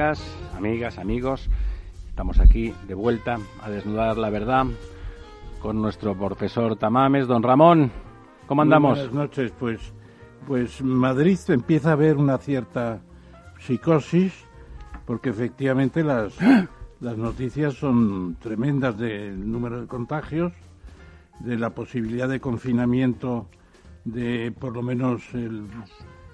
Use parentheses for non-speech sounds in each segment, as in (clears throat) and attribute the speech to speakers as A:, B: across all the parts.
A: Amigas, amigas, amigos. Estamos aquí de vuelta a desnudar la verdad con nuestro profesor Tamames, don Ramón. ¿Cómo andamos?
B: Muy buenas noches, pues, pues Madrid empieza a ver una cierta psicosis porque efectivamente las, (gasps) las noticias son tremendas del número de contagios, de la posibilidad de confinamiento de por lo menos el,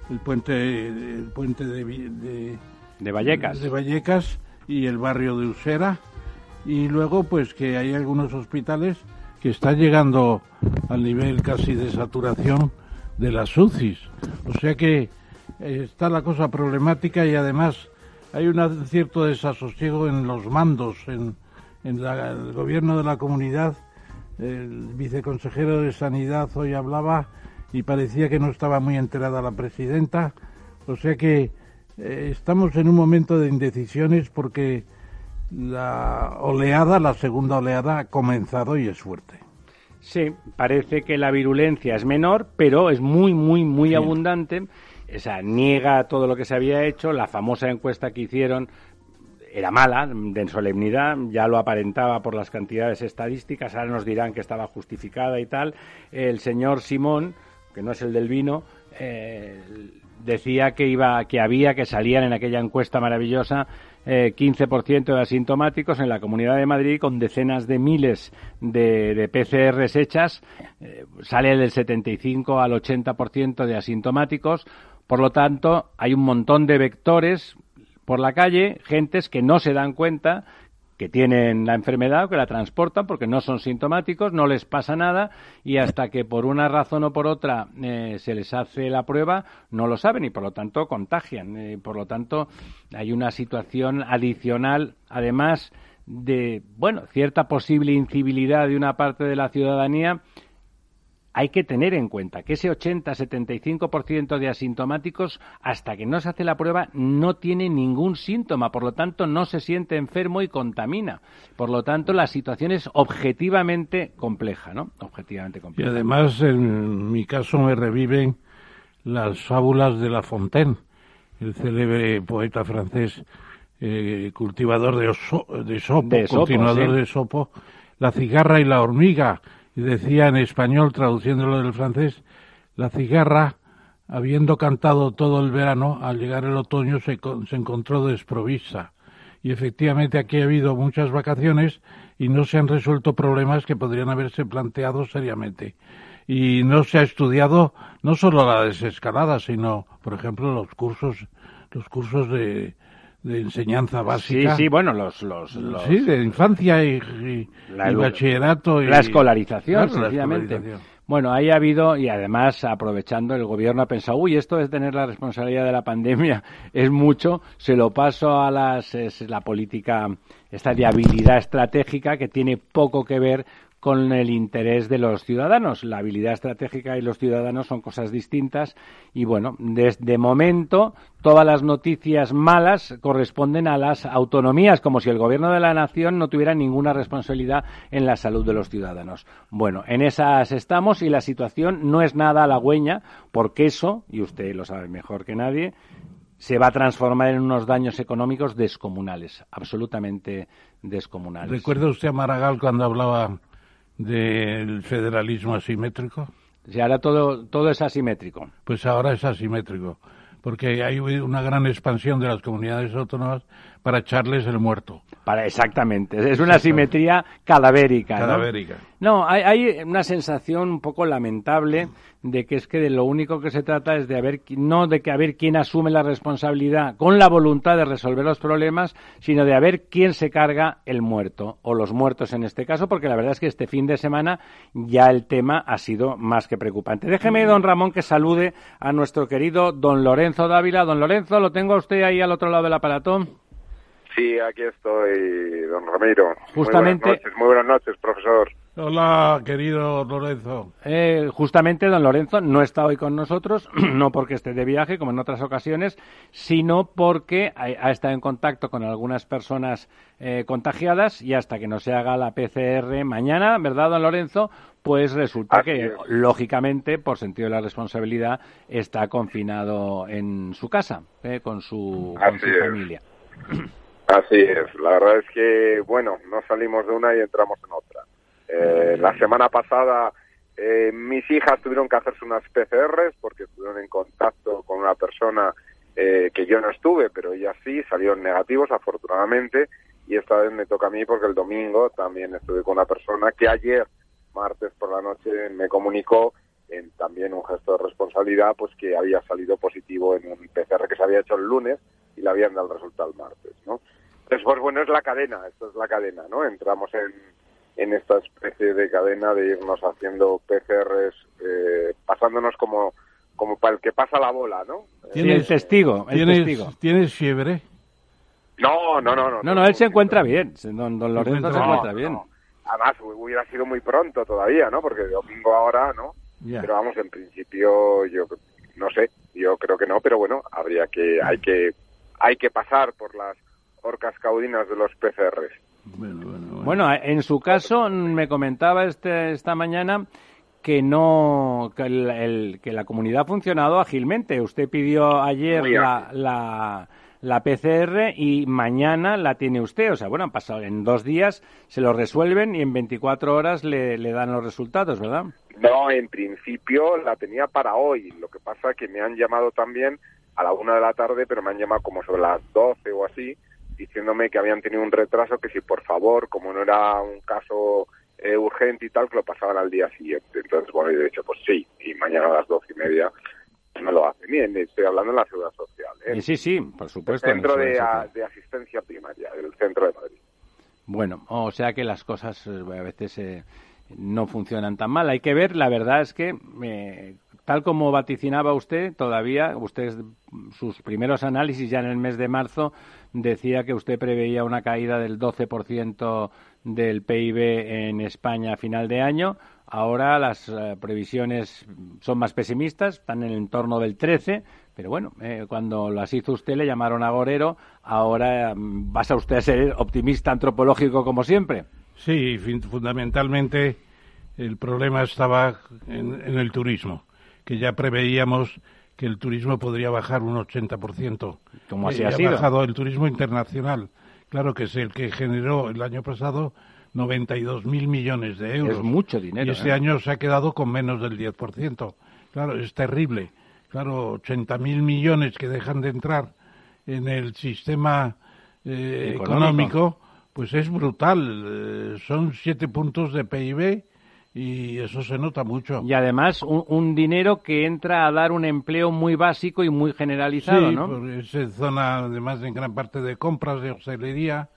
B: el puente el puente de, de,
A: de Vallecas.
B: de Vallecas y el barrio de Usera y luego pues que hay algunos hospitales que están llegando al nivel casi de saturación de las UCIs. O sea que eh, está la cosa problemática y además hay un cierto desasosiego en los mandos, en, en el gobierno de la comunidad. El viceconsejero de Sanidad hoy hablaba y parecía que no estaba muy enterada la presidenta. O sea que eh, estamos en un momento de indecisiones porque la oleada, la segunda oleada, ha comenzado y es fuerte.
A: Sí, parece que la virulencia es menor, pero es muy, muy, muy sí. abundante. O sea, niega todo lo que se había hecho. La famosa encuesta que hicieron era mala, de solemnidad, ya lo aparentaba por las cantidades estadísticas. Ahora nos dirán que estaba justificada y tal. El señor Simón, que no es el del vino, eh, decía que iba, que había, que salían en aquella encuesta maravillosa eh, 15% de asintomáticos en la Comunidad de Madrid con decenas de miles de, de PCRs hechas, eh, sale del 75 al 80% de asintomáticos. Por lo tanto, hay un montón de vectores por la calle, gentes que no se dan cuenta que tienen la enfermedad o que la transportan porque no son sintomáticos, no les pasa nada y hasta que por una razón o por otra eh, se les hace la prueba no lo saben y por lo tanto contagian. Eh, por lo tanto hay una situación adicional, además de bueno cierta posible incivilidad de una parte de la ciudadanía hay que tener en cuenta que ese 80-75% de asintomáticos, hasta que no se hace la prueba, no tiene ningún síntoma, por lo tanto no se siente enfermo y contamina. Por lo tanto, la situación es objetivamente compleja, ¿no? Objetivamente compleja.
B: Y además, en mi caso, me reviven las fábulas de La Fontaine, el célebre poeta francés, eh, cultivador de, oso, de sopo,
A: de sopo
B: continuador
A: sí.
B: de sopo, la cigarra y la hormiga y decía en español, traduciéndolo del francés, la cigarra, habiendo cantado todo el verano, al llegar el otoño se, se encontró desprovista. Y efectivamente aquí ha habido muchas vacaciones y no se han resuelto problemas que podrían haberse planteado seriamente. Y no se ha estudiado no solo la desescalada, sino, por ejemplo, los cursos, los cursos de, de enseñanza básica.
A: Sí, sí, bueno, los... los, los
B: sí, de infancia y, y,
A: la,
B: y bachillerato. Y,
A: la escolarización,
B: claro,
A: sencillamente.
B: La escolarización.
A: Bueno, ahí ha habido, y además aprovechando, el gobierno ha pensado, uy, esto de tener la responsabilidad de la pandemia (laughs) es mucho, se lo paso a las, es la política, esta de habilidad estratégica que tiene poco que ver con el interés de los ciudadanos. La habilidad estratégica y los ciudadanos son cosas distintas y bueno, desde momento todas las noticias malas corresponden a las autonomías, como si el gobierno de la nación no tuviera ninguna responsabilidad en la salud de los ciudadanos. Bueno, en esas estamos y la situación no es nada halagüeña porque eso, y usted lo sabe mejor que nadie, se va a transformar en unos daños económicos descomunales, absolutamente descomunales.
B: ¿Recuerda usted a Maragall cuando hablaba del federalismo asimétrico?
A: Si ahora todo, todo es asimétrico.
B: Pues ahora es asimétrico, porque hay una gran expansión de las comunidades autónomas para echarles el muerto.
A: Para, exactamente, es una asimetría cadavérica.
B: Cadavérica.
A: ¿no? No, hay, hay, una sensación un poco lamentable de que es que de lo único que se trata es de haber, no de que a ver quién asume la responsabilidad con la voluntad de resolver los problemas, sino de a ver quién se carga el muerto, o los muertos en este caso, porque la verdad es que este fin de semana ya el tema ha sido más que preocupante. Déjeme, don Ramón, que salude a nuestro querido don Lorenzo Dávila. Don Lorenzo, ¿lo tengo a usted ahí al otro lado del aparato?
C: Sí, aquí estoy, don Ramiro.
A: Justamente.
C: Muy buenas noches, muy buenas noches profesor.
B: Hola, querido Lorenzo.
A: Eh, justamente, don Lorenzo no está hoy con nosotros, (clears throat) no porque esté de viaje, como en otras ocasiones, sino porque ha, ha estado en contacto con algunas personas eh, contagiadas y hasta que no se haga la PCR mañana, ¿verdad, don Lorenzo? Pues resulta
C: Así
A: que,
C: es.
A: lógicamente, por sentido de la responsabilidad, está confinado en su casa, eh, con su, con su familia. (clears throat)
C: Así es, la verdad es que, bueno, no salimos de una y entramos en otra. Eh, la semana pasada eh, mis hijas tuvieron que hacerse unas PCRs porque estuvieron en contacto con una persona eh, que yo no estuve, pero ellas sí, salieron negativos afortunadamente y esta vez me toca a mí porque el domingo también estuve con una persona que ayer, martes por la noche, me comunicó en también un gesto de responsabilidad, pues que había salido positivo en un PCR que se había hecho el lunes y le habían dado el resultado el martes, ¿no? Entonces, pues bueno, es la cadena, esto es la cadena, ¿no? Entramos en, en esta especie de cadena de irnos haciendo PCRs, eh, pasándonos como, como para el que pasa la bola, ¿no?
A: Sí, el testigo, el
B: ¿Tienes,
A: testigo.
B: ¿Tienes fiebre?
C: No, no, no, no.
A: No, no, él se encuentra bien, don, don Lorenzo se encuentra bien.
C: no. Además, hubiera sido muy pronto todavía, ¿no? Porque domingo ahora, ¿no? Pero vamos, en principio, yo no sé, yo creo que no, pero bueno, habría que, hay que, hay que pasar por las orcas caudinas de los PCRs.
B: Bueno, bueno, bueno.
A: Bueno, en su caso me comentaba este, esta mañana que no que, el- el- que la comunidad ha funcionado ágilmente. Usted pidió ayer la, la, la PCR y mañana la tiene usted. O sea, bueno, han pasado en dos días, se lo resuelven y en 24 horas le, le dan los resultados, ¿verdad?
C: No, en principio la tenía para hoy. Lo que pasa que me han llamado también a la una de la tarde, pero me han llamado como sobre las 12 o así, diciéndome que habían tenido un retraso, que si por favor, como no era un caso eh, urgente y tal, que lo pasaban al día siguiente. Entonces, bueno, yo he dicho, pues sí, y mañana a las doce y media me lo hacen. Bien, estoy hablando en la seguridad social. ¿eh?
A: Y sí, sí, por supuesto.
C: centro de, a-
A: eso.
C: de asistencia primaria, del centro de Madrid.
A: Bueno, o sea que las cosas eh, a veces eh, no funcionan tan mal. Hay que ver, la verdad es que, eh, tal como vaticinaba usted, todavía, usted, sus primeros análisis ya en el mes de marzo, decía que usted preveía una caída del 12% del PIB en España a final de año. Ahora las eh, previsiones son más pesimistas, están en el entorno del 13, pero bueno, eh, cuando las hizo usted le llamaron agorero, ahora mm, pasa usted a ser optimista antropológico como siempre.
B: Sí, fundamentalmente el problema estaba en el turismo, que ya preveíamos que el turismo podría bajar un 80%.
A: Como así
B: Eh,
A: ha sido.
B: bajado el turismo internacional, claro que es el que generó el año pasado 92.000 millones de euros.
A: Es mucho dinero,
B: Y este
A: ¿eh?
B: año se ha quedado con menos del 10%. Claro, es terrible. Claro, 80.000 millones que dejan de entrar en el sistema eh,
A: Económico.
B: económico, pues es brutal. Son siete puntos de PIB y eso se nota mucho.
A: Y además un, un dinero que entra a dar un empleo muy básico y muy generalizado,
B: sí,
A: ¿no?
B: porque es zona además en gran parte de compras, de hostelería,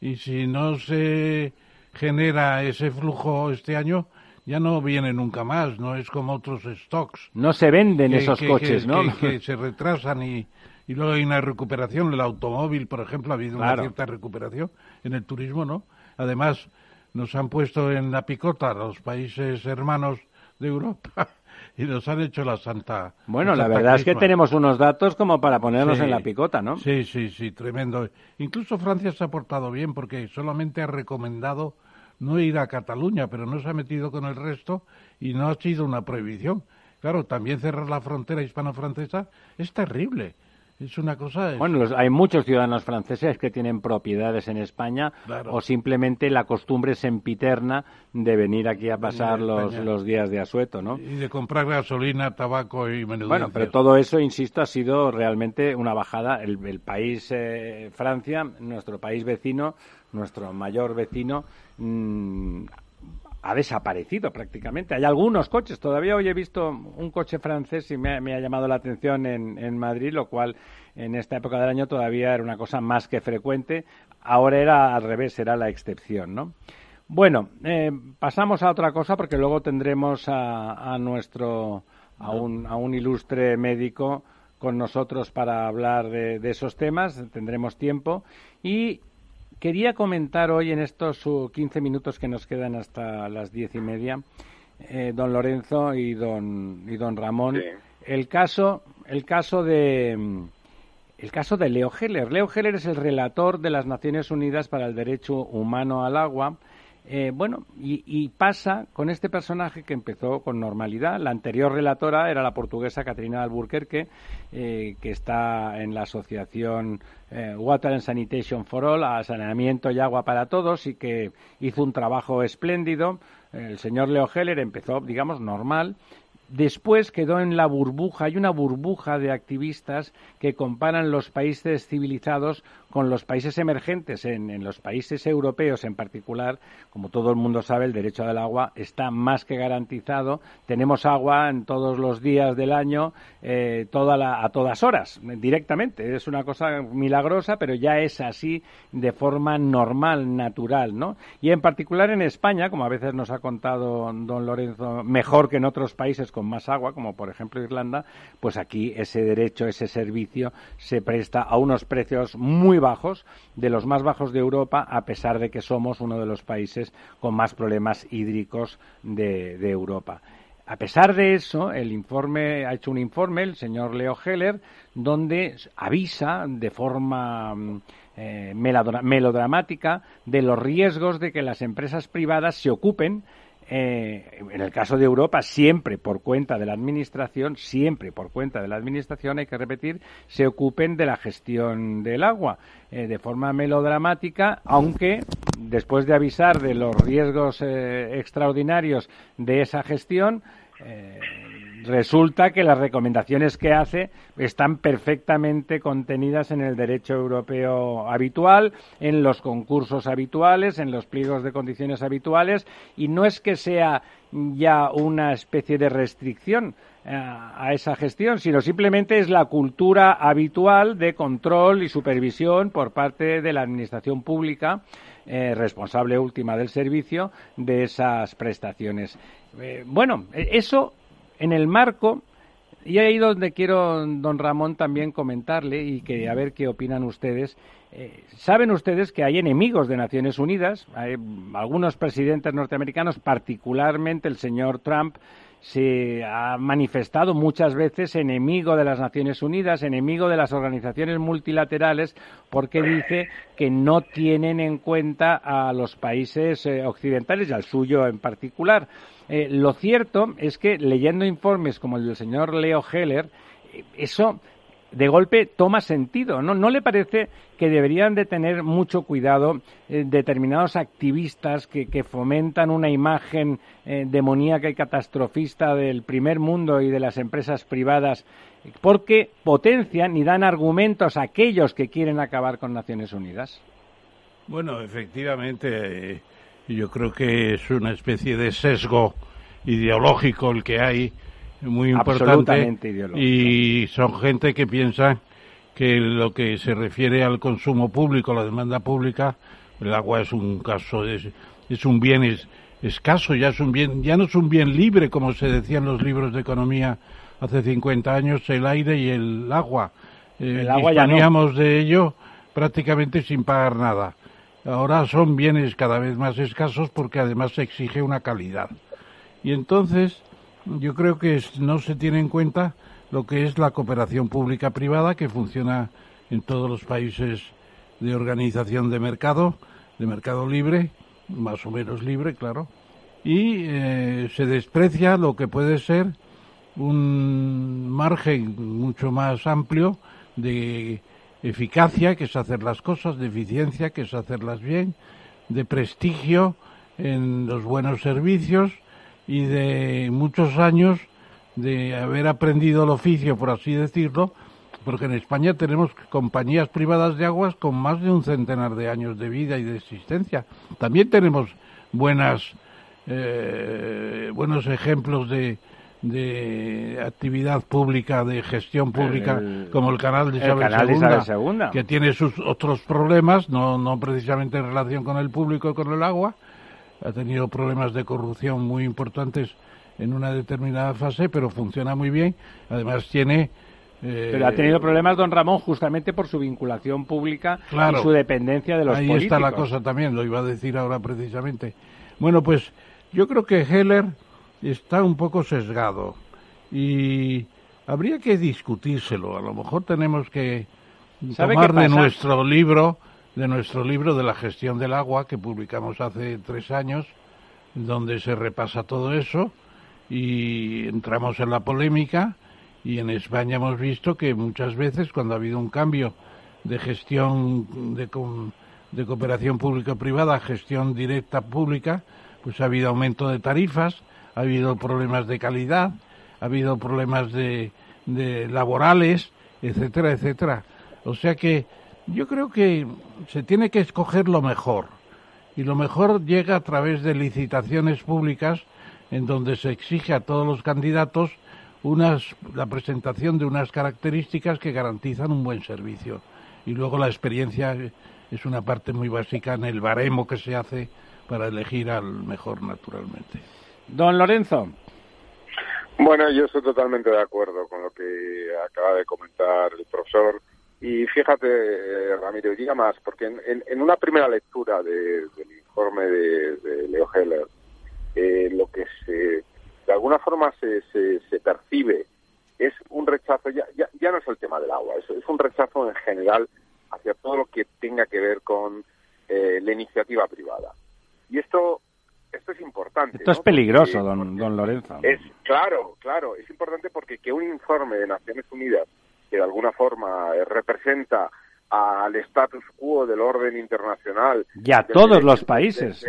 B: y si no se genera ese flujo este año, ya no viene nunca más, no es como otros stocks.
A: No se venden
B: que-
A: esos
B: que-
A: coches,
B: que-
A: ¿no?
B: que- que se retrasan y, y luego hay una recuperación. El automóvil, por ejemplo, ha habido
A: Claro.
B: una cierta recuperación. En el turismo, ¿no? Además, nos han puesto en la picota los países hermanos de Europa (laughs) y nos han hecho la santa.
A: Bueno,
B: la santa
A: verdad es que tenemos unos datos como para ponernos
B: Sí.
A: en la picota, ¿no?
B: Sí, sí, sí, tremendo. Incluso Francia se ha portado bien porque solamente ha recomendado no ir a Cataluña, pero no se ha metido con el resto y no ha sido una prohibición. Claro, también cerrar la frontera hispano-francesa es terrible. Es una cosa...
A: Bueno, los- hay muchos ciudadanos franceses que tienen propiedades en España
B: Claro.
A: o simplemente la costumbre sempiterna de venir aquí a pasar los, los días de asueto, ¿no?
B: Y de comprar gasolina, tabaco y menudencias.
A: Bueno, pero todo eso, insisto, ha sido realmente una bajada. El, el país eh, Francia, nuestro país vecino, nuestro mayor vecino, mm, ha desaparecido prácticamente. Hay algunos coches, todavía hoy he visto un coche francés y me, ha llamado la atención en, en, Madrid, lo cual en esta época del año todavía era una cosa más que frecuente. Ahora era al revés, era la excepción, ¿no? Bueno, eh, pasamos a otra cosa porque luego tendremos a, nuestro a un, a un ilustre médico con nosotros para hablar de, de, esos temas, tendremos tiempo. Y quería comentar hoy en estos 15 minutos que nos quedan hasta las diez y media, eh, don Lorenzo y don, y don Ramón, el caso, el caso de el caso de Leo Heller. Leo Heller es el relator de las Naciones Unidas para el Derecho Humano al Agua eh, bueno, y, pasa con este personaje que empezó con normalidad. La anterior relatora era la portuguesa Caterina Alburquerque, eh, que está en la asociación eh, Water and Sanitation for All, a saneamiento y agua para todos, y que hizo un trabajo espléndido. El señor Leo Heller empezó, digamos, normal, Después quedó en la burbuja, hay una burbuja de activistas que comparan los países civilizados con los países emergentes. En, los países europeos en particular, como todo el mundo sabe, el derecho al agua está más que garantizado. Tenemos agua en todos los días del año, eh, a todas horas, directamente. Es una cosa milagrosa, pero ya es así de forma normal, natural, ¿no? Y en particular en España, como a veces nos ha contado don Lorenzo, mejor que en otros países con más agua, como por ejemplo Irlanda, pues aquí ese derecho, ese servicio se presta a unos precios muy bajos, de los más bajos de Europa, a pesar de que somos uno de los países con más problemas hídricos de, Europa. A pesar de eso, el informe ha hecho un informe, el señor Leo Heller, donde avisa de forma mm, eh, melodramática de los riesgos de que las empresas privadas se ocupen eh, en el caso de Europa, siempre por cuenta de la Administración, siempre por cuenta de la Administración, hay que repetir, se ocupen de la gestión del agua eh, de forma melodramática, aunque después de avisar de los riesgos eh, extraordinarios de esa gestión, resulta que las recomendaciones que hace están perfectamente contenidas en el derecho europeo habitual, en los concursos habituales, en los pliegos de condiciones habituales, y no es que sea ya una especie de restricción eh, a esa gestión, sino simplemente es la cultura habitual de control y supervisión por parte de la Administración pública, eh, responsable última del servicio, de esas prestaciones. Eh, bueno, eso en el marco, y ahí donde quiero, don Ramón, también comentarle y que a ver qué opinan ustedes. Eh, Saben ustedes que hay enemigos de Naciones Unidas, hay algunos presidentes norteamericanos, particularmente el señor Trump, se ha manifestado muchas veces enemigo de las Naciones Unidas, enemigo de las organizaciones multilaterales, porque dice que no tienen en cuenta a los países eh, occidentales y al suyo en particular. Eh, lo cierto es que leyendo informes como el del señor Leo Heller, eh, eso de golpe toma sentido. ¿No, ¿No le parece que deberían de tener mucho cuidado eh, determinados activistas que, fomentan una imagen demoníaca y catastrofista del primer mundo y de las empresas privadas porque potencian y dan argumentos a aquellos que quieren acabar con Naciones Unidas?
B: Bueno, efectivamente yo creo que es una especie de sesgo ideológico el que hay, muy importante. Y son gente que piensa que lo que se refiere al consumo público, la demanda pública, el agua es un caso, es, es un bien escaso, ya es un bien, ya no es un bien libre como se decía en los libros de economía hace 50 años, el aire y el agua.
A: Eh, el agua ya no.
B: de ello prácticamente sin pagar nada. Ahora son bienes cada vez más escasos porque además se exige una calidad. Y entonces yo creo que no se tiene en cuenta lo que es la cooperación pública-privada que funciona en todos los países de organización de mercado, de mercado libre, más o menos libre, claro, y eh, se desprecia lo que puede ser un margen mucho más amplio de eficacia, que es hacer las cosas, de eficiencia, que es hacerlas bien, de prestigio en los buenos servicios y de muchos años de haber aprendido el oficio, por así decirlo, porque en España tenemos compañías privadas de aguas con más de un centenar de años de vida y de existencia. También tenemos buenas eh, buenos ejemplos de, de actividad pública, de gestión pública, como el canal de Isabel, que tiene sus otros problemas, no, no precisamente en relación con el público y con el agua, ha tenido problemas de corrupción muy importantes en una determinada fase, pero funciona muy bien. Además tiene
A: eh, pero ha tenido problemas don Ramón justamente por su vinculación pública y su dependencia de los
B: ahí
A: políticos.
B: Ahí está la cosa también, lo iba a decir ahora precisamente. Bueno, pues yo creo que Heller está un poco sesgado y habría que discutírselo. A lo mejor tenemos que tomar de nuestro libro, de nuestro libro de la gestión del agua que publicamos hace tres años, donde se repasa todo eso y entramos en la polémica y en España hemos visto que muchas veces cuando ha habido un cambio de gestión de, de cooperación público-privada a gestión directa pública, pues ha habido aumento de tarifas, ha habido problemas de calidad, ha habido problemas de, de laborales, etcétera, etcétera. O sea que yo creo que se tiene que escoger lo mejor y lo mejor llega a través de licitaciones públicas en donde se exige a todos los candidatos unas, la presentación de unas características que garantizan un buen servicio. Y luego la experiencia es una parte muy básica en el baremo que se hace para elegir al mejor naturalmente.
A: Don Lorenzo.
C: Bueno, yo estoy totalmente de acuerdo con lo que acaba de comentar el profesor. Y fíjate, eh, Ramiro, diga más, porque en, una primera lectura del informe de, Leo Heller, eh, lo que se de alguna forma se, se, percibe es un rechazo, ya, ya, no es el tema del agua, es, es, un rechazo en general hacia todo lo que tenga que ver con eh, la iniciativa privada. Y esto, esto es importante.
A: Esto es peligroso, don, don Lorenzo.
C: Es, claro, claro, es importante porque que un informe de Naciones Unidas que de alguna forma eh, representa al status quo del orden internacional.
A: Y a todos los países.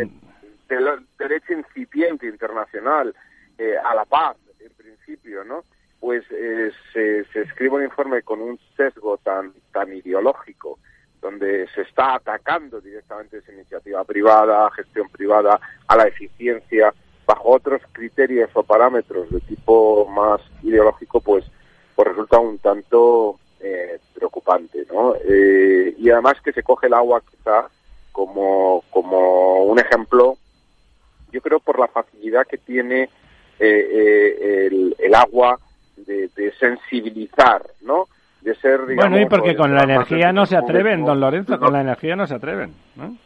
C: del derecho incipiente internacional, eh, a la paz, en principio, ¿no? Pues eh, se, se, escribe un informe con un sesgo tan, tan ideológico, donde se está atacando directamente esa iniciativa privada, gestión privada, a la eficiencia, bajo otros criterios o parámetros de tipo más ideológico, pues, pues resulta un tanto eh, preocupante, ¿no? y además que se coge el agua quizá como, como un ejemplo, yo creo por la facilidad que tiene eh, eh, el, agua de, sensibilizar, ¿no? De ser, digamos,
A: bueno, y porque con la energía no se atreven, don Lorenzo, con la energía no se atreven, ¿no?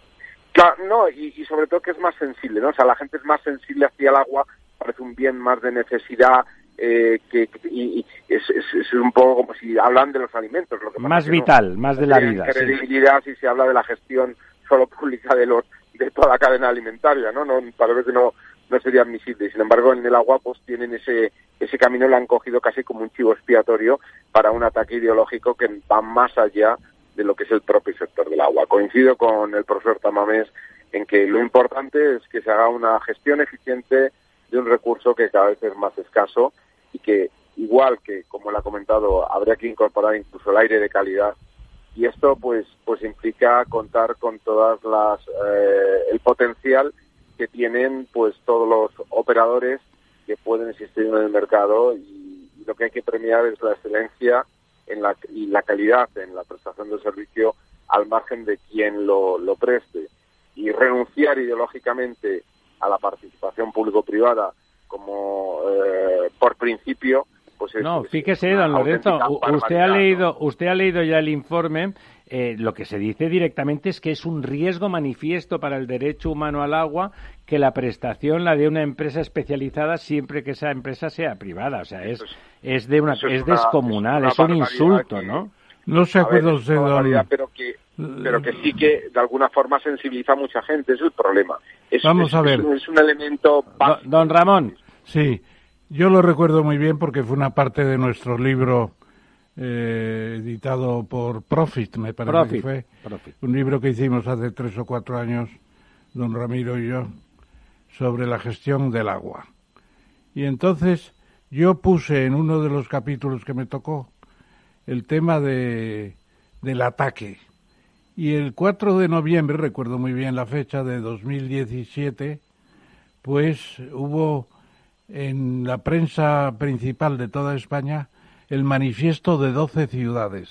C: Claro, no, y, sobre todo que es más sensible, ¿no? O sea, la gente es más sensible hacia el agua, parece un bien más de necesidad, eh, que, y, es, es, un poco como si hablan de los alimentos. Lo que
A: más vital, más de la vida.
C: credibilidad si se habla de la gestión solo pública de los de toda la cadena alimentaria, ¿no? no parece que no no sería admisible. Sin embargo, en el agua pues tienen ese, ese camino, lo han cogido casi como un chivo expiatorio para un ataque ideológico que va más allá de lo que es el propio sector del agua. Coincido con el profesor Tamamés en que lo importante es que se haga una gestión eficiente de un recurso que cada vez es más escaso y que, igual que, como le ha comentado, habría que incorporar incluso el aire de calidad y esto pues pues implica contar con todas las eh, el potencial que tienen pues todos los operadores que pueden existir en el mercado y, lo que hay que premiar es la excelencia en la, y la calidad en la prestación del servicio al margen de quien lo, lo preste. Y renunciar ideológicamente a la participación público-privada como eh, por principio pues
A: no fíjese don Lorenzo usted ha leído usted ha leído ya el informe eh, lo que se dice directamente es que es un riesgo manifiesto para el derecho humano al agua que la prestación la de una empresa especializada siempre que esa empresa sea privada. O sea, es, es, de una, es, descomunal, es, un insulto, ¿no?
B: No se acuerda usted.
C: Pero que, pero que sí que de alguna forma sensibiliza a mucha gente, es el problema. Es,
B: Vamos a ver.
C: Es, un elemento...
A: Don Ramón.
B: Sí, yo lo recuerdo muy bien porque fue una parte de nuestro libro eh, editado por Profit, me parece que fue. Un libro que hicimos hace tres o cuatro años, don Ramiro y yo, sobre la gestión del agua. Y entonces yo puse en uno de los capítulos que me tocó el tema de, del ataque. Y el 4 de noviembre, recuerdo muy bien la fecha de 2017, pues hubo en la prensa principal de toda España el manifiesto de 12 ciudades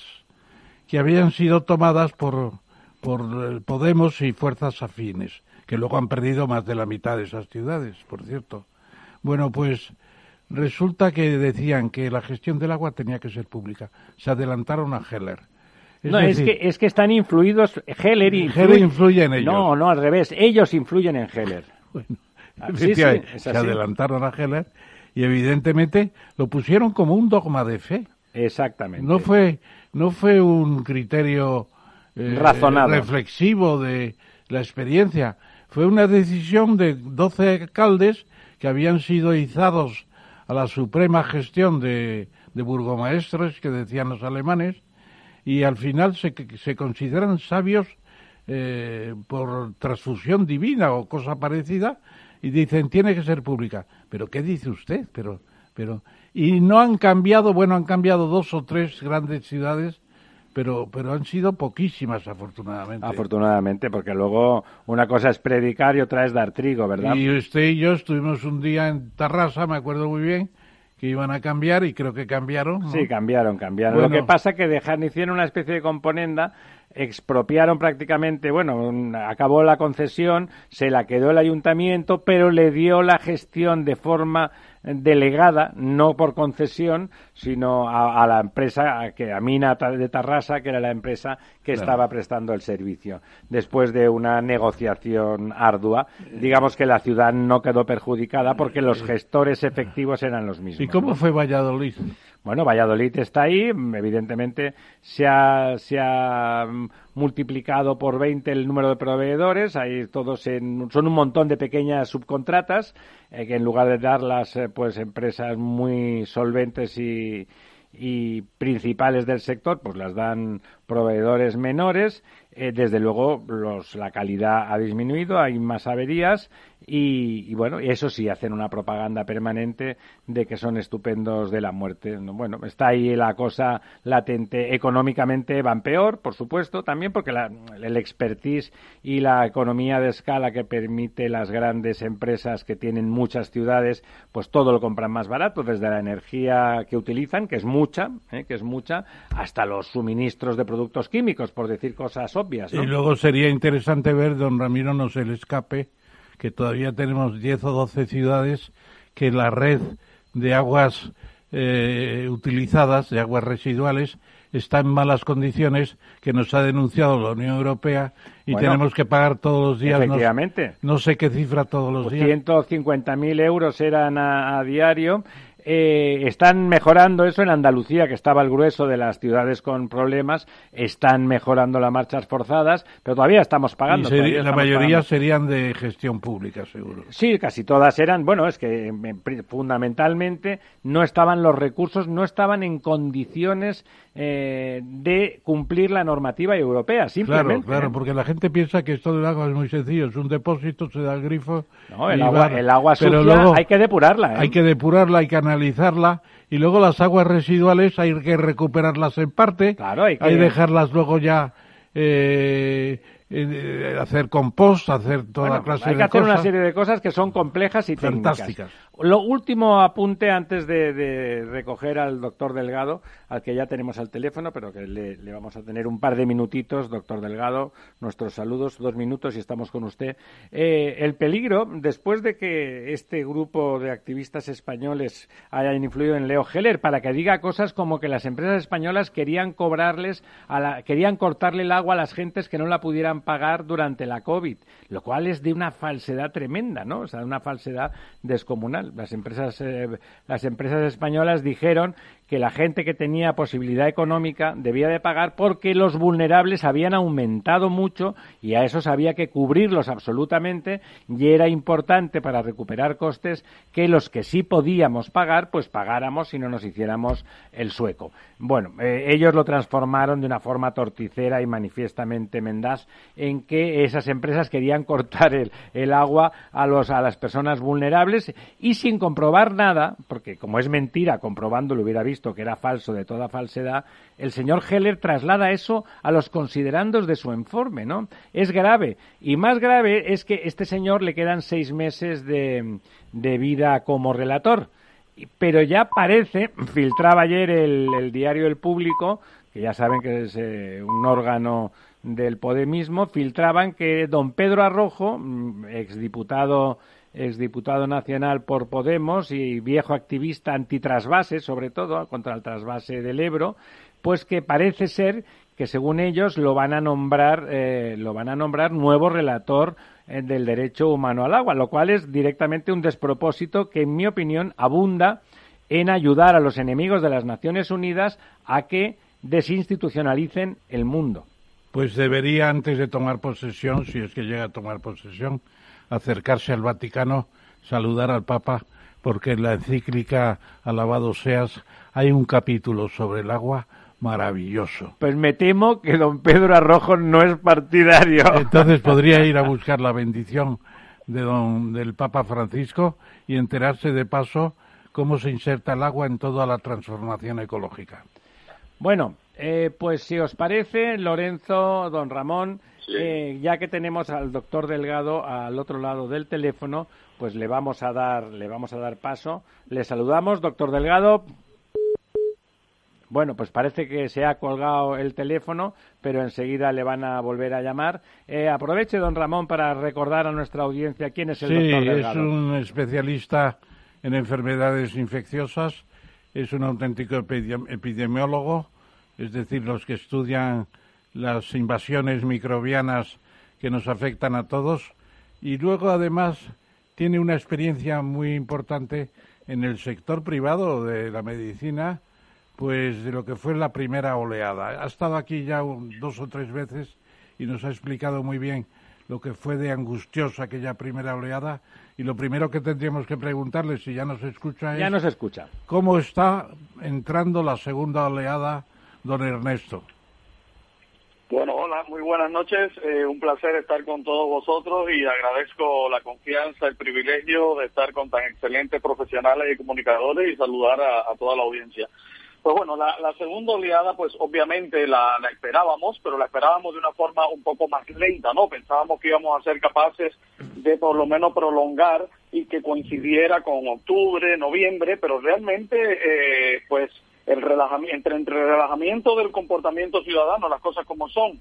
B: que habían sido tomadas por, por eh, Podemos y fuerzas afines, que luego han perdido más de la mitad de esas ciudades, por cierto. Bueno, pues resulta que decían que la gestión del agua tenía que ser pública. Se adelantaron a Heller.
A: no, es, que, es que están influidos. Heller,
B: Heller influye en ellos.
A: No, no, al revés. Ellos influyen en Heller.
B: Bueno, ah, se adelantaron a Heller y evidentemente lo pusieron como un dogma de fe.
A: Exactamente.
B: No fue, no fue un criterio
A: eh, razonado,
B: reflexivo de la experiencia. Fue una decisión de 12 alcaldes que habían sido izados a la suprema gestión de, de burgomaestres, que decían los alemanes, y al final se, se consideran sabios eh, por transfusión divina o cosa parecida, y dicen tiene que ser pública. Pero ¿qué dice usted? Pero, pero y no han cambiado, bueno, han cambiado dos o tres grandes ciudades pero, pero han sido poquísimas, afortunadamente.
A: Afortunadamente, porque luego una cosa es predicar y otra es dar trigo, ¿verdad?
B: Y usted y yo estuvimos un día en Tarrasa, me acuerdo muy bien, que iban a cambiar y creo que cambiaron.
A: Sí, cambiaron, cambiaron. Lo que pasa que dejaron, hicieron una especie de componenda expropiaron prácticamente, bueno, acabó la concesión, se la quedó el ayuntamiento, pero le dio la gestión de forma delegada, no por concesión, sino a, la empresa, que, a Mina de Tarrasa, que era la empresa que estaba prestando el servicio. Después de una negociación ardua, digamos que la ciudad no quedó perjudicada porque los gestores efectivos eran los mismos.
B: ¿Y cómo fue Valladolid?
A: Bueno, Valladolid está ahí, evidentemente se ha, se ha multiplicado por 20 el número de proveedores, ahí todos son un montón de pequeñas subcontratas eh, que en lugar de darlas eh, pues empresas muy solventes y, y principales del sector, pues las dan proveedores menores. Eh, desde luego, los, la calidad ha disminuido, hay más averías y, y, bueno, eso sí, hacen una propaganda permanente de que son estupendos de la muerte. Bueno, está ahí la cosa latente. Económicamente van peor, por supuesto, también porque la, el expertise y la economía de escala que permite las grandes empresas que tienen muchas ciudades, pues todo lo compran más barato, desde la energía que utilizan, que es mucha, ¿eh? que es mucha, hasta los suministros de productos químicos, por decir cosas obvias.
B: Y luego sería interesante ver, don Ramiro, no se le escape que todavía tenemos 10 o 12 ciudades que la red de aguas eh, utilizadas, de aguas residuales, está en malas condiciones, que nos ha denunciado la Unión Europea y tenemos que pagar todos los días.
A: Efectivamente.
B: No, sé qué cifra todos los días.
A: 150.000 euros eran a diario eh, están mejorando eso en Andalucía, que estaba el grueso de las ciudades con problemas, están mejorando las marchas forzadas, pero todavía estamos pagando.
B: la mayoría serían de gestión pública, seguro.
A: Sí, casi todas eran, bueno, es que eh, fundamentalmente no estaban los recursos, no estaban en condiciones eh, de cumplir la normativa europea, simplemente.
B: Claro, claro, porque la gente piensa que esto del agua es muy sencillo, es un depósito, se da el grifo.
A: No, el agua, el agua sucia hay que depurarla.
B: Hay que depurarla, hay que analizarla y luego las aguas residuales hay que recuperarlas en parte,
A: claro, hay
B: que dejarlas luego ya eh, eh, hacer compost, hacer toda clase
A: de cosas. Hay que hacer una serie de cosas que son complejas y
B: fantásticas.
A: Lo último apunte antes de, recoger al doctor Delgado, al que ya tenemos al teléfono, pero que le, vamos a tener un par de minutitos, doctor Delgado, nuestros saludos, dos minutos y estamos con usted. Eh, el peligro, después de que este grupo de activistas españoles hayan influido en Leo Heller para que diga cosas como que las empresas españolas querían cobrarles, a la, querían cortarle el agua a las gentes que no la pudieran pagar durante la COVID, lo cual es de una falsedad tremenda, ¿no? O sea, una falsedad descomunal. Las empresas, eh, las empresas españolas dijeron que la gente que tenía posibilidad económica debía de pagar porque los vulnerables habían aumentado mucho y a esos había que cubrirlos absolutamente y era importante para recuperar costes que los que sí podíamos pagar pues pagáramos y no nos hiciéramos el sueco. Bueno, eh, ellos lo transformaron de una forma torticera y manifiestamente mendaz en que esas empresas querían cortar el, el agua a, los, a las personas vulnerables y sin comprobar nada, porque como es mentira, comprobando lo hubiera visto que era falso de toda falsedad, el señor Heller traslada eso a los considerandos de su informe, ¿no? Es grave. Y más grave es que este señor le quedan seis meses de, de vida como relator. Pero ya parece, (laughs) filtraba ayer el, diario El Público, que ya saben que es eh, un órgano del Podemismo, filtraban que don Pedro Arrojo, mm, exdiputado exdiputado nacional por Podemos y viejo activista antitrasvase, sobre todo contra el trasvase del Ebro, pues que parece ser que según ellos lo van a nombrar eh, lo van a nombrar nuevo relator eh, del derecho humano al agua, lo cual es directamente un despropósito que en mi opinión abunda en ayudar a los enemigos de las Naciones Unidas a que desinstitucionalicen el mundo.
B: Pues debería, antes de tomar posesión, si es que llega a tomar posesión, acercarse al Vaticano, saludar al Papa, porque en la encíclica Alabado seas hay un capítulo sobre el agua maravilloso.
A: Pues me temo que don Pedro Arrojo no es partidario.
B: Entonces podría ir a buscar la bendición de don, del Papa Francisco y enterarse de paso cómo se inserta el agua en toda la transformación ecológica.
A: Bueno, eh, pues si os parece, Lorenzo, don Ramón, eh, ya que tenemos al doctor Delgado al otro lado del teléfono, pues le vamos a dar, le vamos a dar paso. Le saludamos, doctor Delgado. Bueno, pues parece que se ha colgado el teléfono, pero enseguida le van a volver a llamar. Eh, aproveche, don Ramón, para recordar a nuestra audiencia quién es el doctor Delgado.
B: Sí, es un especialista en enfermedades infecciosas, es un auténtico epidemiólogo, es decir, los que estudian las invasiones microbianas que nos afectan a todos. Y luego además tiene una experiencia muy importante en el sector privado de la medicina, pues de lo que fue la primera oleada. Ha estado aquí ya dos o tres veces y nos ha explicado muy bien lo que fue de angustiosa aquella primera oleada. Y lo primero que tendríamos que preguntarle si ya nos escucha es
A: ya nos escucha.
B: cómo está entrando la segunda oleada don Ernesto
D: bueno, hola, muy buenas noches. Eh, un placer estar con todos vosotros y agradezco la confianza, el privilegio de estar con tan excelentes profesionales y comunicadores y saludar a, toda la audiencia. Pues bueno, la, segunda oleada, pues obviamente la, esperábamos, pero la esperábamos de una forma un poco más lenta, ¿no? Pensábamos que íbamos a ser capaces de por lo menos prolongar y que coincidiera con octubre, noviembre, pero realmente, eh, pues el relajamiento, entre, el relajamiento del comportamiento ciudadano, las cosas como son,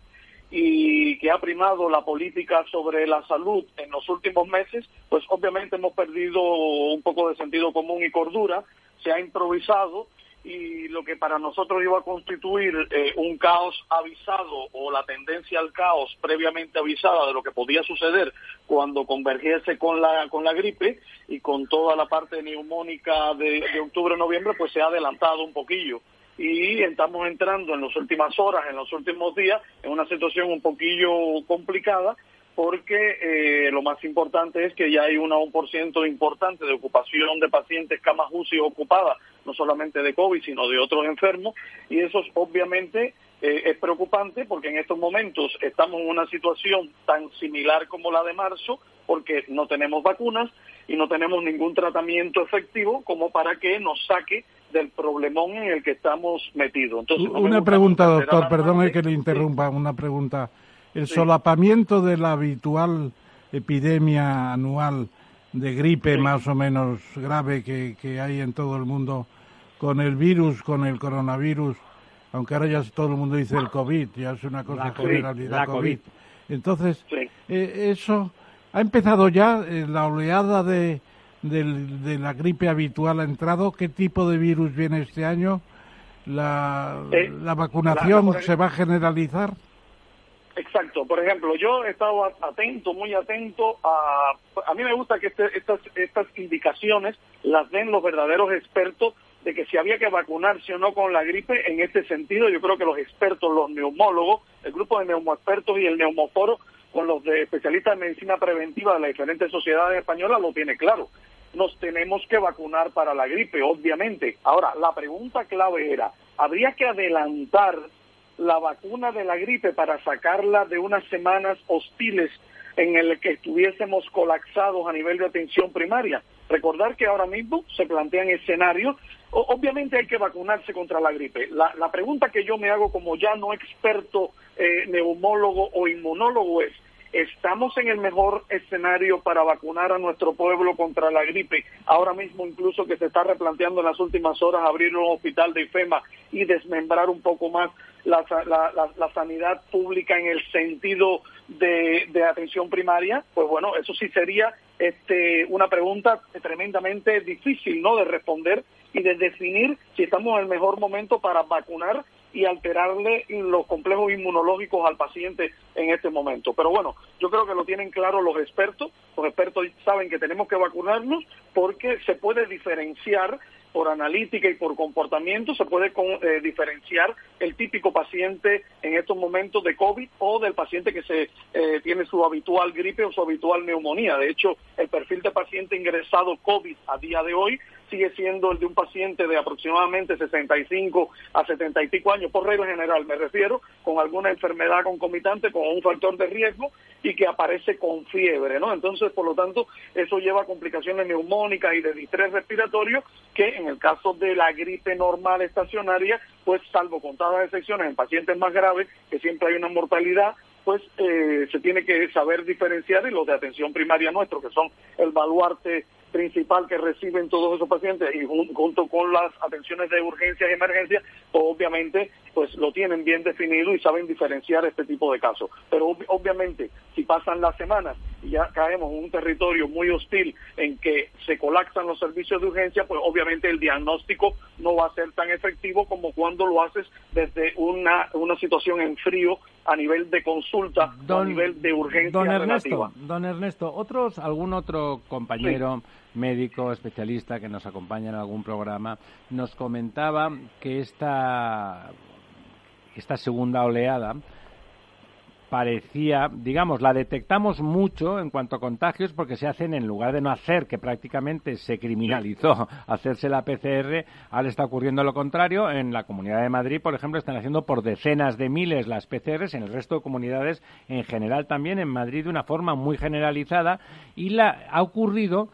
D: y que ha primado la política sobre la salud en los últimos meses, pues obviamente hemos perdido un poco de sentido común y cordura, se ha improvisado y lo que para nosotros iba a constituir eh, un caos avisado o la tendencia al caos previamente avisada de lo que podía suceder cuando convergiese con la con la gripe y con toda la parte neumónica de, de octubre-noviembre, pues se ha adelantado un poquillo. Y estamos entrando en las últimas horas, en los últimos días, en una situación un poquillo complicada porque eh, lo más importante es que ya hay un 1% importante de ocupación de pacientes camas UCI ocupadas, no solamente de COVID, sino de otros enfermos, y eso obviamente eh, es preocupante porque en estos momentos estamos en una situación tan similar como la de marzo, porque no tenemos vacunas y no tenemos ningún tratamiento efectivo como para que nos saque del problemón en el que estamos metidos.
B: Entonces, una pregunta, doctor, perdone que le interrumpa, una pregunta el solapamiento de la habitual epidemia anual de gripe más o menos grave que, que, hay en todo el mundo con el virus, con el coronavirus, aunque ahora ya todo el mundo dice el COVID, ya es una cosa generalidad COVID. Entonces, eh, eso ha empezado ya eh, la oleada de, de, la gripe habitual ha entrado. ¿Qué tipo de virus viene este año? ¿La, eh, la vacunación se va a generalizar?
D: Exacto. Por ejemplo, yo he estado atento, muy atento a... A mí me gusta que este, estas, estas indicaciones las den los verdaderos expertos de que si había que vacunarse o no con la gripe, en este sentido yo creo que los expertos, los neumólogos, el grupo de neumoexpertos y el neumoforo, con los de especialistas en medicina preventiva de las diferentes sociedades españolas, lo tiene claro. Nos tenemos que vacunar para la gripe, obviamente. Ahora, la pregunta clave era, ¿habría que adelantar la vacuna de la gripe para sacarla de unas semanas hostiles en el que estuviésemos colapsados a nivel de atención primaria. Recordar que ahora mismo se plantean escenarios obviamente hay que vacunarse contra la gripe. La, pregunta que yo me hago como ya no experto eh, neumólogo o inmunólogo es, ¿estamos en el mejor escenario para vacunar a nuestro pueblo contra la gripe? Ahora mismo incluso que se está replanteando en las últimas horas abrir un hospital de IFEMA y desmembrar un poco más la, sanidad pública en el sentido de, de, atención primaria, pues bueno, eso sí sería este, una pregunta tremendamente difícil ¿no? de responder y de definir si estamos en el mejor momento para vacunar y alterarle los complejos inmunológicos al paciente en este momento. Pero bueno, yo creo que lo tienen claro los expertos. Los expertos saben que tenemos que vacunarnos porque se puede diferenciar por analítica y por comportamiento se puede eh, diferenciar el típico paciente en estos momentos de COVID o del paciente que se eh, tiene su habitual gripe o su habitual neumonía. De hecho, el perfil de paciente ingresado COVID a día de hoy sigue siendo el de un paciente de aproximadamente 65 a 70 y pico años, por regla general me refiero, con alguna enfermedad concomitante, con un factor de riesgo y que aparece con fiebre, ¿no? Entonces, por lo tanto, eso lleva a complicaciones neumónicas y de distrés respiratorio que en el caso de la gripe normal estacionaria, pues salvo contadas excepciones en pacientes más graves, que siempre hay una mortalidad pues eh, se tiene que saber diferenciar y los de atención primaria nuestro, que son el baluarte principal que reciben todos esos pacientes y junto con las atenciones de urgencias y emergencias, pues obviamente pues lo tienen bien definido y saben diferenciar este tipo de casos. Pero obviamente si pasan las semanas y ya caemos en un territorio muy hostil en que se colapsan los servicios de urgencia, pues obviamente el diagnóstico no va a ser tan efectivo como cuando lo haces desde una, una situación en frío a nivel de consulta a nivel de urgencia
A: don Ernesto, Don Ernesto, otros, algún otro compañero médico especialista que nos acompaña en algún programa nos comentaba que esta esta segunda oleada parecía, digamos, la detectamos mucho en cuanto a contagios porque se hacen en lugar de no hacer, que prácticamente se criminalizó (laughs) hacerse la PCR, ahora está ocurriendo lo contrario. En la Comunidad de Madrid, por ejemplo, están haciendo por decenas de miles las PCRs, en el resto de comunidades en general también, en Madrid de una forma muy generalizada, y la, ha ocurrido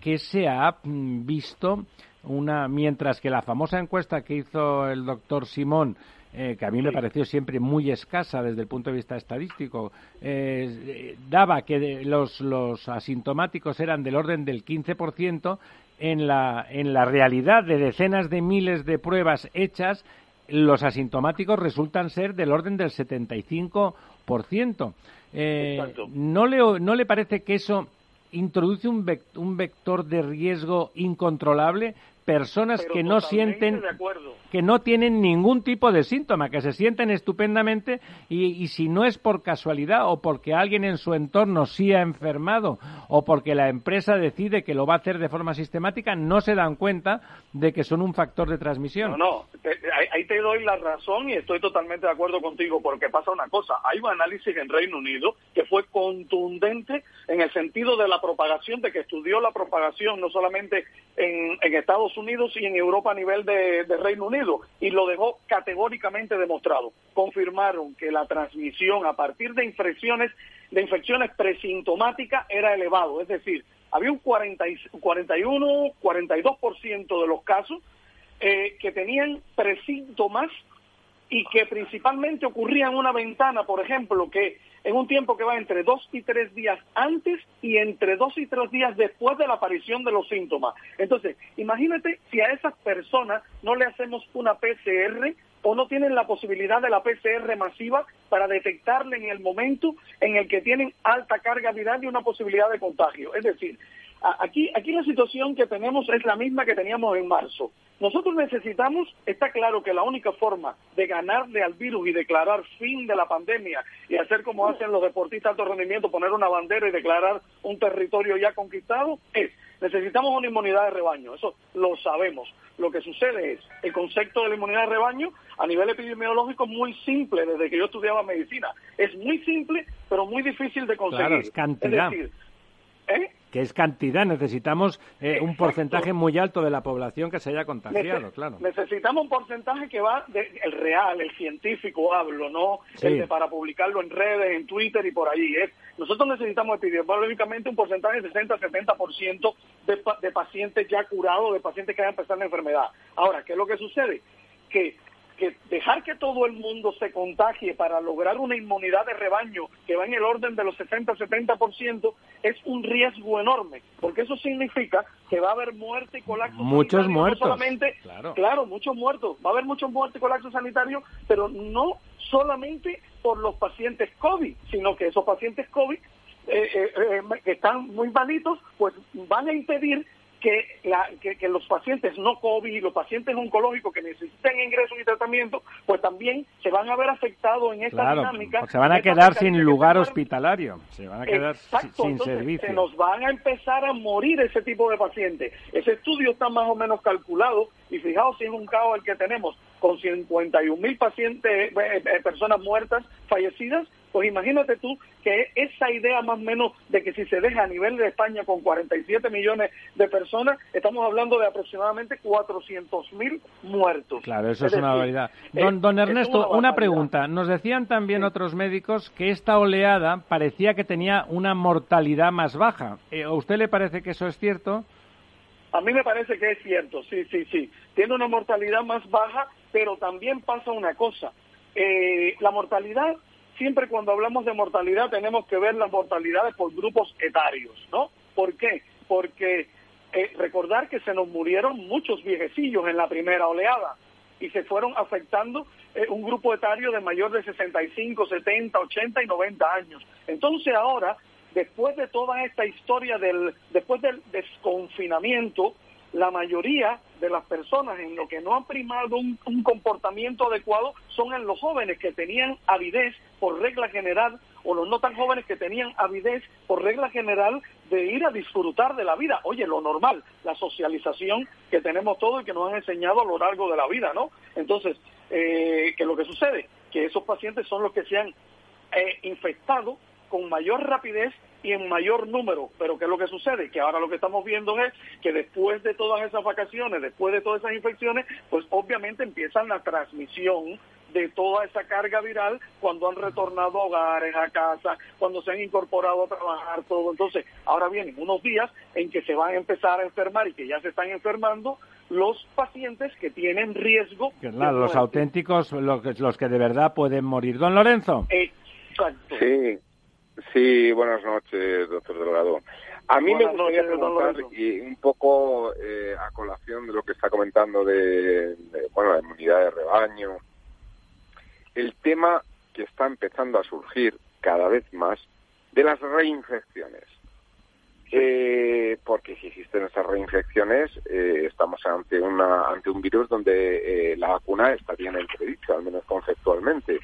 A: que se ha mm, visto una, mientras que la famosa encuesta que hizo el doctor Simón eh, que a mí me pareció siempre muy escasa desde el punto de vista estadístico, eh, daba que los, los asintomáticos eran del orden del 15%, en la, en la realidad de decenas de miles de pruebas hechas, los asintomáticos resultan ser del orden del 75%. Eh, ¿no, le, ¿No le parece que eso introduce un, vector de riesgo incontrolable? Personas que no sienten que no tienen ningún tipo de síntoma, que se sienten estupendamente y, si no es por casualidad o porque alguien en su entorno sí ha enfermado o porque la empresa decide que lo va a hacer de forma sistemática, no se dan cuenta de que son un factor de transmisión.
D: No, no, ahí te doy la razón y estoy totalmente de acuerdo contigo porque pasa una cosa, hay un análisis en Reino Unido que fue contundente en el sentido de la propagación, de que estudió la propagación no solamente en, Estados Unidos y en Europa a nivel de Reino Unido, y lo dejó categóricamente demostrado. Confirmaron que la transmisión a partir de infecciones, de infecciones presintomáticas era elevado, es decir, había un 40, 41, 42% de los casos eh, que tenían presíntomas y que principalmente ocurrían en una ventana, por ejemplo, que en un tiempo que va entre dos y tres días antes y entre dos y tres días después de la aparición de los síntomas. Entonces, imagínate si a esas personas no le hacemos una PCR o no tienen la posibilidad de la PCR masiva para detectarle en el momento en el que tienen alta carga viral y una posibilidad de contagio. Es decir, Aquí, aquí la situación que tenemos es la misma que teníamos en marzo. Nosotros necesitamos, está claro que la única forma de ganarle al virus y declarar fin de la pandemia y hacer como hacen los deportistas de alto rendimiento, poner una bandera y declarar un territorio ya conquistado, es necesitamos una inmunidad de rebaño. Eso lo sabemos. Lo que sucede es, el concepto de la inmunidad de rebaño a nivel epidemiológico es muy simple desde que yo estudiaba medicina. Es muy simple, pero muy difícil de conseguir.
A: Claro, es cantidad.
D: decir, ¿eh?
A: Que es cantidad. Necesitamos eh, un porcentaje muy alto de la población que se haya contagiado, claro.
D: Necesitamos un porcentaje que va de, el real, el científico hablo, no el de para publicarlo en redes, en Twitter y por ahí. Es, nosotros necesitamos epidemiológicamente un porcentaje de 60-70% de, de pacientes ya curados, de pacientes que hayan empezado la enfermedad. Ahora, ¿qué es lo que sucede? Que que dejar que todo el mundo se contagie para lograr una inmunidad de rebaño que va en el orden de los 60-70% es un riesgo enorme, porque eso significa que va a haber muerte y colapso
A: muchos muertos.
D: solamente, claro. muchos muertos. Va a haber muchos muertos y colapso sanitario, pero no solamente por los pacientes COVID, sino que esos pacientes COVID eh, eh, eh, que están muy malitos, pues van a impedir que, la, que, los pacientes no COVID y los pacientes oncológicos que necesiten ingreso y tratamiento, pues también se van a ver afectados en esta dinámica.
A: Se van a quedar sin lugar hospitalario, se van a quedar sin servicio.
D: Se nos van a empezar a morir ese tipo de pacientes. Ese estudio está más o menos calculado y fijaos si es un caos el que tenemos con 51 mil pacientes, eh, eh, personas muertas, fallecidas, pues imagínate tú que esa idea más o menos de que si se deja a nivel de España con 47 millones de personas, estamos hablando de aproximadamente 400 mil muertos.
A: Claro, eso es, una barbaridad. Don, don Ernesto, una, pregunta. Nos decían también otros médicos que esta oleada parecía que tenía una mortalidad más baja. Eh, ¿A usted le parece que eso es cierto?
D: A mí me parece que es cierto, sí, sí, sí. Tiene una mortalidad más baja, pero también pasa una cosa. Eh, la mortalidad, siempre cuando hablamos de mortalidad tenemos que ver las mortalidades por grupos etarios, ¿no? ¿Por qué? Porque eh, recordar que se nos murieron muchos viejecillos en la primera oleada y se fueron afectando eh, un grupo etario de mayor de 65, 70, 80 y 90 años. Entonces ahora después de toda esta historia del, después del desconfinamiento, la mayoría de las personas en lo que no han primado un, comportamiento adecuado son en los jóvenes que tenían avidez por regla general o los no tan jóvenes que tenían avidez por regla general de ir a disfrutar de la vida. Oye, lo normal, la socialización que tenemos todos y que nos han enseñado a lo largo de la vida, ¿no? Entonces, eh, ¿qué es lo que sucede? Que esos pacientes son los que se han eh, infectado con mayor rapidez y en mayor número. Pero ¿qué es lo que sucede? Que ahora lo que estamos viendo es que después de todas esas vacaciones, después de todas esas infecciones, pues obviamente empiezan la transmisión de toda esa carga viral cuando han retornado a hogares, a casa, cuando se han incorporado a trabajar, todo. Entonces, ahora vienen unos días en que se van a empezar a enfermar y que ya se están enfermando los pacientes que tienen riesgo.
A: Claro, los auténticos, los, los que de verdad pueden morir. Don Lorenzo.
D: Exacto.
C: Sí, Sí, buenas noches, doctor Delgado. A mí me gustaría preguntar, y un poco eh, a colación de lo que está comentando de, bueno, la inmunidad de rebaño, el tema que está empezando a surgir cada vez más de las reinfecciones. Eh, porque si existen esas reinfecciones, eh, estamos ante una ante un virus donde la vacuna está bien entredicha, al menos conceptualmente.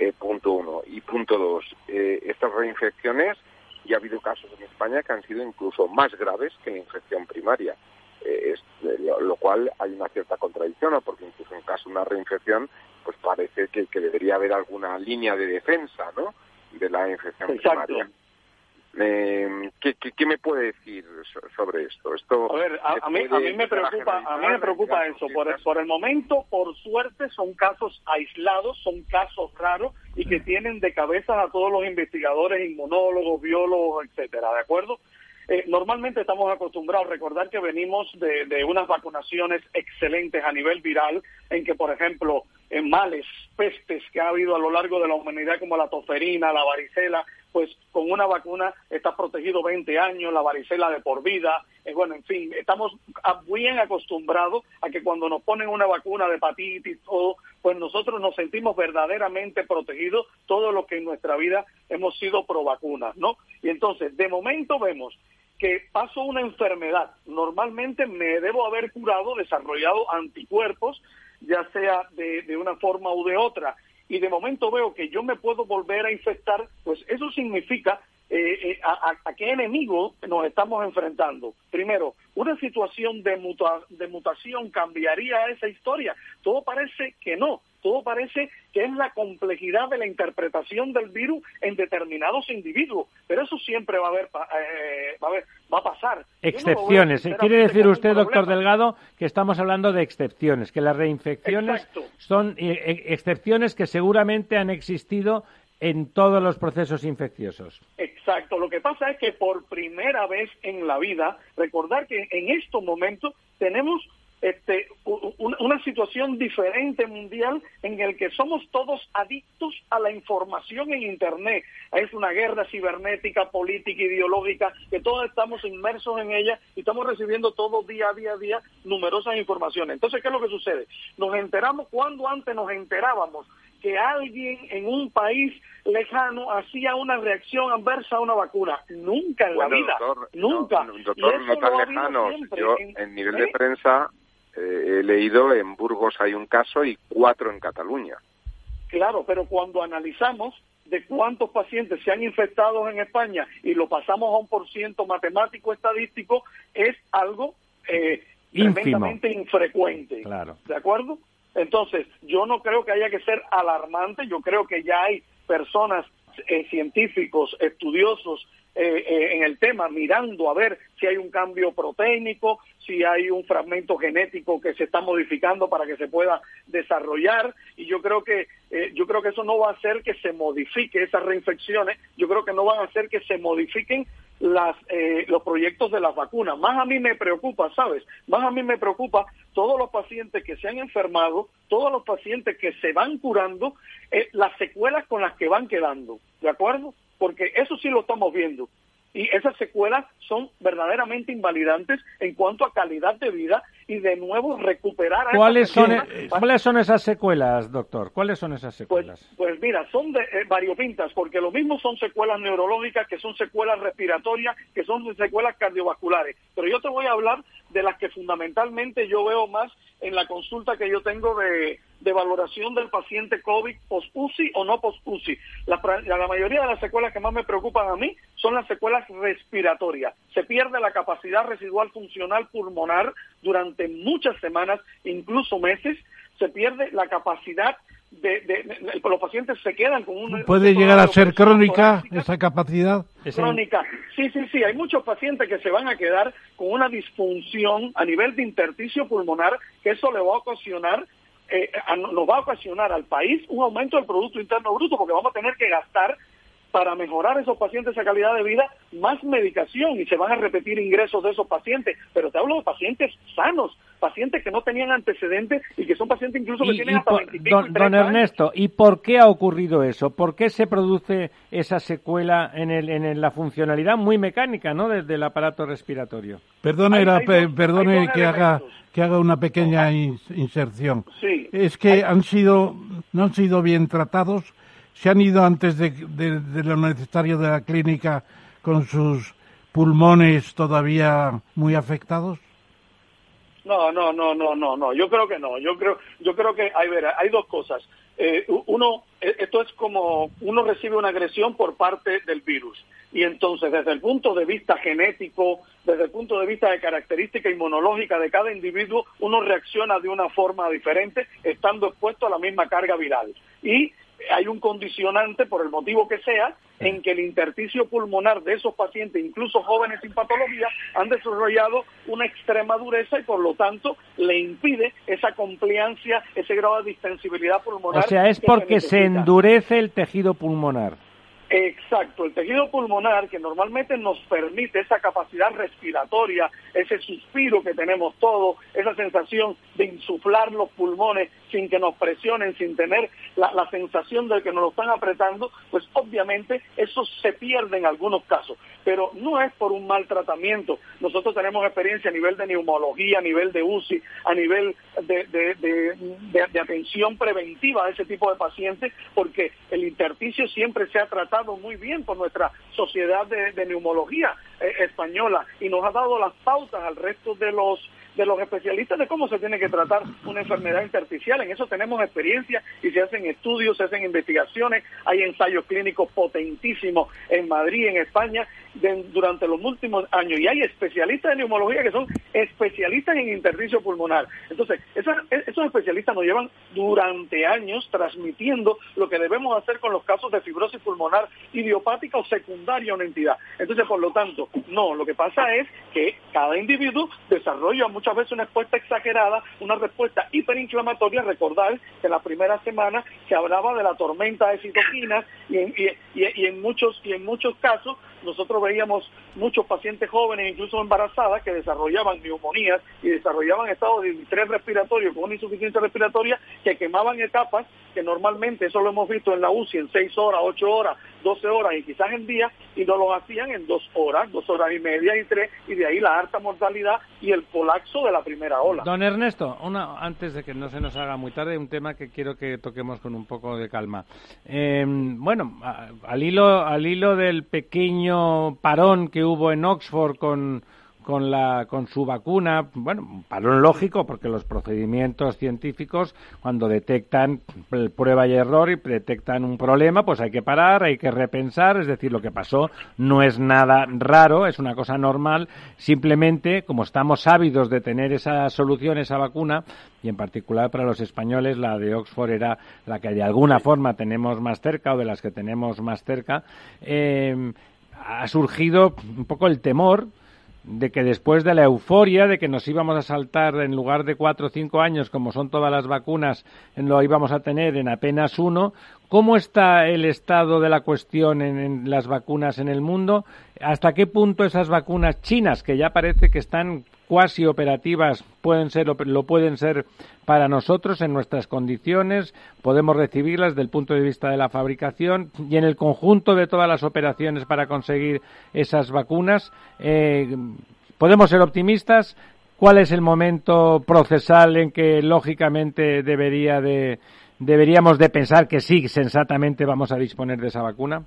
C: Eh, punto uno. Y punto dos, eh, estas reinfecciones, ya ha habido casos en España que han sido incluso más graves que la infección primaria. Eh, lo, cual hay una cierta contradicción, porque incluso en caso de una reinfección, pues parece que, debería haber alguna línea de defensa, ¿no? De la infección primaria. Eh, ¿qué, qué, me puede decir sobre esto? esto
D: a ver, a, mí, a mí me preocupa, a mí me preocupa eso. Por el, por el momento, por suerte, son casos aislados, son casos raros y que tienen de cabeza a todos los investigadores, inmunólogos, biólogos, etcétera, ¿de acuerdo? Eh, normalmente estamos acostumbrados a recordar que venimos de, de, unas vacunaciones excelentes a nivel viral, en que, por ejemplo, en males, pestes que ha habido a lo largo de la humanidad, como la toferina, la varicela, pues con una vacuna está protegido 20 años, la varicela de por vida, eh, bueno, en fin, estamos bien acostumbrados a que cuando nos ponen una vacuna de hepatitis, todo, pues nosotros nos sentimos verdaderamente protegidos todo lo que en nuestra vida hemos sido pro vacunas, ¿no? Y entonces, de momento vemos que paso una enfermedad, normalmente me debo haber curado, desarrollado anticuerpos, ya sea de, de una forma u de otra, y de momento veo que yo me puedo volver a infectar, pues eso significa eh, eh, a, qué enemigo nos estamos enfrentando. Primero, una situación de, de mutación cambiaría esa historia. Todo parece que no, todo parece que es la complejidad de la interpretación del virus en determinados individuos, pero eso siempre va a haber, eh, va, a haber va a pasar.
A: Excepciones. ¿Quiere decir usted, doctor Delgado, que estamos hablando de excepciones, que las reinfecciones son eh, eh, excepciones que seguramente han existido en todos los procesos infecciosos.
D: Exacto. Lo que pasa es que por primera vez en la vida, recordar que en estos momentos tenemos este, una situación diferente mundial en el que somos todos adictos a la información en Internet. Es una guerra cibernética, política, ideológica, que todos estamos inmersos en ella y estamos recibiendo todo día a día a día numerosas informaciones. Entonces, ¿qué es lo que sucede? Nos enteramos cuando antes nos enterábamos que alguien en un país lejano hacía una reacción adversa a una vacuna. Nunca en la vida. nunca.
C: No, doctor, no tan lejano. Yo, en, nivel de ¿Eh? prensa, eh, he leído en Burgos hay un caso y cuatro en Cataluña.
D: Claro, pero cuando analizamos de cuántos pacientes se han infectado en España y lo pasamos a un por ciento matemático estadístico, es algo eh, tremendamente infrecuente.
A: Claro.
D: ¿De acuerdo? Entonces, yo no creo que haya que ser alarmante, yo creo que ya hay personas, eh, científicos, estudiosos eh, eh, en el tema, mirando a ver si hay un cambio proteínico, si hay un fragmento genético que se está modificando para que se pueda desarrollar, y yo creo que yo creo que eso no va a hacer que se modifique esas reinfecciones, yo creo que no van a hacer que se modifiquen las, eh, los proyectos de las vacunas. Más a mí me preocupa, ¿sabes? Más a mí me preocupa todos los pacientes que se han enfermado, todos los pacientes que se van curando, eh, las secuelas con las que van quedando, ¿de acuerdo? Porque eso sí lo estamos viendo y esas secuelas son verdaderamente invalidantes en cuanto a calidad de vida y de nuevo recuperar a
A: ¿Cuáles son e-, cuáles son esas secuelas, doctor? ¿Cuáles son esas
D: pues,
A: secuelas?
D: Pues, mira, son de eh, variopintas porque lo mismo son secuelas neurológicas, que son secuelas respiratorias, que son secuelas cardiovasculares, pero yo te voy a hablar de las que fundamentalmente yo veo más en la consulta que yo tengo de, de valoración del paciente COVID post-UCI o no post-UCI. La, la, mayoría de las secuelas que más me preocupan a mí son las secuelas respiratorias. Se pierde la capacidad residual funcional pulmonar durante muchas semanas, incluso meses. Se pierde la capacidad de, de, los pacientes se quedan con un...
B: ¿Puede llegar a ser crónica esa capacidad?
D: Crónica. Sí, sí, sí. Hay muchos pacientes que se van a quedar con una disfunción a nivel de intersticio pulmonar, que eso le va a ocasionar eh, nos va a ocasionar al país un aumento del Producto Interno Bruto porque vamos a tener que gastar para mejorar esos pacientes esa calidad de vida más medicación y se van a repetir ingresos de esos pacientes. Pero te hablo de pacientes sanos, pacientes que no tenían antecedentes y que son pacientes incluso que tienen hasta 25
A: Don, Ernesto, ¿y por qué ha ocurrido eso? ¿Por qué se produce esa secuela en, el, en la funcionalidad muy mecánica ¿no? desde el aparato respiratorio?
B: Perdone, perdone que haga que haga una pequeña inserción.
D: Sí,
B: es que han sido no han sido bien tratados ¿Se han ido antes de, lo necesario de la clínica con sus pulmones todavía muy afectados?
D: No, no, no, no, no, no. Yo creo que no. Yo creo, yo creo que hay, ver, hay dos cosas. Eh, uno, e, esto es como uno recibe una agresión por parte del virus y entonces desde el punto de vista genético, desde el punto de vista de característica inmunológica de cada individuo, uno reacciona de una forma diferente estando expuesto a la misma carga viral. Y hay un condicionante, por el motivo que sea, en que el intersticio pulmonar de esos pacientes, incluso jóvenes sin patología, han desarrollado una extrema dureza y por lo tanto le impide esa compliancia, ese grado de distensibilidad pulmonar.
A: O sea, es porque se endurece el tejido pulmonar.
D: Exacto, el tejido pulmonar que normalmente nos permite esa capacidad respiratoria, ese suspiro que tenemos todos, esa sensación de insuflar los pulmones sin que nos presionen, sin tener la, sensación de que nos lo están apretando, pues obviamente eso se pierde en algunos casos, pero no es por un mal tratamiento. Nosotros tenemos experiencia a nivel de neumología, a nivel de UCI, a nivel de, de atención preventiva a ese tipo de pacientes, porque el intersticio siempre se ha tratado muy bien por nuestra Sociedad de, Neumología eh, Española y nos ha dado las pautas al resto de los de los especialistas de cómo se tiene que tratar una enfermedad intersticial. En eso tenemos experiencia y se hacen estudios, se hacen investigaciones, hay ensayos clínicos potentísimos en Madrid, en España, durante los últimos años. Y hay especialistas de neumología que son especialistas en intersticio pulmonar. Entonces, esos especialistas nos llevan durante años transmitiendo lo que debemos hacer con los casos de fibrosis pulmonar idiopática o secundaria a una entidad. Entonces, por lo tanto, no, lo que pasa es que cada individuo desarrolla muchas veces una respuesta exagerada, una respuesta hiperinflamatoria. Recordar que en la primera semana se hablaba de la tormenta de citoquinas y en, muchos, y en muchos casos nosotros veíamos muchos pacientes jóvenes, incluso embarazadas, que desarrollaban neumonías y desarrollaban estados de estrés respiratorio con una insuficiencia respiratoria que quemaban etapas que normalmente eso lo hemos visto en la UCI en 6 horas, 8 horas, 12 horas y quizás en día y no lo hacían en 2 horas, 2 horas y media y 3 y de ahí la alta mortalidad y el colapso de la primera ola.
A: Don Ernesto, una, antes de que no se nos haga muy tarde, un tema que quiero que toquemos con un poco de calma. Eh, bueno, al hilo, al hilo del pequeño parón que hubo en Oxford con, con, la, con su vacuna, bueno, parón lógico porque los procedimientos científicos cuando detectan prueba y error y detectan un problema, pues hay que parar, hay que repensar, es decir, lo que pasó no es nada raro, es una cosa normal, simplemente como estamos ávidos de tener esa solución, esa vacuna, y en particular para los españoles la de Oxford era la que de alguna forma tenemos más cerca o de las que tenemos más cerca, eh, ha surgido un poco el temor de que después de la euforia de que nos íbamos a saltar en lugar de cuatro o cinco años, como son todas las vacunas, lo íbamos a tener en apenas uno, ¿cómo está el estado de la cuestión en, las vacunas en el mundo? ¿Hasta qué punto esas vacunas chinas, que ya parece que están cuasi operativas pueden ser lo pueden ser para nosotros en nuestras condiciones, podemos recibirlas desde el punto de vista de la fabricación y en el conjunto de todas las operaciones para conseguir esas vacunas. Eh, podemos ser optimistas. ¿Cuál es el momento procesal en que lógicamente debería de, deberíamos de pensar que sí, sensatamente vamos a disponer de esa vacuna?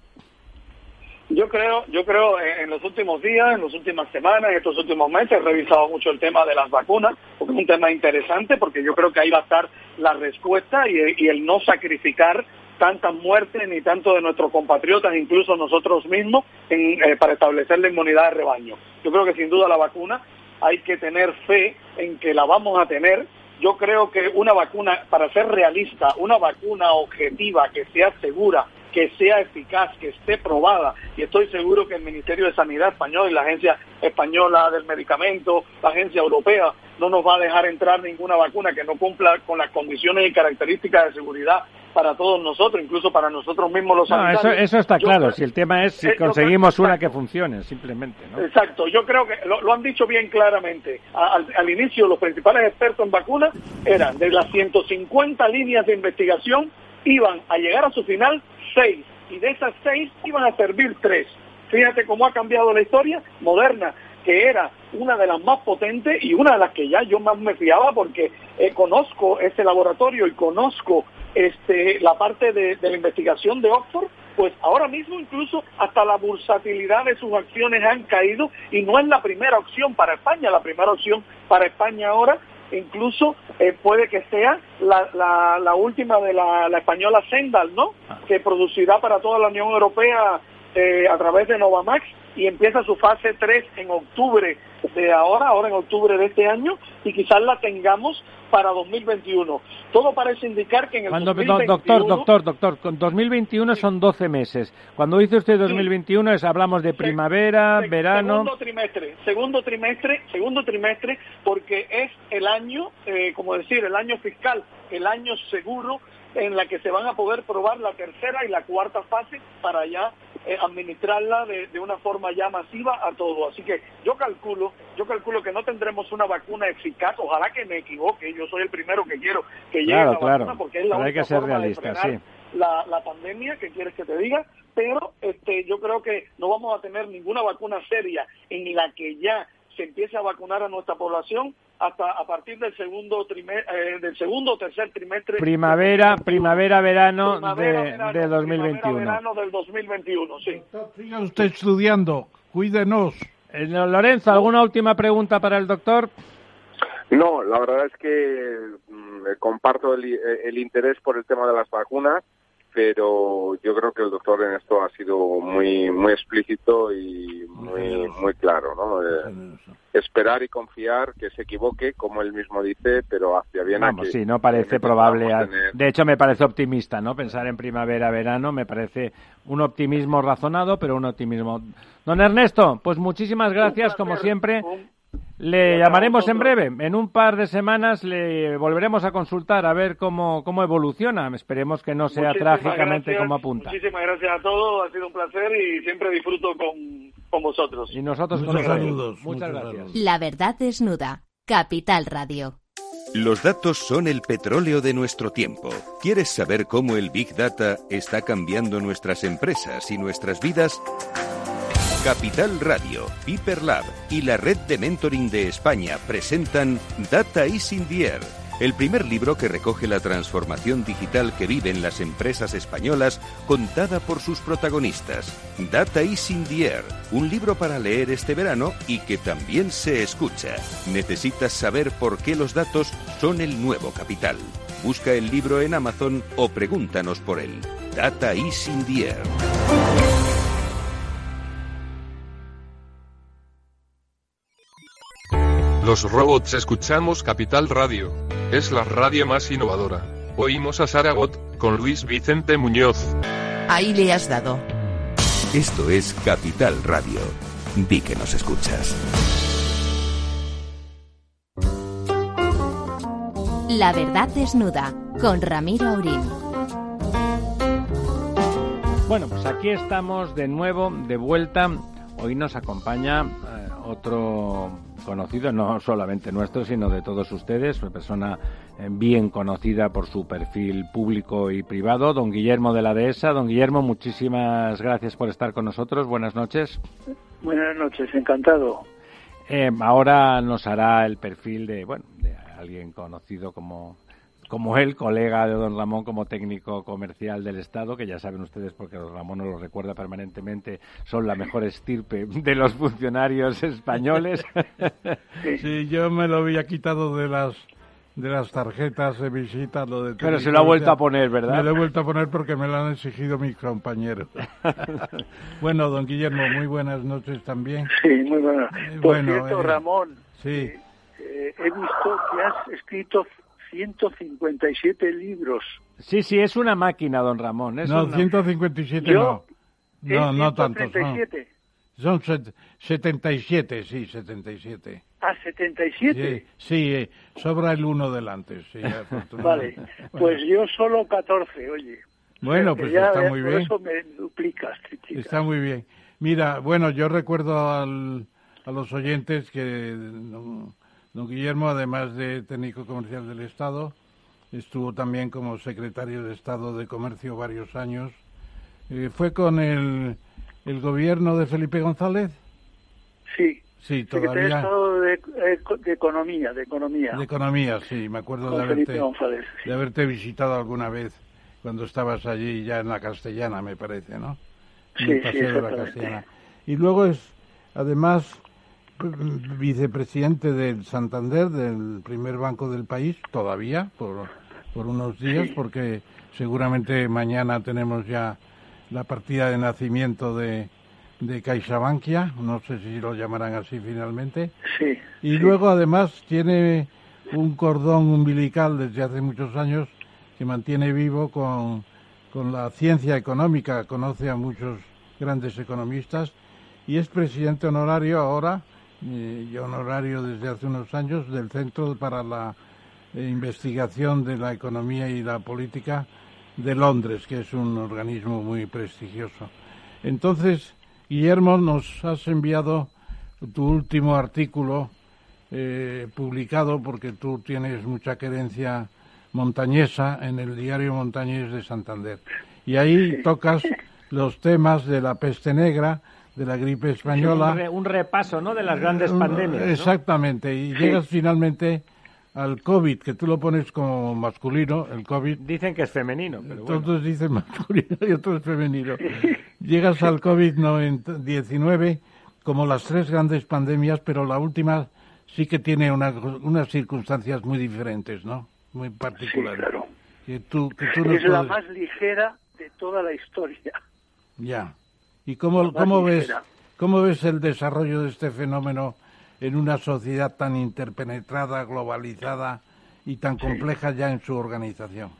D: Yo creo, yo creo en los últimos días, en las últimas semanas, en estos últimos meses, he revisado mucho el tema de las vacunas, porque es un tema interesante, porque yo creo que ahí va a estar la respuesta y, el no sacrificar tantas muertes ni tanto de nuestros compatriotas, incluso nosotros mismos, eh, para establecer la inmunidad de rebaño. Yo creo que sin duda la vacuna hay que tener fe en que la vamos a tener. Yo creo que una vacuna, para ser realista, una vacuna objetiva que sea segura, que sea eficaz, que esté probada. Y estoy seguro que el Ministerio de Sanidad español y la Agencia Española del Medicamento, la Agencia Europea, no nos va a dejar entrar ninguna vacuna que no cumpla con las condiciones y características de seguridad para todos nosotros, incluso para nosotros mismos los
A: no, Eso, está claro, si el tema es si eh, conseguimos una que funcione, simplemente.
D: Exacto, yo creo que lo, han dicho bien claramente. al, al, inicio, los principales expertos en vacunas eran de las 150 líneas de investigación, iban a llegar a su final seis, y de esas seis iban a servir tres. Fíjate cómo ha cambiado la historia moderna, que era una de las más potentes y una de las que ya yo más me fiaba porque eh, conozco este laboratorio y conozco este, la parte de, de la investigación de Oxford, pues ahora mismo incluso hasta la bursatilidad de sus acciones han caído y no es la primera opción para España, la primera opción para España ahora incluso eh, puede que sea la, la, última de la, la, española Sendal, ¿no? Ah. Que producirá para toda la Unión Europea eh, a través de Novamax y empieza su fase 3 en octubre de ahora, ahora en octubre de este año, y quizás la tengamos para 2021. Todo parece indicar que en el
A: Cuando, Doctor, doctor, doctor, con 2021 son 12 meses. Cuando dice usted 2021 es hablamos de primavera, verano...
D: Segundo trimestre, segundo trimestre, segundo trimestre, porque es el año, eh, como decir, el año fiscal, el año seguro en la que se van a poder probar la tercera y la cuarta fase para ya eh, administrarla de, de, una forma ya masiva a todo. Así que yo calculo, yo calculo que no tendremos una vacuna eficaz. Ojalá que me equivoque. Yo soy el primero que quiero que llegue la vacuna porque es la única forma de frenar la, la pandemia. que quieres que te diga? Pero este, yo creo que no vamos a tener ninguna vacuna seria en la que ya se empiece a vacunar a nuestra población hasta a partir del segundo trimestre, del segundo o tercer trimestre.
A: Primavera, primavera, verano,
D: Primavera,
A: de,
D: verano,
A: de 2021.
D: primavera, verano del 2021, sí.
B: Siga usted estudiando, cuídenos.
A: Eh, Lorenzo, ¿alguna última pregunta para el doctor?
C: No, la verdad es que mm, comparto el, el interés por el tema de las vacunas, pero yo creo que el doctor en esto ha sido muy muy explícito y muy muy claro, ¿no? Eh, esperar y confiar que se equivoque, como él mismo dice, pero hacia bien a
A: Vamos,
C: que
A: sí, no parece probable.
C: podamos
A: a-
C: tener-
A: De hecho, me parece optimista, ¿no? Pensar en primavera, verano, me parece un optimismo razonado, pero un optimismo. Don Ernesto, pues muchísimas gracias, como siempre.
D: un-
A: Le llamaremos en breve. En un par de semanas le volveremos a consultar a ver cómo, cómo evoluciona. Esperemos que no sea
D: Muchísimas
A: trágicamente
D: gracias,
A: como apunta.
D: Muchísimas gracias a todos, ha sido un placer y siempre disfruto con, con vosotros.
A: Y nosotros
B: Muchos
A: con
B: saludos,
A: Muchas
B: muchos
A: gracias.
E: La verdad desnuda. Capital Radio.
F: Los datos son el petróleo de nuestro tiempo. ¿Quieres saber cómo el Big Data está cambiando nuestras empresas y nuestras vidas? Capital Radio, Piper Lab y la red de mentoring de España presentan Data is in the Air, el primer libro que recoge la transformación digital que viven las empresas españolas contada por sus protagonistas. Data is in the Air, un libro para leer este verano y que también se escucha. Necesitas saber por qué los datos son el nuevo capital. Busca el libro en Amazon o pregúntanos por él. Data is in the Air.
G: Los robots escuchamos Capital Radio. Es la radio más innovadora. Oímos a Saragot, con Luis Vicente Muñoz.
H: Ahí le has dado.
F: Esto es Capital Radio. Di que nos escuchas.
E: La verdad desnuda. Con Ramiro Aurín.
A: Bueno, pues aquí estamos de nuevo, de vuelta. Hoy nos acompaña otro conocido, no solamente nuestro, sino de todos ustedes, una persona eh, bien conocida por su perfil público y privado, don Guillermo de la Dehesa. Don Guillermo, muchísimas gracias por estar con nosotros. Buenas noches.
I: Buenas noches, encantado.
A: Eh, ahora nos hará el perfil de, bueno, de alguien conocido como, como él, colega de don Ramón como técnico comercial del Estado, que ya saben ustedes, porque don Ramón nos lo recuerda permanentemente, son la mejor estirpe de los funcionarios españoles. (laughs)
B: Sí, yo me lo había quitado de las de las tarjetas de visita, lo de
A: Pero se lo ha vuelto a poner, ¿verdad?
B: Me lo he vuelto a poner porque me lo han exigido mis compañeros. (laughs) bueno, don Guillermo, muy buenas noches también.
I: Sí, muy buenas.
B: Eh,
I: Por
B: bueno,
I: cierto,
B: eh,
I: Ramón,
B: Sí,
I: eh, he visto que has escrito 157 libros.
A: Sí, sí, es una máquina, don Ramón. Es
B: no,
A: una-
B: 157
I: Yo,
B: no. No, no tantos. No.
I: 137.
B: Son set- 77, sí, 77.
I: Ah, 77.
B: Sí, sí, eh, sobra el uno delante, sí, (laughs)
I: Vale, pues yo solo 14, oye.
B: Bueno, pues
I: ya,
B: está muy
I: por
B: bien.
I: eso me duplicas, chica.
B: Está muy bien. Mira, bueno, yo recuerdo al- a los oyentes que don, don Guillermo, además de técnico comercial del Estado, estuvo también como secretario de Estado de Comercio varios años. Eh, ¿Fue con el, el gobierno de Felipe González?
I: Sí.
B: Sí,
I: Secretario de
B: todavía.
I: Estado de, eh, de Economía, de Economía.
B: De Economía, sí, me acuerdo
I: Con
B: de haberte,
I: González, sí.
B: de haberte visitado alguna vez cuando estabas allí ya en la Castellana, me parece, ¿no? En
I: Sí,
B: el
I: sí,
B: Paseo de la. Castellana. Y luego es, además, vicepresidente del Santander, del primer banco del país, todavía, por, por unos días, porque seguramente mañana tenemos ya la partida de nacimiento de, de CaixaBankia, no sé si lo llamarán así finalmente.
I: Sí.
B: Y
I: sí.
B: luego además tiene un cordón umbilical desde hace muchos años que mantiene vivo con, con la ciencia económica, conoce a muchos grandes economistas y es presidente honorario ahora, eh, y honorario desde hace unos años, del Centro para la Investigación de la Economía y la Política de Londres, que es un organismo muy prestigioso. Entonces, Guillermo, nos has enviado tu último artículo eh, publicado, porque tú tienes mucha querencia montañesa en el diario Montañés de Santander. Y ahí tocas (laughs) los temas de la peste negra, de la gripe española.
A: Un, re- un repaso, ¿no? De las grandes
B: Un-
A: pandemias. ¿no?
B: Exactamente, y llegas finalmente al COVID, que tú lo pones como masculino, el COVID,
A: Dicen que es femenino, pero bueno.
B: todos dicen (laughs) masculino y otros femenino. Llegas al COVID-19 como las tres grandes pandemias, pero la última sí que tiene una- unas circunstancias muy diferentes, ¿no? Muy
I: Sí,
B: particulares.
I: claro.
B: Que tú, que tú nos
I: Es la
B: puedes-
I: más ligera de toda la historia.
B: Ya. ¿Y cómo, cómo ves cómo ves el desarrollo de este fenómeno en una sociedad tan interpenetrada, globalizada y tan compleja ya en su organización?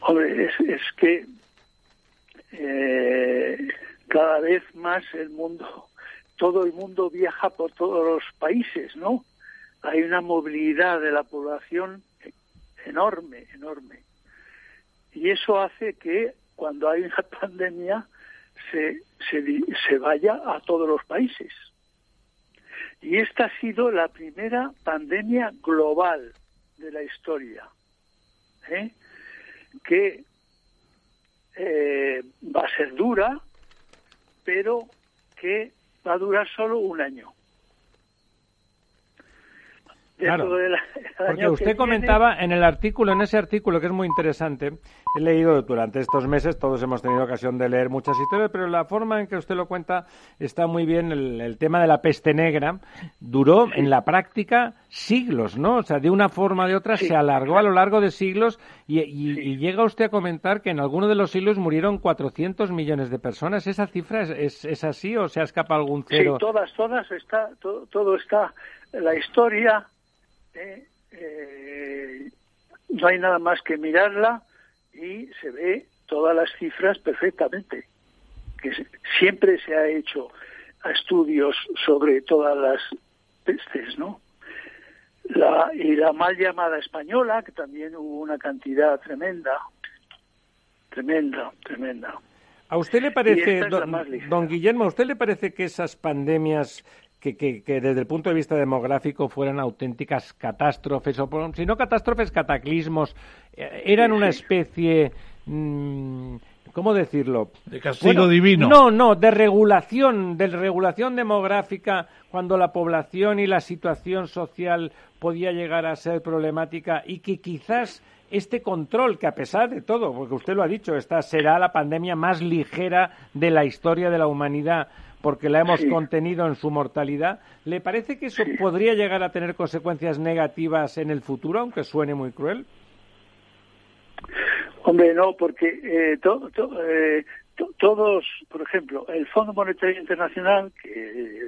I: Hombre, es, es que eh, cada vez más el mundo, todo el mundo viaja por todos los países, ¿no? Hay una movilidad de la población enorme, enorme. Y eso hace que cuando hay una (laughs) pandemia se, se, se vaya a todos los países. Y esta ha sido la primera pandemia global de la historia. ¿eh? que eh, va a ser dura, pero que va a durar solo un año. (laughs)
A: Claro,
I: del-
A: Porque usted
I: viene-
A: comentaba en el artículo, en ese artículo que es muy interesante, he leído durante estos meses, todos hemos tenido ocasión de leer muchas historias, pero la forma en que usted lo cuenta está muy bien. El, el tema de la peste negra duró en la práctica siglos, ¿no? O sea, de una forma o de otra
I: Sí.
A: se alargó a lo largo de siglos y, y- y llega usted a comentar que en alguno de los siglos murieron 400 millones de personas. ¿Esa cifra es, es, es así o se ha escapado algún
I: Sí,
A: cero?
I: todas, todas, está, todo está, la historia, eh, eh, no hay nada más que mirarla y se ve todas las cifras perfectamente. Que siempre se ha hecho estudios sobre todas las pestes, ¿no? La, y la mal llamada española, que también hubo una cantidad tremenda, tremenda, tremenda.
A: ¿A usted le parece, don Guillermo, a usted le parece que esas pandemias que, que- que desde el punto de vista demográfico fueran auténticas catástrofes, o por- si no catástrofes, cataclismos, eh, eran una especie, mm, ¿cómo decirlo?
B: De castigo divino.
A: No, no, de regulación, de regulación demográfica, cuando la población y la situación social podía llegar a ser problemática y que quizás este control, que a pesar de todo, porque usted lo ha dicho, esta será la pandemia más ligera de la historia de la humanidad, porque la hemos
I: Sí.
A: contenido en su mortalidad, ¿le parece que eso podría llegar a tener consecuencias negativas en el futuro, aunque suene muy cruel?
I: Hombre, no, porque eh, to- to- eh, to- todos, por ejemplo, el Fondo Monetario Internacional, que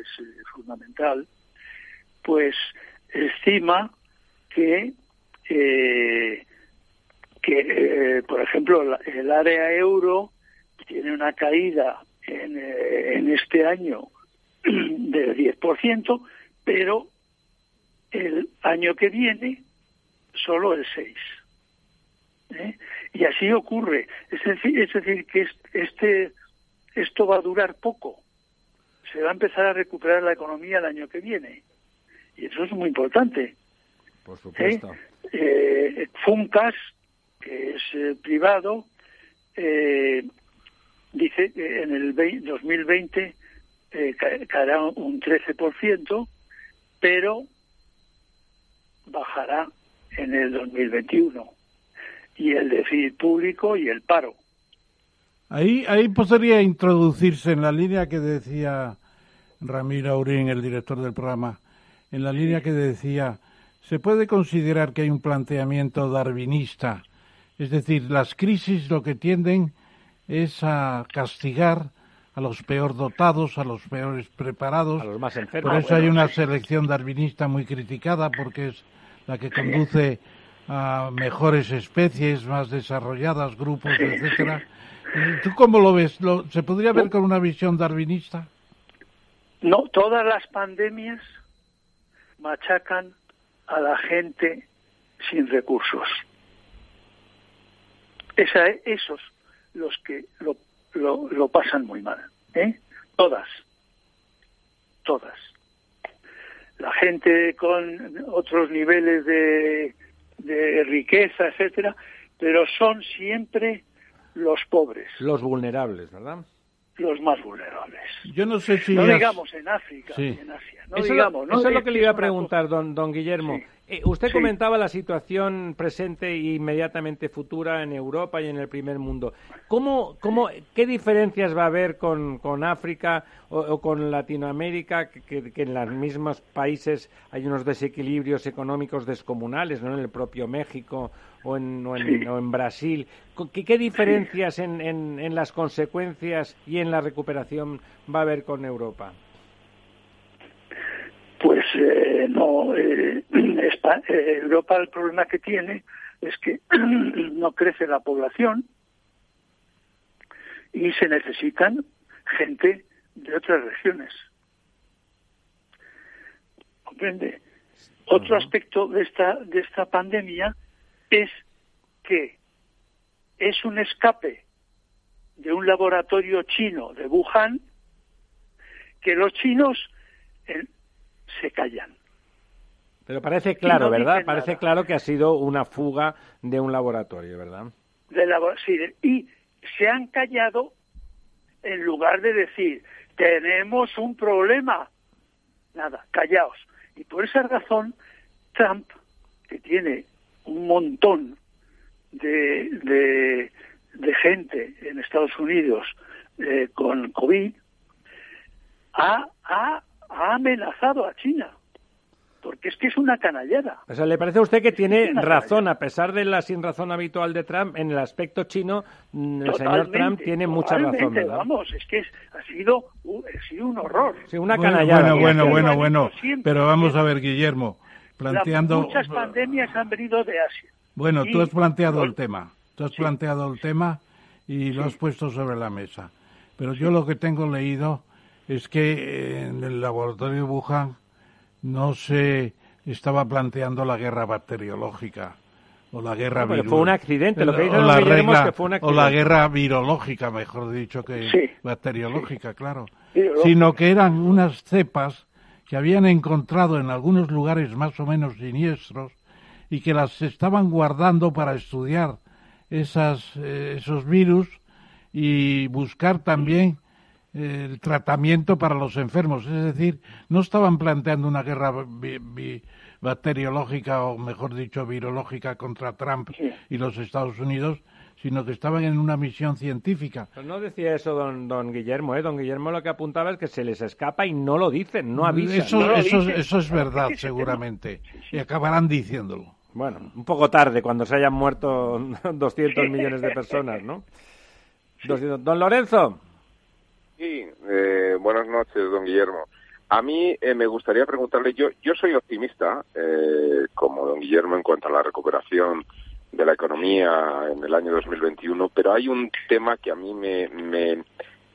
I: es eh, fundamental, pues estima que, eh, que por ejemplo, la- el área euro tiene una caída en, eh, en este año (clears throat) del 10%, pero el año que viene solo el 6%. ¿eh? Y así ocurre. Es decir, es decir que es- este, esto va a durar poco. Se va a empezar a recuperar la economía el año que viene. Y eso es muy importante.
A: Por
I: ¿eh? Eh, Funcas, que es privado, eh, dice que en el vei- 2020 eh, ca- caerá un 13%, pero bajará en el 2021. Y el déficit público y el paro.
B: Ahí, ahí podría introducirse en la línea que decía Ramiro Aurín, el director del programa, en la línea que decía, se puede considerar que hay un planteamiento darwinista, es decir, las crisis lo que tienden es a castigar a los peor dotados, a los peores preparados.
A: A los más enfermos.
B: Por eso hay una selección darwinista muy criticada porque es la que conduce a mejores especies más desarrolladas, grupos, etcétera. ¿Y ¿Tú cómo lo ves? ¿Lo- ¿Se podría ver con una visión darwinista?
I: No, todas las pandemias machacan a la gente sin recursos. Esa, esos los que lo, lo, lo pasan muy mal. ¿eh? Todas. Todas. La gente con otros niveles de, de riqueza, etcétera, pero son siempre los pobres.
A: Los vulnerables, ¿verdad?
I: los más vulnerables.
B: Yo no sé si...
I: No digamos en África en Asia. No
A: eso,
I: digamos,
A: eso es lo que le iba a preguntar, don, don Guillermo. Eh, usted comentaba la situación presente e inmediatamente futura en Europa y en el primer mundo. ¿Cómo, cómo, ¿Qué diferencias va a haber con, con África o, con Latinoamérica, que, en los mismos países hay unos desequilibrios económicos descomunales, ¿no? en el propio México o en, o en, Brasil? ¿Qué, qué diferencias en, en, en las consecuencias y en la recuperación va a haber con Europa?
I: Eh, no, eh, (clears throat) eh, Europa el problema que tiene es que (clears throat) no crece la población y se necesitan gente de otras regiones. ¿Comprende? Otro aspecto de esta, de esta pandemia es que es un escape de un laboratorio chino de Wuhan que los chinos se callan.
A: Pero parece claro, ¿verdad? Parece claro que ha sido una fuga de un laboratorio, ¿verdad?
I: De sí, y se han callado en lugar de decir, tenemos un problema. Nada, callaos. Y por esa razón, Trump, que tiene un montón de, de, gente en Estados Unidos eh, con COVID, ha, ha ha amenazado a China. Porque es que es una canallada.
A: O sea, ¿le parece a usted que tiene razón, a pesar de la sin razón habitual de Trump, en el aspecto chino, mm, el señor Trump tiene mucha razón, ¿verdad?
I: Vamos, es que ha, sido, ha sido un horror.
A: Sí, una canallada.
B: Bueno, bueno, bueno, bueno. Pero vamos a ver, Guillermo, planteando...
I: muchas pandemias han venido de Asia.
B: Bueno, tú has planteado el tema. Tú has planteado el tema y lo has puesto sobre la mesa. Pero yo lo que tengo leído es que en el laboratorio de Wuhan no se estaba planteando la guerra bacteriológica o la guerra
A: no, fue un accidente lo que o
B: la
A: que fue un
B: o la guerra virológica mejor dicho que bacteriológica claro. Sino que eran unas cepas que habían encontrado en algunos lugares más o menos siniestros y que las estaban guardando para estudiar esas, eh, esos virus y buscar también el tratamiento para los enfermos. Es decir, no estaban planteando una guerra bacteriológica o, mejor dicho, virológica contra Trump y los Estados Unidos, sino que estaban en una misión científica.
A: no decía eso don, don Guillermo, ¿eh? Don Guillermo lo que apuntaba es que se les escapa y no lo dicen, no avisan.
B: Eso, eso, eso es verdad, seguramente, y acabarán diciéndolo.
A: Bueno, un poco tarde, cuando se hayan muerto (laughs) 200 millones de personas, ¿no? Don Lorenzo.
C: Sí, eh, buenas noches, don Guillermo. A mí eh, me gustaría preguntarle, yo, yo soy optimista, eh, como don Guillermo, en cuanto a la recuperación de la economía en el año 2021, pero hay un tema que a mí me, me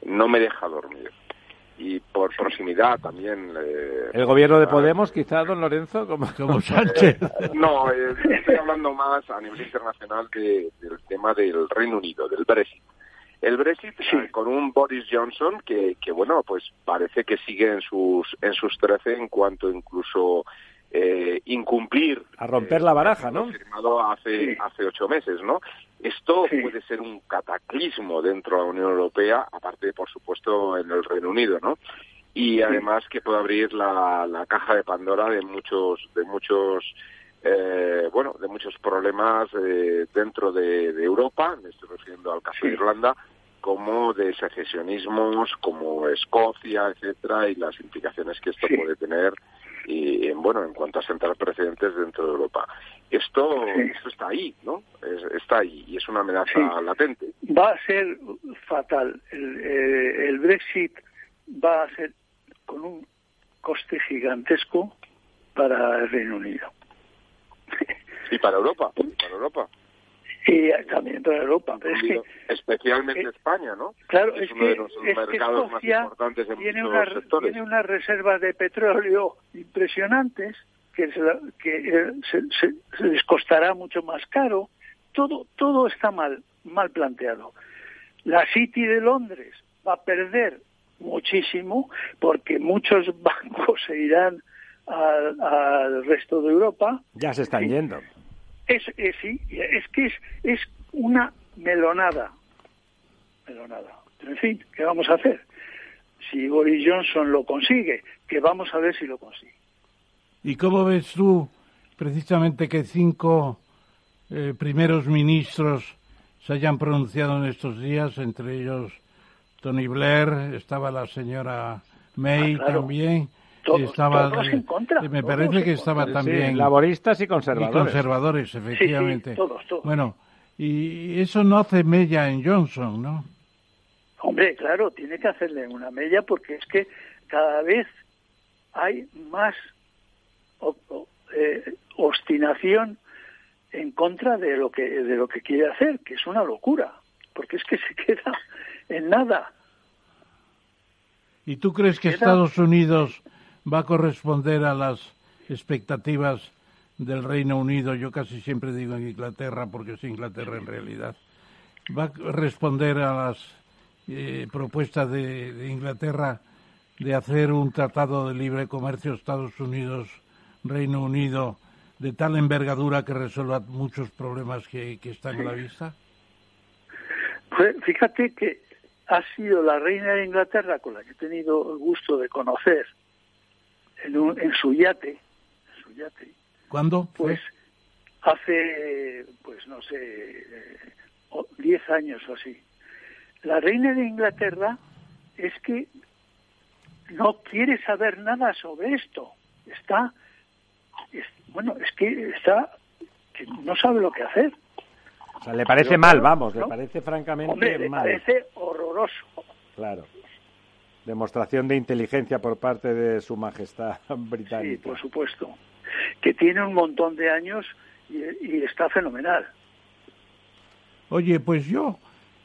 C: no me deja dormir. Y por proximidad también.
A: ¿El gobierno de Podemos, quizá, don Lorenzo, como, como Sánchez? (laughs)
C: no, estoy hablando más a nivel internacional del tema del Reino Unido, del Brexit. El Brexit con un Boris Johnson que, que, bueno, pues parece que sigue en sus, en sus 13 en cuanto incluso eh, incumplir.
A: A romper la baraja, ¿no?
C: Firmado hace, hace ocho meses, ¿no? Esto puede ser un cataclismo dentro de la Unión Europea, aparte, por supuesto, en el Reino Unido, ¿no? Y además que puede abrir la, la caja de Pandora de muchos, de muchos eh, bueno, de muchos problemas eh, dentro de, Europa, me estoy refiriendo al caso de Irlanda, como de secesionismos, como Escocia, etcétera, y las implicaciones que esto puede tener y bueno en cuanto a sentar precedentes dentro de Europa. Esto, esto está ahí, ¿no? está ahí y es una amenaza latente.
I: Va a ser fatal. El, eh, el Brexit va a ser con un coste gigantesco para el Reino Unido.
C: Y para Europa, (laughs) para Europa.
I: Y también para Europa. Pero es que,
C: especialmente eh, España, ¿no?
I: Claro, es, uno de los mercados más importantes en tiene muchos sectores. Tiene unas reservas de petróleo impresionantes que, se, que eh, se, les costará mucho más caro. Todo, todo está mal, mal planteado. La City de Londres va a perder muchísimo porque muchos (laughs) bancos se irán al, resto de Europa.
A: Ya se están yendo.
I: Es, es, sí, es que es, es una melonada. Melonada. Pero en fin, ¿qué vamos a hacer? Si Boris Johnson lo consigue, que vamos a ver si lo consigue.
B: ¿Y cómo ves tú precisamente que cinco eh, primeros ministros se hayan pronunciado en estos días, entre ellos Tony Blair, estaba la señora May
I: Ah, claro.
B: también,
I: Todos-
B: estaba,
I: todos en contra,
B: me parece que estaba
I: contra.
B: también
A: Sí, laboristas y
B: y
A: conservadores.
B: conservadores, efectivamente.
I: todos, todos.
B: Bueno, y eso no hace mella en Johnson, ¿no?
I: Hombre, claro, tiene que hacerle una mella porque es que cada vez hay más o- o- eh, obstinación en contra de lo que de lo que quiere hacer, que es una locura, porque es que se (laughs) queda en nada.
B: ¿Y tú crees que
I: Queda-
B: Estados Unidos va a corresponder a las expectativas del Reino Unido? Yo casi siempre digo en Inglaterra, porque es Inglaterra en realidad. ¿Va a responder a las eh, propuestas de, Inglaterra de hacer un tratado de libre comercio Estados Unidos-Reino Unido de tal envergadura que resuelva muchos problemas que, que están a la vista?
I: Pues fíjate que ha sido la reina de Inglaterra con la que he tenido el gusto de conocer en, un- en su yate, en su yate,
B: ¿Cuándo? fue?
I: pues hace, pues no sé, eh, o- 10 años o así. La reina de Inglaterra es que no quiere saber nada sobre esto. Está, es- bueno, es que está, que no sabe lo que hacer.
A: O sea, le parece
I: Pero
A: mal, vamos, le parece francamente
I: Hombre, le
A: mal.
I: parece horroroso.
A: Claro. Demostración de inteligencia por parte de su majestad (laughs)
I: Sí,
A: británica.
I: por supuesto. Que tiene un montón de años y, y está fenomenal.
B: Oye, pues yo,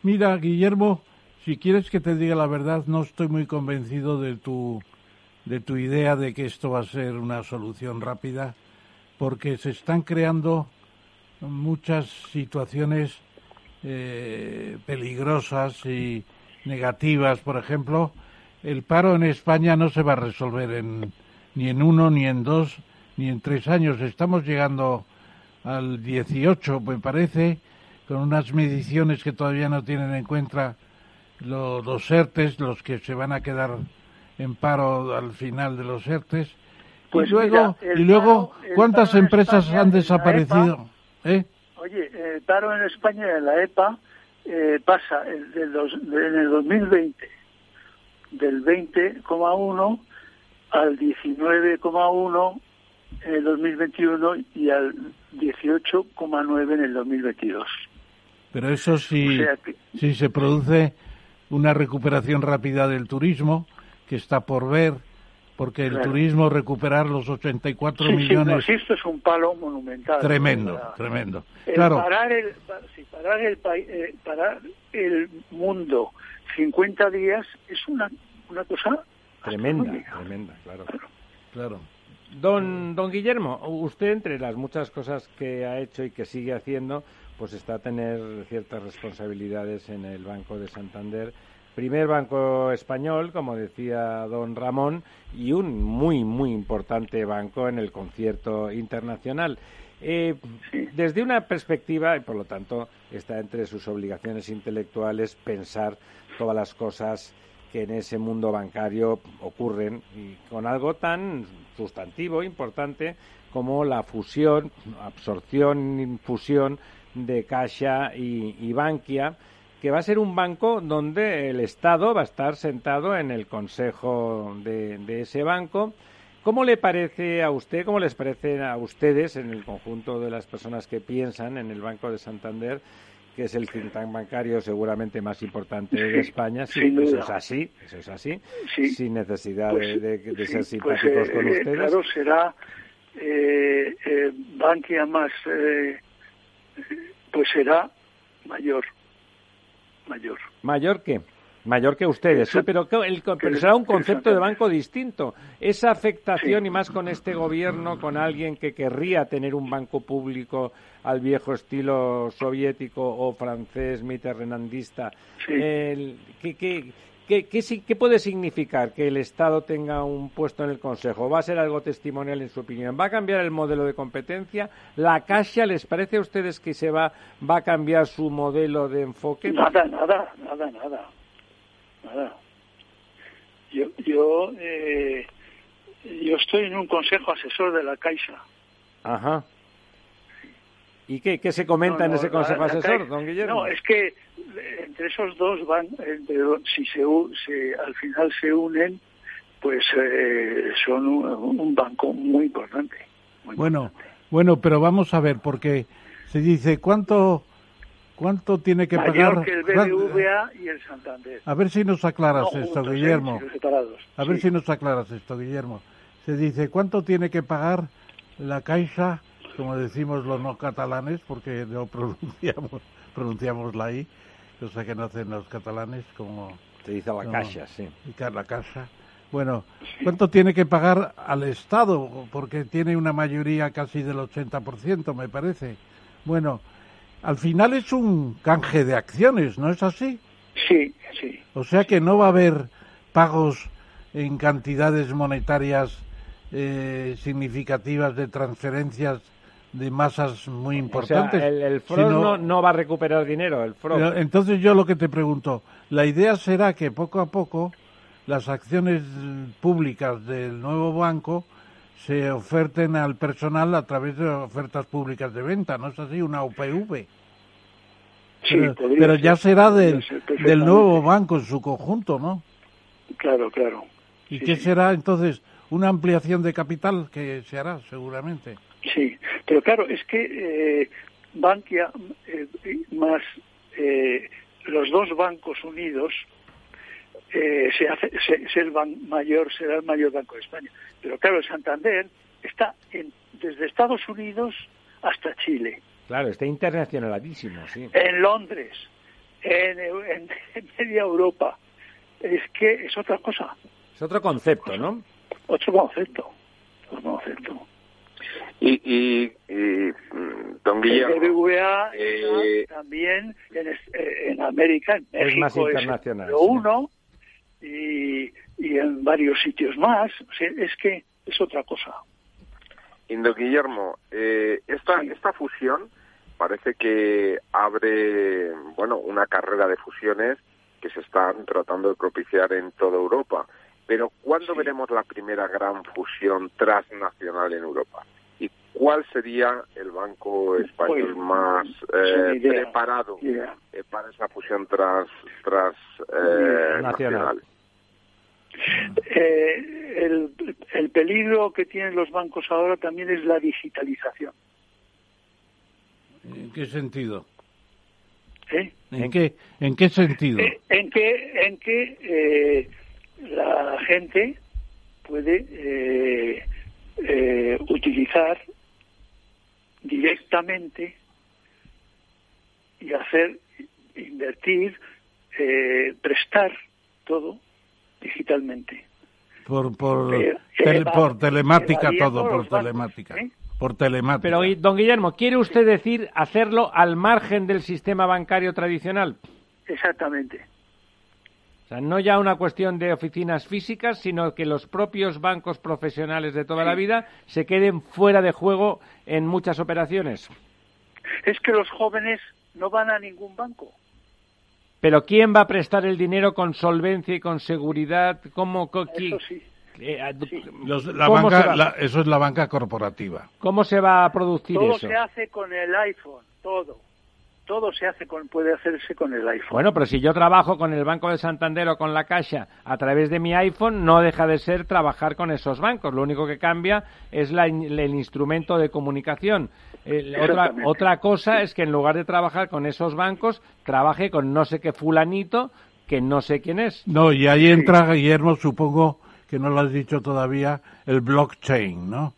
B: mira, Guillermo, si quieres que te diga la verdad, no estoy muy convencido de tu, de tu idea de que esto va a ser una solución rápida, porque se están creando muchas situaciones eh, peligrosas y negativas. Por ejemplo, el paro en España no se va a resolver en, ni en uno, ni en dos, ni en tres años. Estamos llegando al 18, me parece, con unas mediciones que todavía no tienen en cuenta lo- los ERTES, los que se van a quedar en paro al final de los ERTES.
I: Pues
B: y luego,
I: mira, el
B: y luego
I: paro- el
B: ¿cuántas
I: en
B: empresas
I: España,
B: han
I: en
B: desaparecido? ¿Eh?
I: Oye, el paro en España en la EPA eh, pasa el del dos- de- en el 2020 del 20,1 al 19,1 en el 2021 y al 18,9 en el 2022.
B: Pero eso sí,
I: O sea que-
B: si se produce una recuperación rápida del turismo, que está por ver, porque el
I: Claro.
B: turismo recuperar los 84
I: Sí, sí, no,
B: millones,
I: sí, esto es un palo monumental.
B: tremendo, tremendo.
I: El
B: Claro,
I: parar el, pa- sí, parar el, eh, parar el mundo 50 días es una, una cosa
A: Tremenda, tremenda, claro.
B: claro.
A: Don, don Guillermo, usted entre las muchas cosas que ha hecho y que sigue haciendo, pues está a tener ciertas responsabilidades en el Banco de Santander. Primer banco español, como decía don Ramón, y un muy, muy importante banco en el concierto internacional. Eh, desde una perspectiva, y por lo tanto está entre sus obligaciones intelectuales pensar todas las cosas que en ese mundo bancario ocurren y con algo tan sustantivo, importante, como la fusión, absorción, infusión de Caixa y, y Bankia, que va a ser un banco donde el Estado va a estar sentado en el consejo de, de ese banco. ¿Cómo le parece a usted, cómo les parece a ustedes, en el conjunto de las personas que piensan en el Banco de Santander, que es el think tank bancario seguramente más importante de España? Sí,
I: sin
A: eso
I: duda.
A: es así, eso es así,
I: Sí.
A: sin necesidad
I: Pues,
A: de, de- de ser
I: pues,
A: simpáticos
I: eh,
A: con
I: eh,
A: ustedes.
I: Claro, será eh, eh, Bankia más, eh, pues será mayor, mayor.
A: Mayor que mayor que ustedes, sí, pero, que el pero
I: Que-
A: será un concepto de banco distinto. Esa afectación
I: Sí.
A: y más con este gobierno, con alguien que querría tener un banco público al viejo estilo soviético o francés mitterrandista,
I: Sí.
A: el- ¿qué, qué, qué- qué puede significar que el Estado tenga un puesto en el Consejo? ¿Va a ser algo testimonial en su opinión? ¿Va a cambiar el modelo de competencia? ¿La Caixa les parece a ustedes que se va, va a cambiar su modelo de enfoque?
I: Nada, nada, nada, nada. Nada. Yo, yo, eh, yo estoy en un consejo asesor de la Caixa.
A: Ajá. ¿Y qué, qué se comenta en ese consejo asesor, don Guillermo?
I: No, es que entre esos dos van, entre, si se, se, al final se unen, pues eh, son un, banco muy importante.
B: bueno, bueno, pero vamos a ver, porque se dice cuánto cuánto tiene que
I: pagar. que el BBVA y el Santander.
B: A ver si nos aclaras esto, Guillermo. a ver si nos aclaras esto, Guillermo. Se dice cuánto tiene que pagar la Caixa, como decimos los no catalanes, porque no (laughs) pronunciamos pronunciamos la i, cosa que no hacen los catalanes, como
A: se dice la Caixa, sí.
B: La Caixa bueno, ¿cuánto tiene que pagar al Estado? Porque tiene una mayoría casi del 80%, me parece. Bueno, al final es un canje de acciones, ¿no es así?
I: Sí, sí.
B: O sea que no va a haber pagos en cantidades monetarias eh, significativas de transferencias de masas muy importantes.
A: el, el no, va a recuperar dinero, el
B: Entonces yo lo que te pregunto, la idea será que poco a poco las acciones públicas del nuevo banco se oferten al personal a través de ofertas públicas de venta, ¿no es así? Una UPV.
I: Sí,
B: pero, ya será del, del nuevo banco en su conjunto, ¿no?
I: Claro, claro.
B: ¿Y qué será entonces? Una ampliación de capital que se hará seguramente.
I: Sí, pero claro, es que eh, Bankia eh, más eh, los dos bancos unidos eh, se hace, se, el mayor, será el mayor banco de España. Pero claro, el Santander está en, desde Estados Unidos hasta Chile.
A: Claro, está internacionalísimo, sí.
I: En Londres, en, media Europa. Es que es otra cosa.
A: Es otro concepto, ¿no?
I: Otro concepto. Otro concepto.
C: Y, y, y don Guillermo.
I: El BBVA eh, también en, eh, en América, en México,
A: es más internacional.
I: Es uno, y, en varios sitios más. es que es otra cosa.
C: Indo Guillermo, eh, esta, esta fusión parece que abre bueno una carrera de fusiones que se están tratando de propiciar en toda Europa. Pero ¿cuándo veremos la primera gran fusión transnacional en Europa? ¿Y cuál sería el banco español pues, más eh, preparado eh, para esa fusión trans, transnacional?
I: Eh, el, el peligro que tienen los bancos ahora también es la digitalización.
B: ¿En qué sentido?
I: ¿Eh?
B: ¿En, qué, ¿En qué sentido?
I: Eh, en que, en que eh, la gente puede utilizar directamente y hacer, invertir, prestar todo digitalmente.
B: Por, por, por telemática todo, por telemática. ¿eh? Por telemática.
A: Pero, don Guillermo, ¿quiere usted decir hacerlo al margen del sistema bancario tradicional?
I: Exactamente.
A: O sea, no ya una cuestión de oficinas físicas, sino que los propios bancos profesionales de toda la vida se queden fuera de juego en muchas operaciones.
I: Es que los jóvenes no van a ningún banco.
A: Pero ¿quién va a prestar el dinero con solvencia y con seguridad? ¿Cómo,
I: Eso sí.
B: Eh, la banca, eso es la banca corporativa.
A: ¿Cómo se va a producir
I: eso?
A: Todo
I: se hace con el iPhone, todo. Todo se hace con, puede hacerse con el iPhone.
A: Bueno, pero si yo trabajo con el Banco de Santander o con la Caixa a través de mi iPhone, no deja de ser trabajar con esos bancos. Lo único que cambia es el instrumento de comunicación otra, otra cosa es que en lugar de trabajar con esos bancos, trabaje con no sé qué fulanito que no sé quién es.
B: No, y ahí entra, Guillermo, supongo que no lo has dicho todavía, el blockchain, ¿no?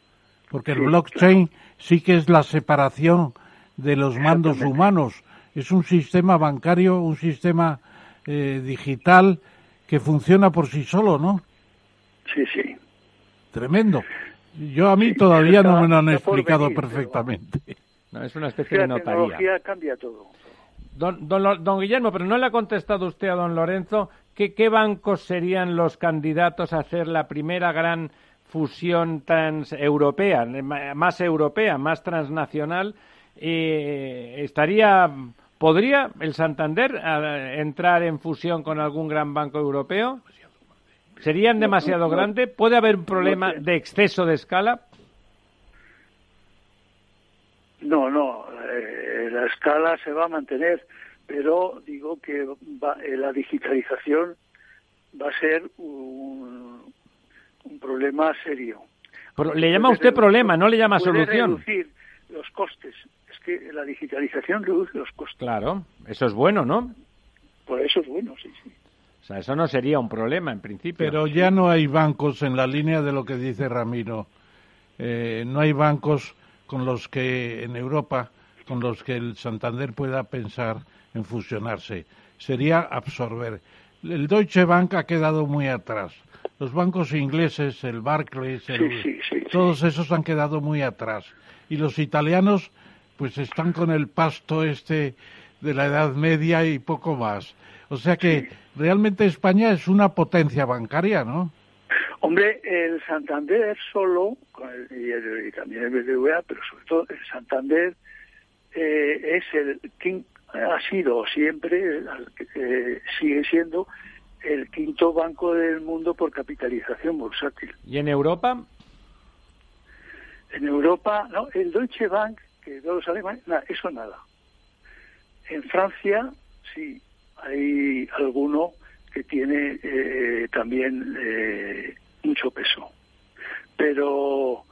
B: Porque el blockchain sí que es la separación de los mandos humanos. Es un sistema bancario, un sistema eh, digital que funciona por sí solo, ¿no?
I: Sí, sí.
B: Tremendo. Yo a mí todavía no me lo han explicado perfectamente.
A: No, es una especie de notaría.
I: cambia todo.
A: Don, don, Guillermo, pero no le ha contestado usted a don Lorenzo que qué bancos serían los candidatos a hacer la primera gran fusión transeuropea, más europea, más transnacional. Eh, estaría ¿Podría el Santander eh, entrar en fusión con algún gran banco europeo? ¿Serían demasiado grandes? ¿Puede haber un problema de exceso de escala?
I: No, no, eh, la escala se va a mantener, pero digo que eh, la digitalización va a ser un, problema serio.
A: le llama usted problema, no le llama solución.
I: reducir los costes. Que la digitalización reduce los costes.
A: Claro, eso es bueno, ¿no?
I: Pues eso es bueno, sí, sí.
A: O sea, eso no sería un problema en principio.
B: Pero ya no hay bancos en la línea de lo que dice Ramiro. Eh, no hay bancos con los que en Europa, con los que el Santander pueda pensar en fusionarse. Sería absorber. El Deutsche Bank ha quedado muy atrás. Los bancos ingleses, el Barclays, todos esos han quedado muy atrás. Y los italianos, pues están con el pasto este de la Edad Media y poco más. O sea que realmente España es una potencia bancaria, ¿no?
I: Hombre, el Santander solo, y, también el BBVA, pero sobre todo el Santander eh, es el quinto, ha sido siempre, eh, sigue siendo el quinto banco del mundo por capitalización bursátil.
A: ¿Y en Europa?
I: En Europa, no, el Deutsche Bank, que todos los alemanes, nada, eso nada. En Francia, sí, hay alguno que tiene eh, también eh, mucho peso. Pero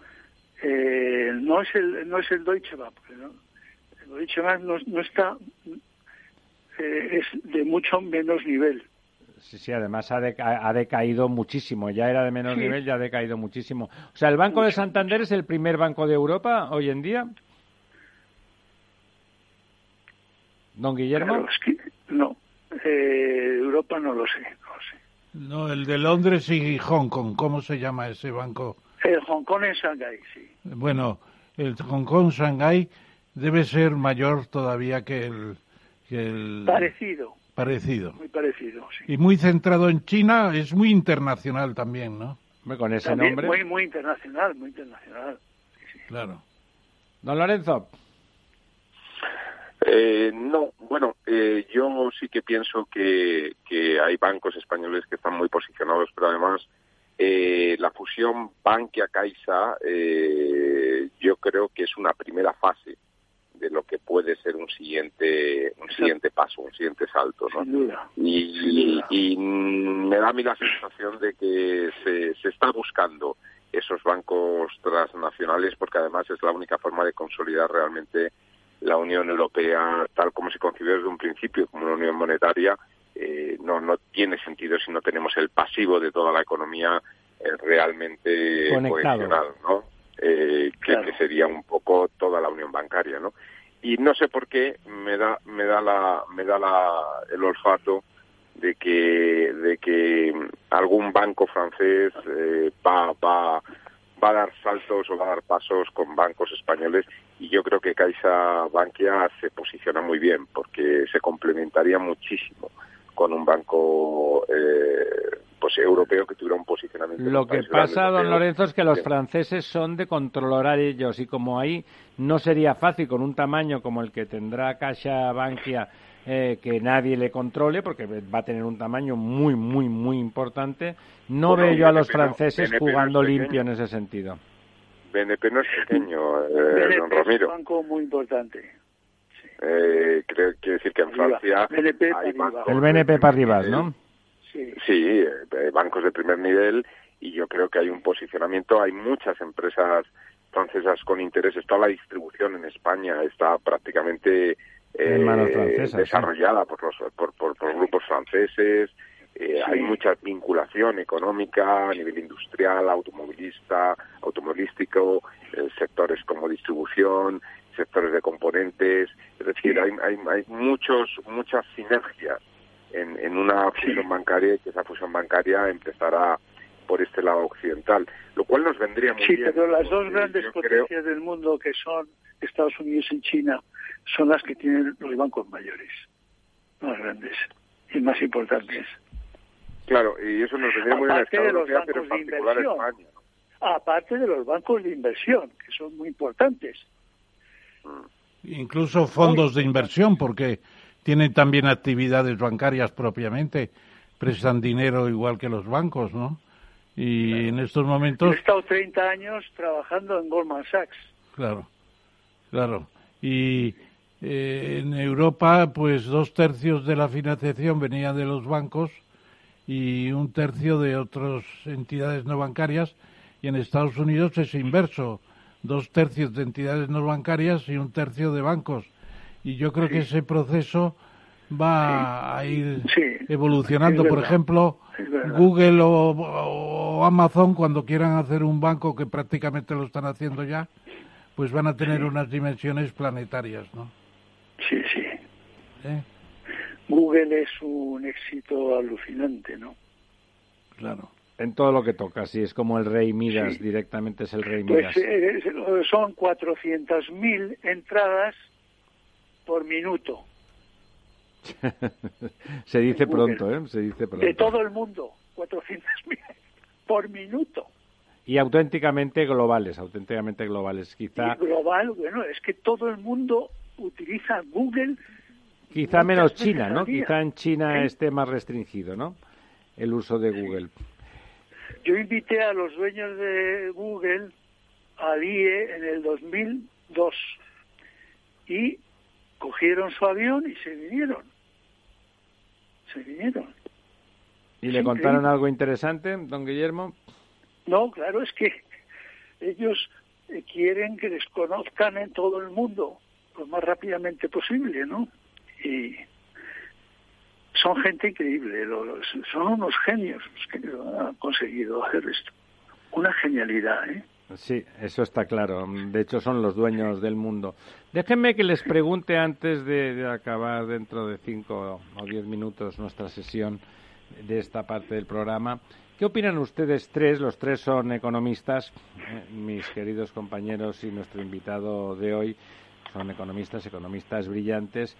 I: eh, no es el no es el Deutsche Bank, el Deutsche Bank no, está es de mucho menos nivel.
A: Sí, sí, además ha, decaído muchísimo. Ya era de menos nivel, ya ha decaído muchísimo. O sea, ¿el Banco de Santander es el primer banco de Europa hoy en día? Don Guillermo.
I: no, eh, Europa no lo sé, no sé.
B: No, el de Londres y Hong Kong, ¿cómo se llama ese banco?
I: El Hong Kong en Shanghái, sí.
B: Bueno, el Hong Kong Shanghái debe ser mayor todavía que el, que el...
I: Parecido.
B: Parecido.
I: Muy parecido, sí.
B: Y muy centrado en China, es muy internacional también, ¿no?
A: Con ese nombre.
I: Muy, muy internacional, muy internacional.
B: Claro.
A: Don Lorenzo.
C: Eh, no, bueno, eh, yo sí que pienso que, hay bancos españoles que están muy posicionados, pero además eh, la fusión Bankia-Caixa yo creo que es una primera fase de lo que puede ser un siguiente un siguiente paso, un siguiente salto, ¿no? Y, y, me da a mí la sensación de que se, se está buscando esos bancos transnacionales porque además es la única forma de consolidar realmente la Unión Europea, tal como se concibió desde un principio, como una unión monetaria, eh, no, no tiene sentido si no tenemos el pasivo de toda la economía eh, realmente cohesionado, ¿no? Eh, que, sería un poco toda la unión bancaria, ¿no? Y no sé por qué me da me da la me da la, el olfato de que de que algún banco francés va va va a dar saltos o va a dar pasos con bancos españoles y yo creo que Caixa Bankia se posiciona muy bien porque se complementaría muchísimo con un banco eh, pues europeo que tuviera un posicionamiento.
A: Lo que pasa, don Lorenzo, es que los franceses son de controlar ellos y como ahí no sería fácil con un tamaño como el que tendrá Caixa Bankia eh, que nadie le controle porque va a tener un tamaño muy, muy, muy importante. No veo yo a los franceses jugando limpio en ese sentido.
C: BNP no es pequeño, (laughs) eh, don Ramiro.
I: Es un banco muy importante.
C: Eh, creo, quiere decir que en Francia hay bancos
A: El BNP Paribas, ¿no?
C: Sí, sí eh, bancos de primer nivel y yo creo que hay un posicionamiento, hay muchas empresas francesas con intereses, toda la distribución en España está prácticamente eh, desarrollada por, los, por, por, grupos franceses, eh, hay mucha vinculación económica a nivel industrial, automovilista, automovilístico, eh, sectores como distribución, sectores de componentes, es decir, hay, hay, hay muchos, muchas sinergias en, en una fusión bancaria y que esa fusión bancaria empezará por este lado occidental, lo cual nos vendría muy
I: bien.
C: Sí,
I: pero las dos grandes potencias del mundo que son Estados Unidos y China son las que tienen los bancos mayores, más grandes y más importantes.
C: Claro, y eso nos vendría muy bien a Estados Unidos, pero en particular a España.
I: Aparte de los bancos de inversión, que son muy importantes.
B: Incluso fondos de inversión, porque tienen también actividades bancarias propiamente, prestan dinero igual que los bancos, ¿no? Y en estos momentos...
I: He estado 30 años trabajando en Goldman Sachs.
B: Claro, claro. Y eh, en Europa, pues dos tercios de la financiación venía de los bancos y un tercio de otras entidades no bancarias. Y en Estados Unidos es inverso, dos tercios de entidades no bancarias y un tercio de bancos. Y yo creo que ese proceso va a ir evolucionando. Por ejemplo, Google o, Amazon, cuando quieran hacer un banco, que prácticamente lo están haciendo ya, pues van a tener unas dimensiones planetarias, ¿no?
I: Sí, sí. ¿Eh? Google es un éxito alucinante, ¿no?
B: Claro.
A: En todo lo que toca, sí, es como el rey Midas, directamente es el rey pues, Midas.
I: Pues son 400.000 entradas por minuto. (laughs)
A: Se dice pronto, ¿eh? Se dice pronto.
I: De todo el mundo, 400.000 por minuto.
A: Y auténticamente globales, auténticamente globales. Quizá...
I: global, bueno, es que todo el mundo utiliza Google.
A: Quizá menos China, ¿no? Quizá en China esté más restringido, ¿no? El uso de Google.
I: Yo invité a los dueños de Google al IE en el 2002 y cogieron su avión y se vinieron. Se vinieron.
A: ¿Y le contaron algo interesante, don Guillermo?
I: No, claro, es que ellos eh, quieren que les conozcan en todo el mundo lo más rápidamente posible, ¿no? Y son gente increíble, son unos genios los que han conseguido hacer esto. Una genialidad, ¿eh?
A: Sí, eso está claro. De hecho, son los dueños del mundo. Déjenme que les pregunte antes de, acabar dentro de cinco o diez minutos nuestra sesión de esta parte del programa. ¿Qué opinan ustedes tres? Los tres son economistas, eh, mis queridos compañeros y nuestro invitado de hoy son economistas, economistas brillantes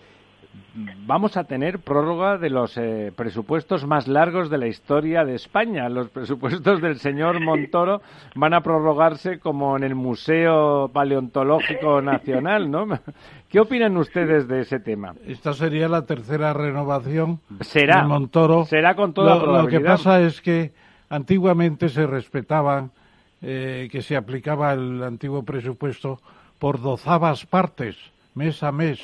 A: vamos a tener prórroga de los eh, presupuestos más largos de la historia de España. Los presupuestos del señor Montoro van a prorrogarse como en el Museo Paleontológico Nacional, ¿no? ¿Qué opinan ustedes de ese tema?
B: Esta sería la tercera renovación
A: será,
B: de Montoro.
A: Será con toda
B: lo,
A: probabilidad.
B: Lo que pasa es que antiguamente se respetaba eh, que se aplicaba el antiguo presupuesto por dozavas partes, mes a mes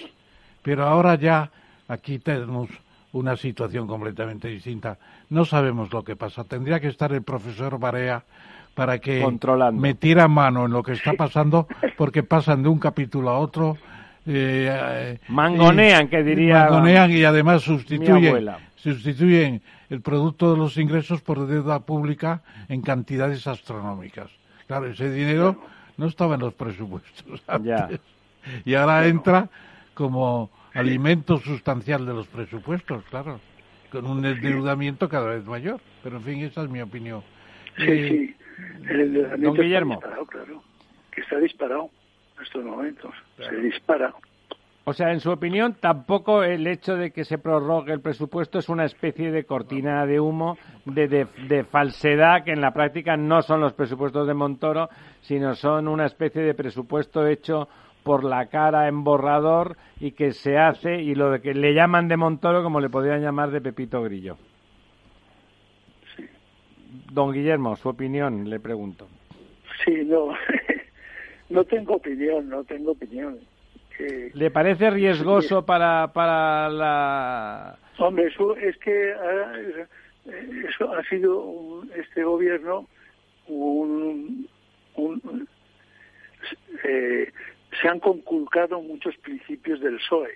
B: pero ahora ya aquí tenemos una situación completamente distinta. No sabemos lo que pasa. Tendría que estar el profesor Barea para que metiera mano en lo que está pasando, porque pasan de un capítulo a otro.
A: Eh, mangonean, que diría.
B: Mangonean y además sustituyen, sustituyen el producto de los ingresos por deuda pública en cantidades astronómicas. Claro, ese dinero no estaba en los presupuestos antes. Y ahora entra como alimento sustancial de los presupuestos, claro, con un endeudamiento cada vez mayor. Pero en fin, esa es mi opinión.
I: Sí, eh, sí. El endeudamiento
A: don Guillermo.
I: Está disparado, claro. Que está disparado en estos momentos. Se dispara.
A: O sea, en su opinión, tampoco el hecho de que se prorrogue el presupuesto es una especie de cortina de humo, de, de, de, falsedad, que en la práctica no son los presupuestos de Montoro, sino son una especie de presupuesto hecho por la cara en borrador y que se hace y lo de que le llaman de Montoro como le podrían llamar de Pepito Grillo. Don Guillermo, su opinión, le pregunto.
I: Sí, no, (laughs) no tengo opinión, no tengo opinión.
A: ¿Le parece riesgoso para, para la...?
I: Hombre, eso es que ha, eso ha sido este gobierno un, un eh, se han conculcado muchos principios del PSOE.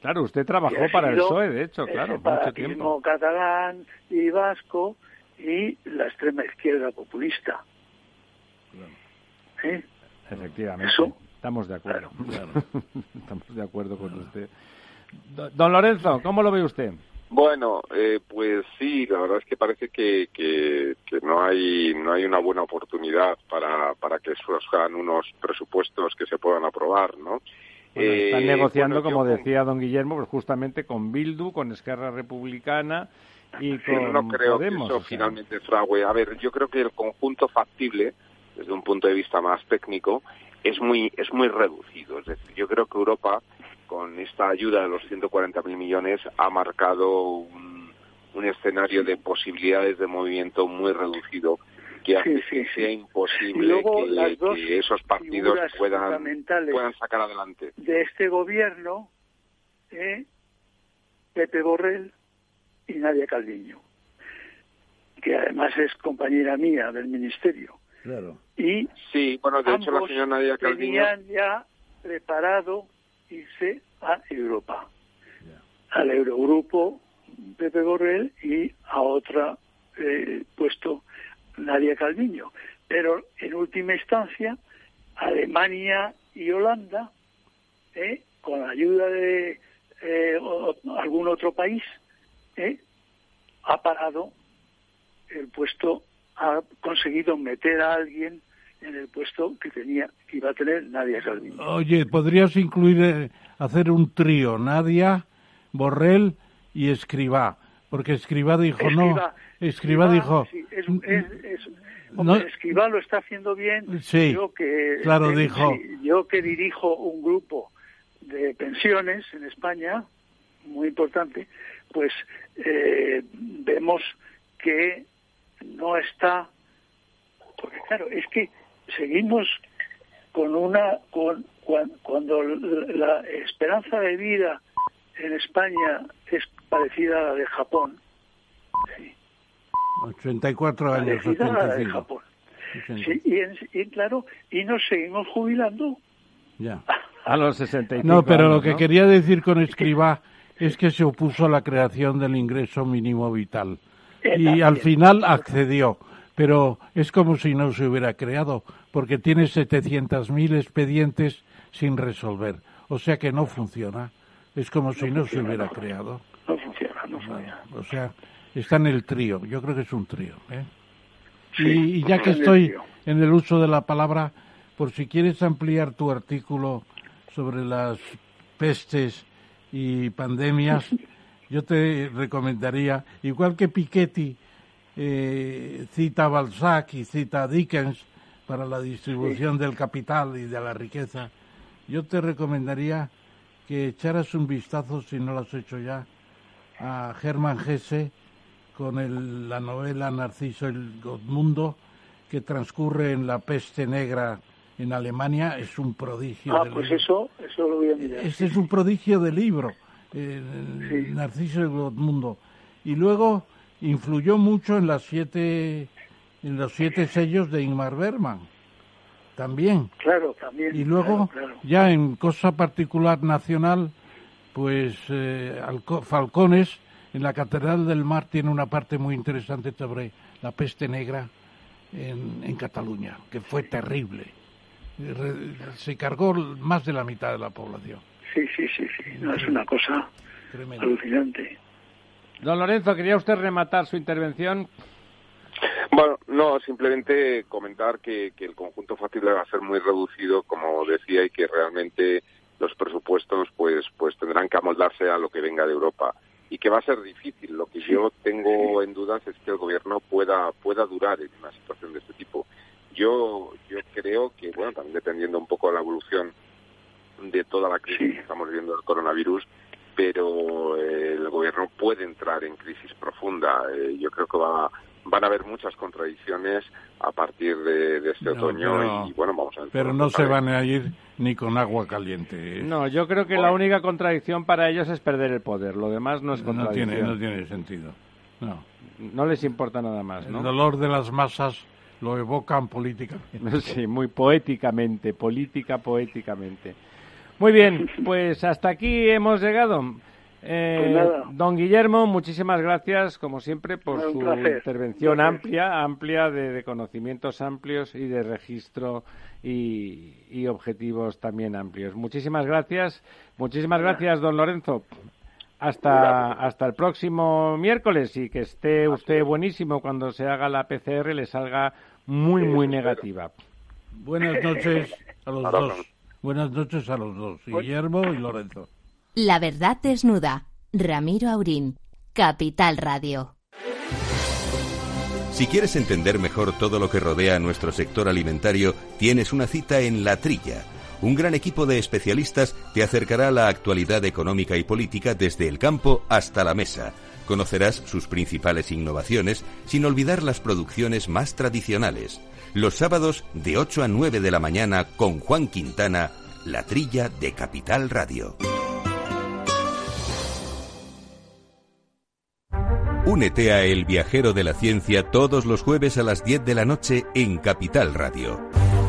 A: Claro, usted trabajó para el PSOE, de hecho, claro, mucho tiempo.
I: catalán y vasco y la extrema izquierda populista.
A: ¿Eh? Efectivamente. Estamos de acuerdo. (laughs) Estamos de acuerdo con usted. Don Lorenzo, ¿cómo lo ve usted?
C: Bueno, eh, pues sí, la verdad es que parece que, que, no hay no hay una buena oportunidad para, para que surjan unos presupuestos que se puedan aprobar, ¿no?
A: están eh, negociando, como decía don Guillermo, pues justamente con Bildu, con Esquerra Republicana y con
C: no creo
A: que eso
C: finalmente frague. A ver, yo creo que el conjunto factible, desde un punto de vista más técnico, es muy es muy reducido. Es decir, yo creo que Europa con esta ayuda de los 140.000 millones, ha marcado un, un escenario de posibilidades de movimiento muy reducido que hace que sea imposible que, esos partidos puedan, puedan sacar adelante.
I: De este gobierno, ¿eh? Pepe Borrell y Nadia Calviño, que además es compañera mía del ministerio.
B: Claro.
I: Y
C: sí, bueno, de hecho la señora Nadia Calviño
I: tenían ya preparado irse a Europa, al Eurogrupo Pepe Borrell y a otra eh, puesto Nadia Calviño. Pero en última instancia, Alemania y Holanda, ¿eh? con la ayuda de eh, algún otro país, ¿eh? ha parado el puesto, ha conseguido meter a alguien en el puesto que tenía que iba a tener Nadia Calviño.
B: Oye, podrías incluir hacer un trío, Nadia, Borrell y Escribá, porque Escribá dijo no, Escribá, dijo...
I: no, Escribá lo está haciendo bien.
B: Sí,
I: yo que,
B: claro, dijo...
I: yo que dirijo un grupo de pensiones en España, muy importante, pues eh, vemos que no está... Porque claro, es que seguimos con una... con cuando la esperanza de vida en España es parecida a la de Japón,
B: Sí. 84 años, 85.
I: Sí, y, y, claro, y nos seguimos jubilando.
B: Ya.
A: A los 65
B: No, pero lo que quería decir con Escribá es que se opuso a la creación del ingreso mínimo vital. Y al final accedió. Pero es como si no se hubiera creado, porque tiene 700.000 expedientes sin resolver. O sea que no funciona. Es como si no se hubiera creado.
I: No funciona, no funciona.
B: O sea, está en el trío. Yo creo que es un trío. ¿eh? y, ya que estoy en el uso de la palabra, por si quieres ampliar tu artículo sobre las pestes y pandemias, (laughs) yo te recomendaría, igual que Piketty eh, cita a Balzac y cita a Dickens para la distribución del capital y de la riqueza, yo te recomendaría que echaras un vistazo, si no lo has hecho ya, a Germán Gese con la novela Narciso el Godmundo, que transcurre en la peste negra en Alemania, es un prodigio.
I: Ah, pues eso, eso lo voy a mirar.
B: Este es un prodigio de libro, Narciso el Godmundo. Y luego influyó mucho en las siete, en los siete sellos de Ingmar Bergman también.
I: Claro, también.
B: Y luego, ya en cosa particular nacional, pues eh, Falcones, en la Catedral del Mar, tiene una parte muy interesante sobre la peste negra en, en Cataluña, que fue terrible. Se cargó más de la mitad de la población.
I: Sí, sí, sí, sí. No, es una cosa alucinante.
A: Don Lorenzo, ¿quería usted rematar su intervención?
C: Bueno, no, simplemente comentar que, el conjunto factible va a ser muy reducido, como decía, y que realmente los presupuestos pues pues tendrán que amoldarse a lo que venga de Europa y que va a ser difícil. Lo que yo tengo en dudas es que el gobierno pueda pueda durar en una situación de este tipo. Yo yo creo que bueno, también dependiendo un poco de la evolución de toda la crisis que estamos viviendo del coronavirus, pero eh, el gobierno puede entrar en crisis profunda. Eh, yo creo que va van a haber muchas contradicciones a partir de, este otoño y bueno, vamos a ver.
B: Pero no se van a ir ni con agua caliente.
A: No, yo creo que la única contradicción para ellos es perder el poder. Lo demás no es contradicción.
B: No tiene, no tiene sentido. No.
A: No les importa nada más,
B: El dolor de las masas lo evocan políticamente. (laughs)
A: Sí, muy poéticamente, política poéticamente. Muy bien, pues hasta aquí hemos llegado. Eh, pues don Guillermo, muchísimas gracias, como siempre, por su intervención amplia, amplia de, conocimientos amplios y de registro y, objetivos también amplios. Muchísimas gracias, muchísimas gracias, don Lorenzo. Hasta, hasta el próximo miércoles y que esté usted buenísimo cuando se haga la PCR, le salga muy, muy negativa.
B: Buenas noches a los dos. Buenas noches a los dos, Guillermo y Lorenzo.
E: La verdad desnuda. Ramiro Aurín, Capital Radio.
F: Si quieres entender mejor todo lo que rodea a nuestro sector alimentario, tienes una cita en La Trilla Un gran equipo de especialistas te acercará a la actualidad económica y política desde el campo hasta la mesa. Conocerás sus principales innovaciones sin olvidar las producciones más tradicionales. Los sábados de 8 a 9 de la mañana con Juan Quintana, la trilla de Capital Radio. Únete a El Viajero de la Ciencia todos los jueves a las 10 de la noche en Capital Radio.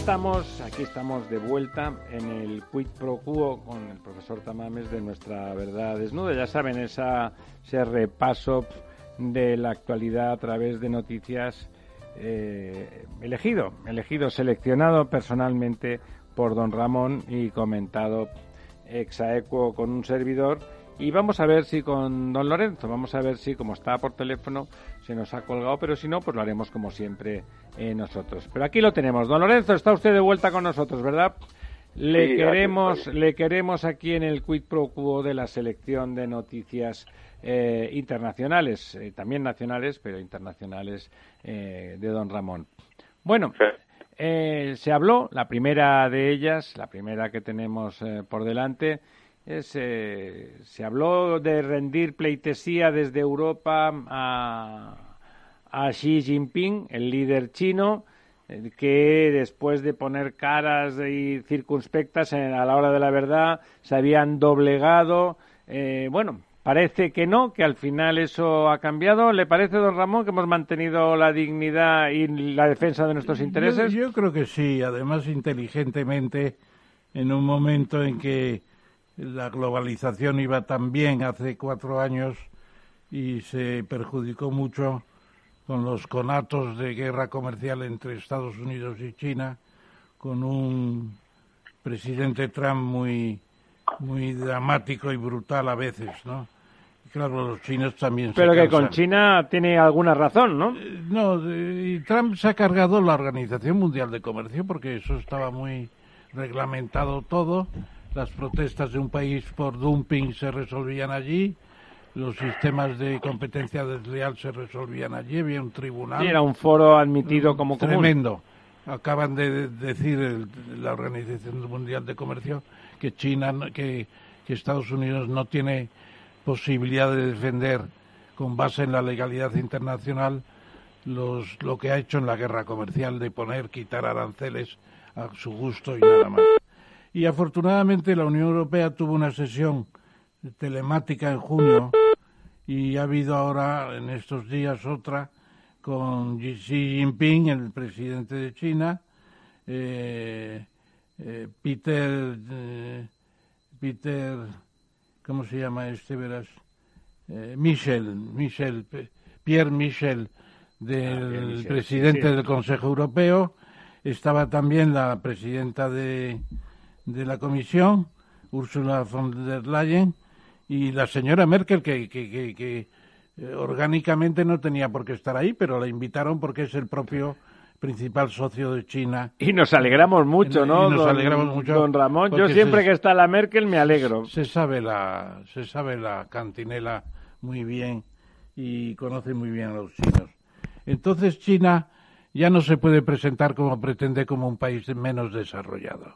A: Estamos, aquí estamos de vuelta en el Quid Pro Quo con el profesor Tamames de nuestra verdad desnuda. Ya saben, esa, ese repaso de la actualidad a través de noticias eh, elegido, elegido, seleccionado personalmente por don Ramón y comentado exaequo con un servidor. Y vamos a ver si con don Lorenzo, vamos a ver si como está por teléfono se nos ha colgado, pero si no, pues lo haremos como siempre eh, nosotros. Pero aquí lo tenemos. Don Lorenzo, está usted de vuelta con nosotros, ¿verdad? Le queremos, le queremos aquí en el quid pro quo de la selección de noticias eh, internacionales, eh, también nacionales, pero internacionales de Don Ramón. Bueno, se habló, la primera de ellas, la primera que tenemos por delante, se habló de rendir pleitesía desde Europa a a Xi Jinping, el líder chino, eh, que después de poner caras y circunspectas a la hora de la verdad se habían doblegado. Eh, bueno, parece que no, que al final eso ha cambiado. ¿Le parece, don Ramón, que hemos mantenido la dignidad y la defensa de nuestros intereses?
B: Yo, creo que sí, además inteligentemente, en un momento en que la globalización iba tan bien hace cuatro años y se perjudicó mucho con los conatos de guerra comercial entre Estados Unidos y China, con un presidente Trump muy, muy dramático y brutal a veces, ¿no? claro, los chinos también
A: Pero que con China tiene alguna razón, ¿no?
B: Eh, no, y Trump se ha cargado la Organización Mundial de Comercio porque eso estaba muy reglamentado todo. Las protestas de un país por dumping se resolvían allí los sistemas de competencia desleal se resolvían allí, había un tribunal.
A: Sí, era un foro admitido como
B: Tremendo. Acaban de decir la Organización Mundial de Comercio que China, que, que Estados Unidos no tiene posibilidad de defender con base en la legalidad internacional los, lo que ha hecho en la guerra comercial de poner, quitar aranceles a su gusto y nada más. Y afortunadamente la Unión Europea tuvo una sesión telemática en junio y ha habido ahora en estos días otra con Xi Jinping, el presidente de China, eh, eh, Peter, eh, Peter, ¿cómo se llama este, verás? Michel, Michel, Pierre Michel, del ah, presidente del Consejo Europeo, estaba también la presidenta de, de la Comisión, Ursula von der Leyen, y la señora Merkel, que, que, que, eh, orgánicamente no tenía por qué estar ahí, pero la invitaron porque es el propio principal socio de China.
A: Y nos alegramos mucho, ¿no?
B: nos don, alegramos mucho.
A: Don Ramón, yo siempre que está la Merkel me alegro.
B: Se sabe la, se sabe la cantinela muy bien y conoce muy bien a los chinos. Entonces China ya no se puede presentar como pretende como un país menos desarrollado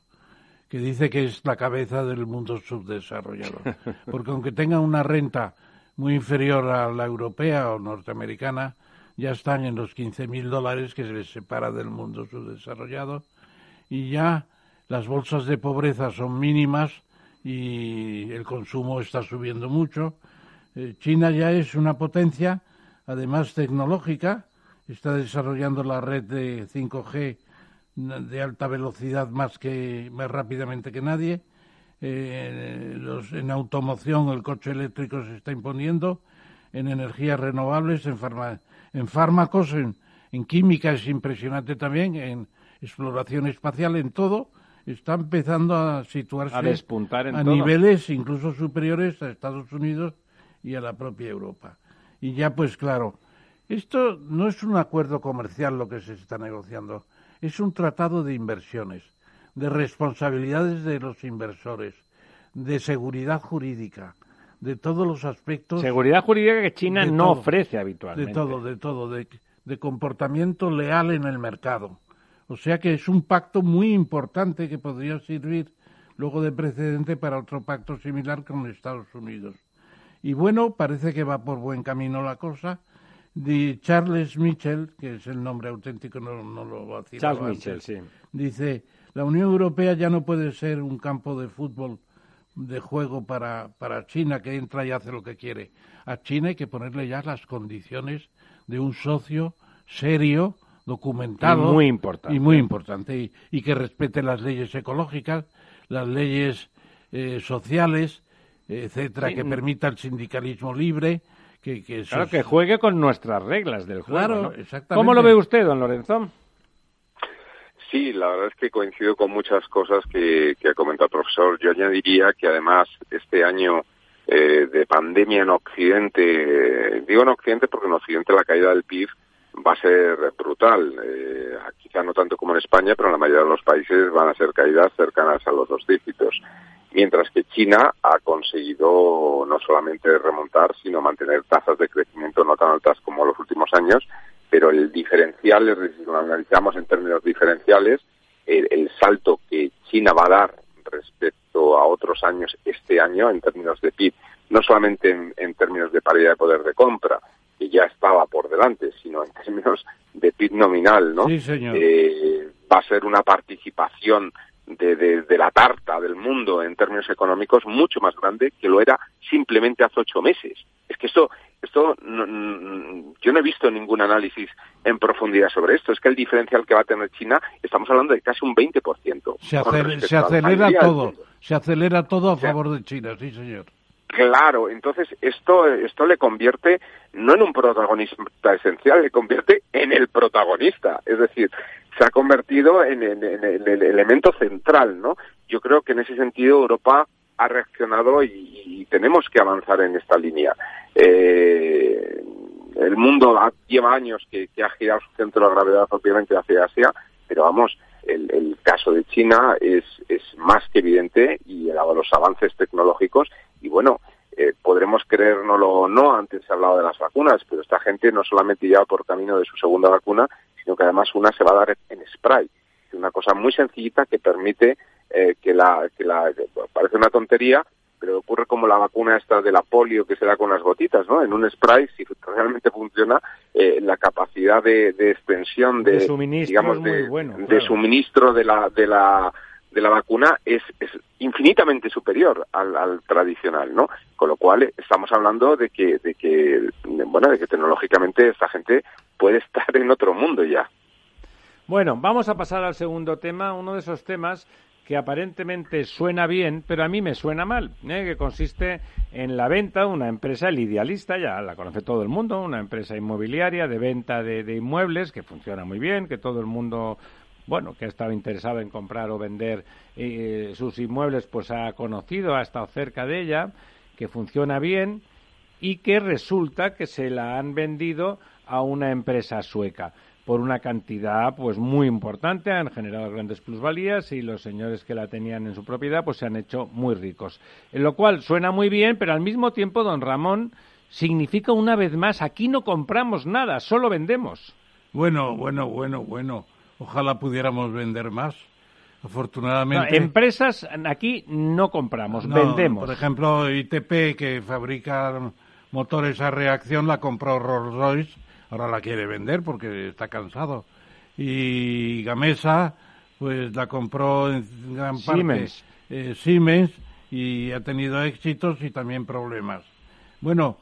B: que dice que es la cabeza del mundo subdesarrollado. (laughs) Porque aunque tenga una renta muy inferior a la europea o norteamericana, ya están en los 15.000 dólares que se les separa del mundo subdesarrollado y ya las bolsas de pobreza son mínimas y el consumo está subiendo mucho. Eh, China ya es una potencia, además tecnológica, está desarrollando la red de 5G de alta velocidad más que más rápidamente que nadie. Eh, los, en automoción el coche eléctrico se está imponiendo, en energías renovables, en, en fármacos, en, en química es impresionante también, en exploración espacial, en todo está empezando a situarse
A: a,
B: niveles incluso superiores a Estados Unidos y a la propia Europa. Y ya pues claro, esto no es un acuerdo comercial lo que se está negociando, es un tratado de inversiones, de responsabilidades de los inversores, de seguridad jurídica, de todos los aspectos.
A: Seguridad jurídica que China no ofrece habitualmente.
B: De todo, de todo, de comportamiento leal en el mercado o sea que es un pacto muy importante que podría servir luego de precedente para otro pacto similar con Estados Unidos. Y bueno, parece que va por buen camino la cosa. De Charles Mitchell, que es el nombre auténtico, no, lo va a decir.
A: Charles Mitchell, sí.
B: Dice, la Unión Europea ya no puede ser un campo de fútbol de juego para, para China que entra y hace lo que quiere. A China hay que ponerle ya las condiciones de un socio serio documentado.
A: Y muy importante.
B: Y muy importante. Y, que respete las leyes ecológicas, las leyes eh, sociales, etcétera, que permita el sindicalismo libre. Que, que
A: claro, que juegue con nuestras reglas del juego.
B: Claro, exactamente.
A: ¿Cómo lo ve usted, don Lorenzo?
C: Sí, la verdad es que coincido con muchas cosas que, ha comentado el profesor. Yo añadiría que además este año eh, de pandemia en Occidente, digo en Occidente porque en Occidente la caída del PIB va a ser brutal. Eh, quizá no tanto como en España, pero en la mayoría de los países van a ser caídas cercanas a los dos dígitos. Mientras que China ha conseguido no solamente remontar, sino mantener tasas de crecimiento no tan altas como los últimos años, pero el diferencial, si lo analizamos en términos diferenciales, el, salto que China va a dar respecto a otros años este año en términos de PIB, no solamente en términos de paridad de poder de compra, que ya estaba por delante, sino en términos de PIB nominal, ¿no?
B: Sí, señor.
C: Eh, va a ser una participación de, de, la tarta del mundo en términos económicos mucho más grande que lo era simplemente hace ocho meses. Es que esto, esto yo no he visto ningún análisis en profundidad sobre esto. Es que el diferencial que va a tener China, estamos hablando de casi un 20%.
B: Se, se acelera todo, se acelera todo a favor de China, sí, señor.
C: Claro, entonces esto, esto le convierte no en un protagonista esencial, le convierte en el protagonista. Es decir, se ha convertido en, el elemento central, ¿no? Yo creo que en ese sentido Europa ha reaccionado y, tenemos que avanzar en esta línea. Eh, el mundo lleva años que, ha girado su centro de gravedad obviamente hacia Asia, pero vamos, el, caso de China es, es más que evidente y los avances tecnológicos y bueno, eh, podremos creérnoslo o no, antes se ha hablado de las vacunas, pero esta gente no solamente lleva por camino de su segunda vacuna, sino que además una se va a dar en spray. Es una cosa muy sencillita que permite eh, que la, que la, parece una tontería, pero ocurre como la vacuna esta de la polio que se da con las gotitas, ¿no? En un spray, si realmente funciona, eh, la capacidad de, extensión de,
A: suministro
C: digamos,
A: de, bueno,
C: de suministro de la, de la de la vacuna es, es infinitamente superior al, tradicional, ¿no? Con lo cual estamos hablando de que, de que, bueno, de que tecnológicamente esta gente puede (laughs) estar en otro mundo ya.
A: Bueno, vamos a pasar al segundo tema, uno de esos temas que aparentemente suena bien, pero a mí me suena mal, ¿eh? que consiste en la venta de una empresa, el Idealista, ya la conoce todo el mundo, una empresa inmobiliaria de venta de, de inmuebles que funciona muy bien, que todo el mundo bueno, que ha estado interesado en comprar o vender eh, sus inmuebles, pues ha conocido, ha estado cerca de ella, que funciona bien y que resulta que se la han vendido a una empresa sueca por una cantidad pues muy importante, han generado grandes plusvalías y los señores que la tenían en su propiedad pues se han hecho muy ricos. En lo cual suena muy bien, pero al mismo tiempo, don Ramón, significa una vez más, aquí no compramos nada, solo vendemos.
B: Bueno, bueno, bueno, bueno. Ojalá pudiéramos vender más. Afortunadamente.
A: empresas aquí no compramos, vendemos.
B: Por ejemplo, ITP, que fabrica motores a reacción, la compró Rolls Royce, ahora la quiere vender porque está cansado. Y Gamesa, pues la compró en gran parte
A: Siemens,
B: eh, Siemens y ha tenido éxitos y también problemas. Bueno,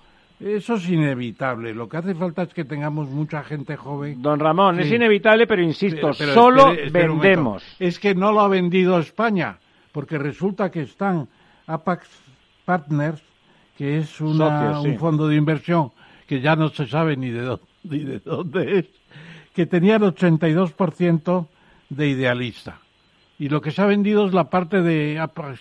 B: Eso es inevitable. Lo que hace falta es que tengamos mucha gente joven.
A: Don Ramón, es inevitable, pero insisto,
B: Pero- pero
A: solo
B: espere- espere
A: vendemos.
B: Es que no lo ha vendido España, porque resulta que están Apax Partners, que es una-
A: Socios, sí.
B: un fondo de inversión que ya no se sabe ni de dónde, ni de dónde es, que tenía el 82% de idealista. Y lo que se ha vendido es la parte de Apax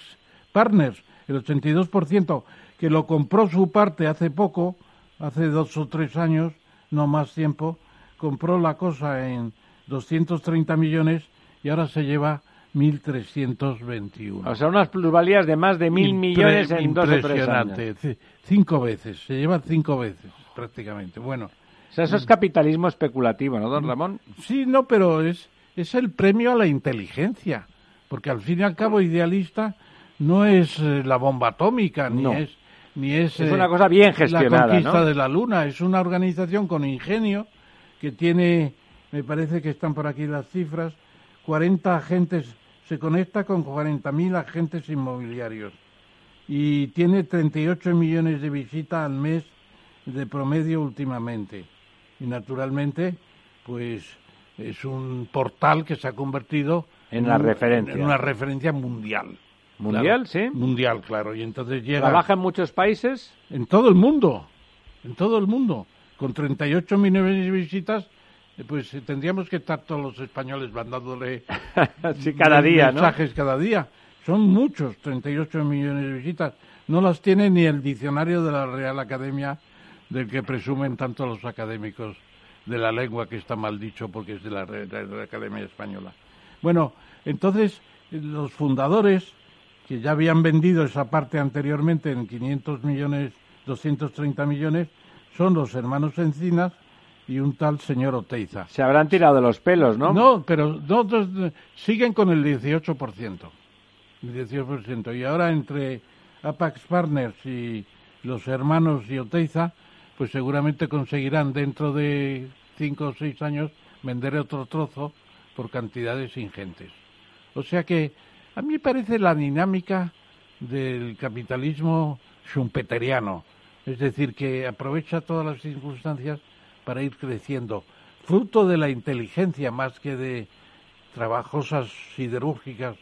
B: Partners, el 82%, que lo compró su parte hace poco, hace dos o tres años, no más tiempo, compró la cosa en 230 millones y ahora se lleva 1.321.
A: O sea, unas plusvalías de más de mil millones en dos o tres años.
B: Cinco veces, se lleva cinco veces prácticamente. Bueno,
A: O sea, eso es capitalismo especulativo, ¿no, don Ramón?
B: sí, no, pero es, es el premio a la inteligencia, porque al fin y al cabo idealista no es eh, la bomba atómica, ni
A: No.
B: es ni es,
A: Es
B: eh,
A: una cosa bien gestionada,
B: la conquista
A: ¿no?
B: de la luna, es una organización con ingenio que tiene, me parece que están por aquí las cifras, 40 agentes, se conecta con 40.000 agentes inmobiliarios y tiene 38 millones de visitas al mes de promedio últimamente. Y naturalmente, pues es un portal que se ha convertido
A: En la
B: un-
A: referencia.
B: en una referencia mundial.
A: Mundial,
B: Claro,
A: sí.
B: Mundial, claro. Y entonces llega
A: Trabaja en muchos países.
B: en todo el mundo, en todo el mundo, con 38 millones de visitas, eh, pues eh, tendríamos que estar todos los españoles mandándole (laughs)
A: sí, cada día, ¿no?
B: mensajes cada día. Son muchos, 38 millones de visitas. No las tiene ni el diccionario de la Real Academia, del que presumen tanto los académicos de la lengua, que está mal dicho porque es de la Re- de la Academia Española. Bueno, entonces eh, los fundadores, que ya habían vendido esa parte anteriormente en 500 millones, 230 millones, son los hermanos Encinas y un tal señor Oteiza.
A: Se habrán tirado de los pelos, ¿no?
B: No, pero no, dos- siguen con el 18%. El 18%. Y ahora entre Apax Partners y los hermanos y Oteiza, pues seguramente conseguirán dentro de cinco o seis años vender otro trozo por cantidades ingentes. O sea que a mí me parece la dinámica del capitalismo schumpeteriano, es decir, que aprovecha todas las circunstancias para ir creciendo, fruto de la inteligencia más que de trabajosas siderúrgicas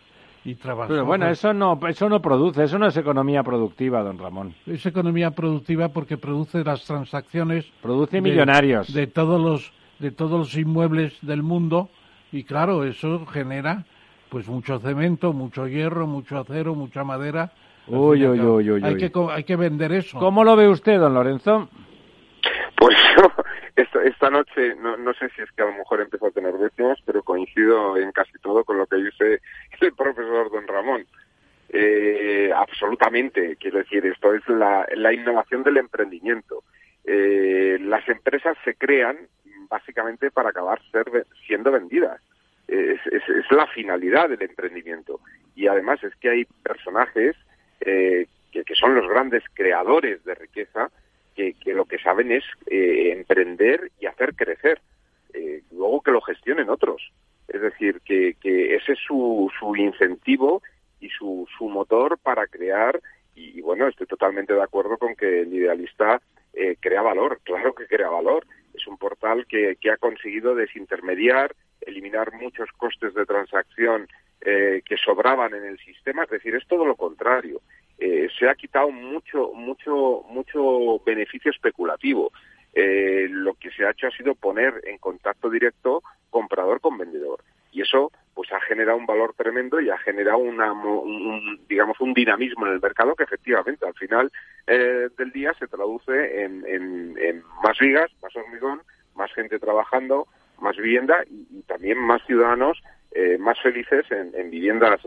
B: y trabajosas.
A: Pero bueno, eso no, eso no produce, eso no es economía productiva, don Ramón.
B: es economía productiva porque produce las transacciones
A: Produce
B: de-
A: millonarios.
B: de todos los de todos los inmuebles del mundo y claro eso genera pues mucho cemento mucho hierro mucho acero mucha madera
A: Uy, uy, uy, uy,
B: hay
A: uy.
B: que co- hay que vender eso
A: ¿Cómo lo ve usted, don Lorenzo?
C: Pues (laughs) yo esta, esta noche, no, no sé si es que a lo mejor empezó a tener décimas, pero coincido en casi todo con lo que dice (laughs) el profesor don Ramón. Eh, absolutamente, quiero decir, esto es la, la innovación del emprendimiento. Eh, las empresas se crean básicamente para acabar ser, ve- siendo vendidas. Es, es- la finalidad del emprendimiento. Y además es que hay personajes eh, que, que son los grandes creadores de riqueza que, que lo que saben es eh, emprender y hacer crecer. Eh, luego que lo gestionen otros. Es decir, que, que ese es su, su incentivo y su, su motor para crear. Y, y bueno, estoy totalmente de acuerdo con que el idealista eh, crea valor. Claro que crea valor. Es un portal que, que ha conseguido desintermediar, eliminar muchos costes de transacción eh, que sobraban en el sistema. Es decir, es todo lo contrario. Eh, se ha quitado mucho, mucho, mucho beneficio especulativo. Eh, lo que se ha hecho ha sido poner en contacto directo comprador con vendedor y eso pues ha generado un valor tremendo y ha generado una, un, digamos un dinamismo en el mercado que efectivamente al final eh, del día se traduce en, en- en más vigas, más hormigón, más gente trabajando, más vivienda y, y también más ciudadanos eh, más felices en, en viviendas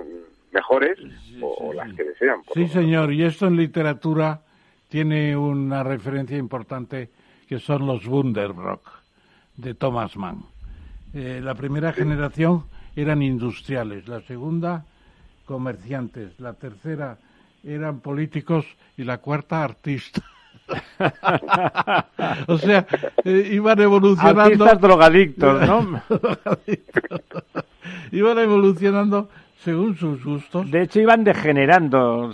C: mejores o, o las que desean.
B: sí señor y esto en literatura tiene una referencia importante que son los Wunderbrock de Thomas Mann. Eh, la primera generación eran industriales la segunda comerciantes la tercera eran políticos y la cuarta artistas (laughs) o sea, eh, iban evolucionando.
A: Artistas drogadictos, ¿no? (laughs)
B: iban evolucionando según sus gustos.
A: De hecho, iban degenerando,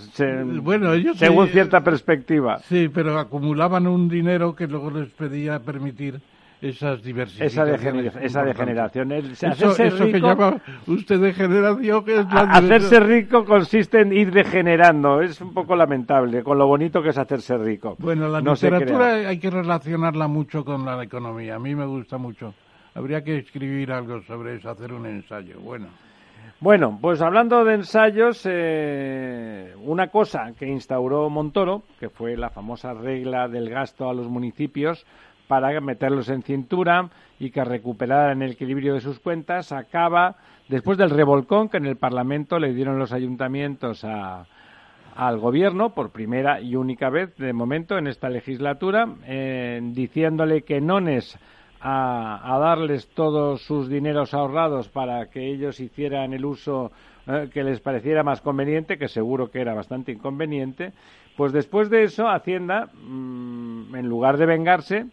B: bueno, ellos
A: según cierta perspectiva.
B: Sí, pero acumulaban un dinero que luego les pedía permitir esas diversificaciones.
A: Esa, degeneración.
B: eso, que llama usted degeneración. Que es
A: hacerse rico consiste en ir degenerando. Es un poco lamentable, con lo bonito que es hacerse rico.
B: Bueno, la literatura hay que relacionarla mucho con la economía. A mí me gusta mucho. Habría que escribir algo sobre eso, hacer un ensayo. Bueno.
A: Bueno, pues hablando de ensayos, eh, una cosa que instauró Montoro, que fue la famosa regla del gasto a los municipios, para meterlos en cintura y que recuperaran el equilibrio de sus cuentas, acaba después del revolcón que en el Parlamento le dieron los ayuntamientos al gobierno por primera y única vez de momento en esta legislatura, eh, diciéndole que nones a, a, darles todos sus dineros ahorrados para que ellos hicieran el uso eh, que les pareciera más conveniente, que seguro que era bastante inconveniente, pues después de eso Hacienda, mm, en lugar de vengarse,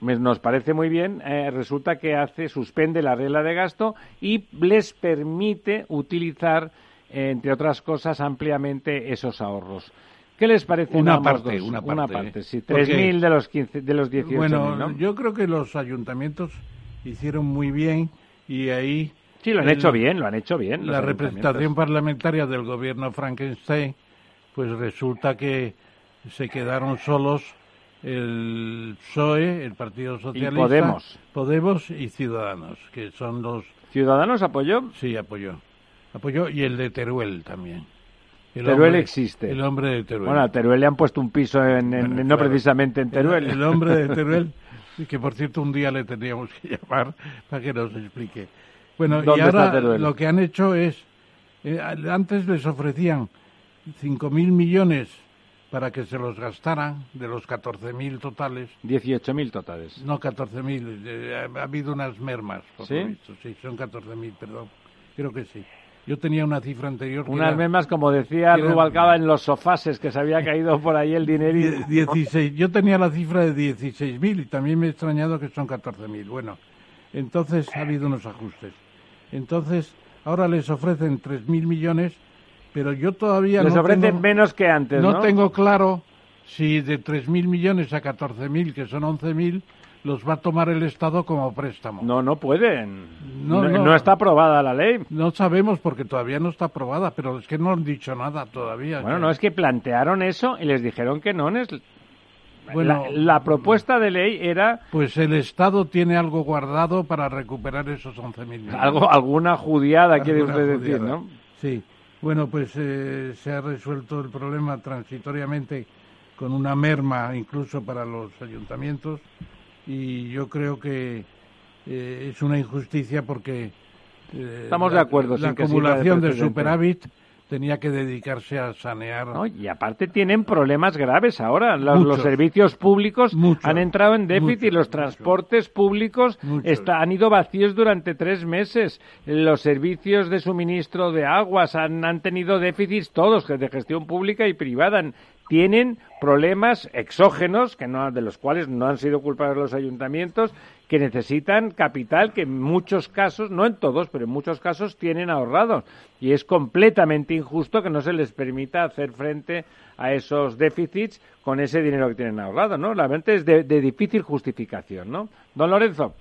A: nos parece muy bien, eh, resulta que hace, suspende la regla de gasto y les permite utilizar, entre otras cosas, ampliamente esos ahorros. ¿Qué les parece
B: una parte, Una parte, una parte
A: sí. 3.000 de los, 15, de los 18.000,
B: Bueno, yo creo que los ayuntamientos hicieron muy bien y ahí...
A: Sí, lo han hecho bien, lo han hecho bien.
B: La representación parlamentaria del gobierno Frankenstein, pues resulta que se quedaron solos el PSOE, el Partido Socialista,
A: Podemos.
B: Podemos y Ciudadanos, que son los...
A: ¿Ciudadanos apoyó?
B: Sí, apoyó. Apoyó y el de Teruel también.
A: Teruel existe.
B: El hombre de Teruel.
A: Bueno, a Teruel le han puesto un piso en, no precisamente en Teruel.
B: El, hombre de (laughs) Teruel, que por cierto un día le tendríamos que (laughs) llamar para que nos explique. Bueno, y ahora lo que han hecho es, eh, antes les ofrecían 5.000 millones para que se los gastaran de los 14.000 totales.
A: 18.000 totales.
B: No, 14.000. Eh, ha habido unas mermas.
A: ¿Sí?
B: Sí, son 14.000, perdón. Creo que sí. Yo tenía una cifra anterior.
A: Unas mermas, como decía Rubalcaba, en los sofases, que se había caído por ahí el dinero.
B: 16, yo tenía la cifra de 16.000 y también me he extrañado que son 14.000. Bueno, entonces ha habido unos ajustes. Entonces, ahora les ofrecen 3.000 millones pero yo todavía
A: Les
B: no
A: ofrecen
B: tengo,
A: menos que antes,
B: ¿no? tengo claro si de 3.000 millones a 14.000, que son 11.000, los va a tomar el Estado como préstamo.
A: No, no pueden. No, no, está aprobada la ley.
B: No sabemos porque todavía no está aprobada, pero es que no han dicho nada todavía.
A: Bueno, no es que plantearon eso y les dijeron que no. Es... Bueno, la, propuesta de ley era...
B: Pues el Estado tiene algo guardado para recuperar esos 11.000 millones.
A: Algo, alguna judiada, quiere usted decir, ¿no?
B: Sí. Bueno, pues eh, se ha resuelto el problema transitoriamente con una merma incluso para los ayuntamientos y yo creo que eh, es una injusticia porque
A: eh, estamos de acuerdo
B: la, acumulación de, superávit tenía que dedicarse a sanear.
A: y aparte tienen problemas graves ahora. Los, servicios públicos han entrado en déficit, los transportes públicos han ido vacíos durante tres meses. Los servicios de suministro de aguas han, han tenido déficits todos, de gestión pública y privada tienen problemas exógenos, que no, de los cuales no han sido culpables los ayuntamientos, que necesitan capital que en muchos casos, no en todos, pero en muchos casos tienen ahorrado. Y es completamente injusto que no se les permita hacer frente a esos déficits con ese dinero que tienen ahorrado, ¿no? La mente es de, de difícil justificación, ¿no? Don Lorenzo.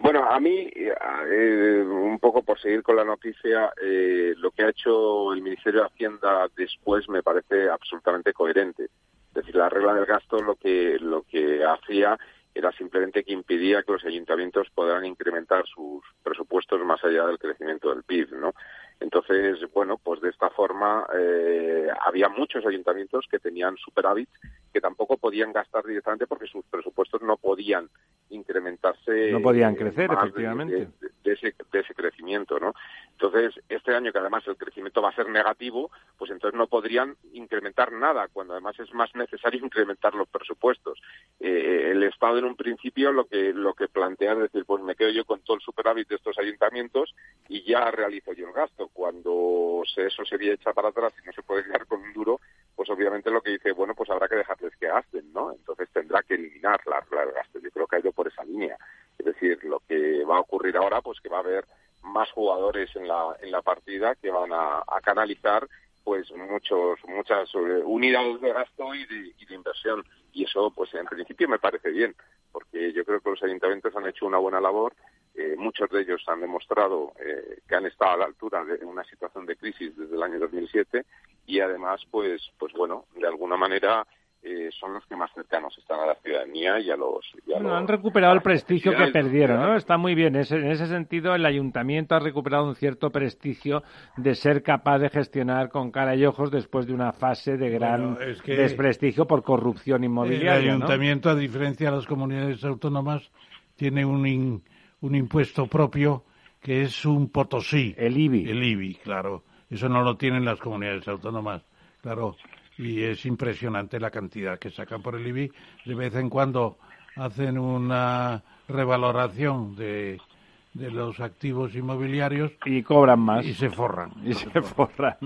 C: Bueno, a mí, eh, un poco por seguir con la noticia, eh, lo que ha hecho el Ministerio de Hacienda después me parece absolutamente coherente. Es decir, la regla del gasto lo que, lo que hacía era simplemente que impedía que los ayuntamientos pudieran incrementar sus presupuestos más allá del crecimiento del PIB, ¿no? Entonces, bueno, pues de esta forma eh, había muchos ayuntamientos que tenían superávit que tampoco podían gastar directamente porque sus presupuestos no podían incrementarse.
A: No podían crecer, efectivamente.
C: De, ese, de ese crecimiento, ¿no? Entonces, este año que además el crecimiento va a ser negativo, pues entonces no podrían incrementar nada, cuando además es más necesario (laughs) incrementar los presupuestos. Eh, el Estado en un principio lo que lo que plantea es decir, pues me quedo yo con todo el superávit de estos ayuntamientos y ya realizo yo el gasto. Cuando eso sería echa para atrás y no se puede quedar con un duro, pues obviamente lo que dice, bueno, pues habrá que dejarles que gasten, ¿no? Entonces tendrá que eliminar la regla del Yo creo que ha ido por esa línea. Es decir, lo que va a ocurrir ahora, pues que va a haber más jugadores en la, en la partida que van a, canalizar pues muchos muchas eh, unidades de gasto y de, y de inversión y eso pues en principio me parece bien porque yo creo que los ayuntamientos han hecho una buena labor eh, muchos de ellos han demostrado eh, que han estado a la altura de una situación de crisis desde el año 2007 y además, pues, pues bueno, de alguna manera eh, son los que más cercanos están a la ciudadanía y a los...
A: han recuperado el prestigio que perdieron, ¿no? Está muy bien. en ese sentido, el ayuntamiento ha recuperado un cierto prestigio de ser capaz de gestionar con cara y ojos después de una fase de gran desprestigio por corrupción inmobiliaria.
B: El ayuntamiento, a diferencia de las comunidades autónomas, tiene un, un impuesto propio que es un potosí.
A: El IBI.
B: El IBI, claro. Eso no lo tienen las comunidades autónomas, claro. Y es impresionante la cantidad que sacan por el IBI. De vez en cuando hacen una revaloración de, de los activos inmobiliarios
A: y cobran más
B: y se forran
A: y se forran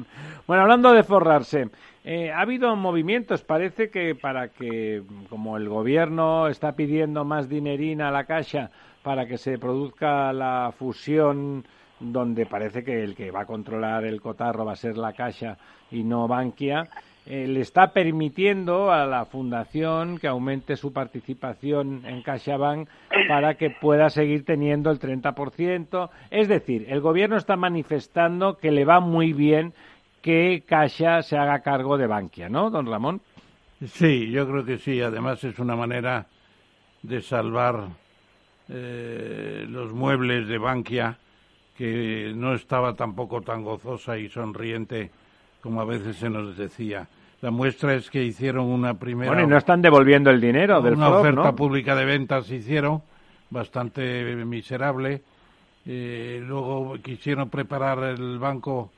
A: bueno hablando de forrarse eh, ha habido movimientos parece que para que como el gobierno está pidiendo más dinerina a la caja para que se produzca la fusión donde parece que el que va a controlar el cotarro va a ser la Caixa y no Bankia, eh, le está permitiendo a la fundación que aumente su participación en CaixaBank para que pueda seguir teniendo el 30%. Es decir, el gobierno está manifestando que le va muy bien que Caixa se haga cargo de Bankia, ¿no, don Ramón?
B: Sí, yo creo que sí. Además es una manera de salvar eh, los muebles de Bankia, que no estaba tampoco tan gozosa y sonriente como a veces se nos decía. La muestra es que hicieron una primera.
A: Bueno, y no están devolviendo el dinero del
B: Una oferta pública de ventas hicieron, bastante miserable. Eh, luego quisieron preparar el banco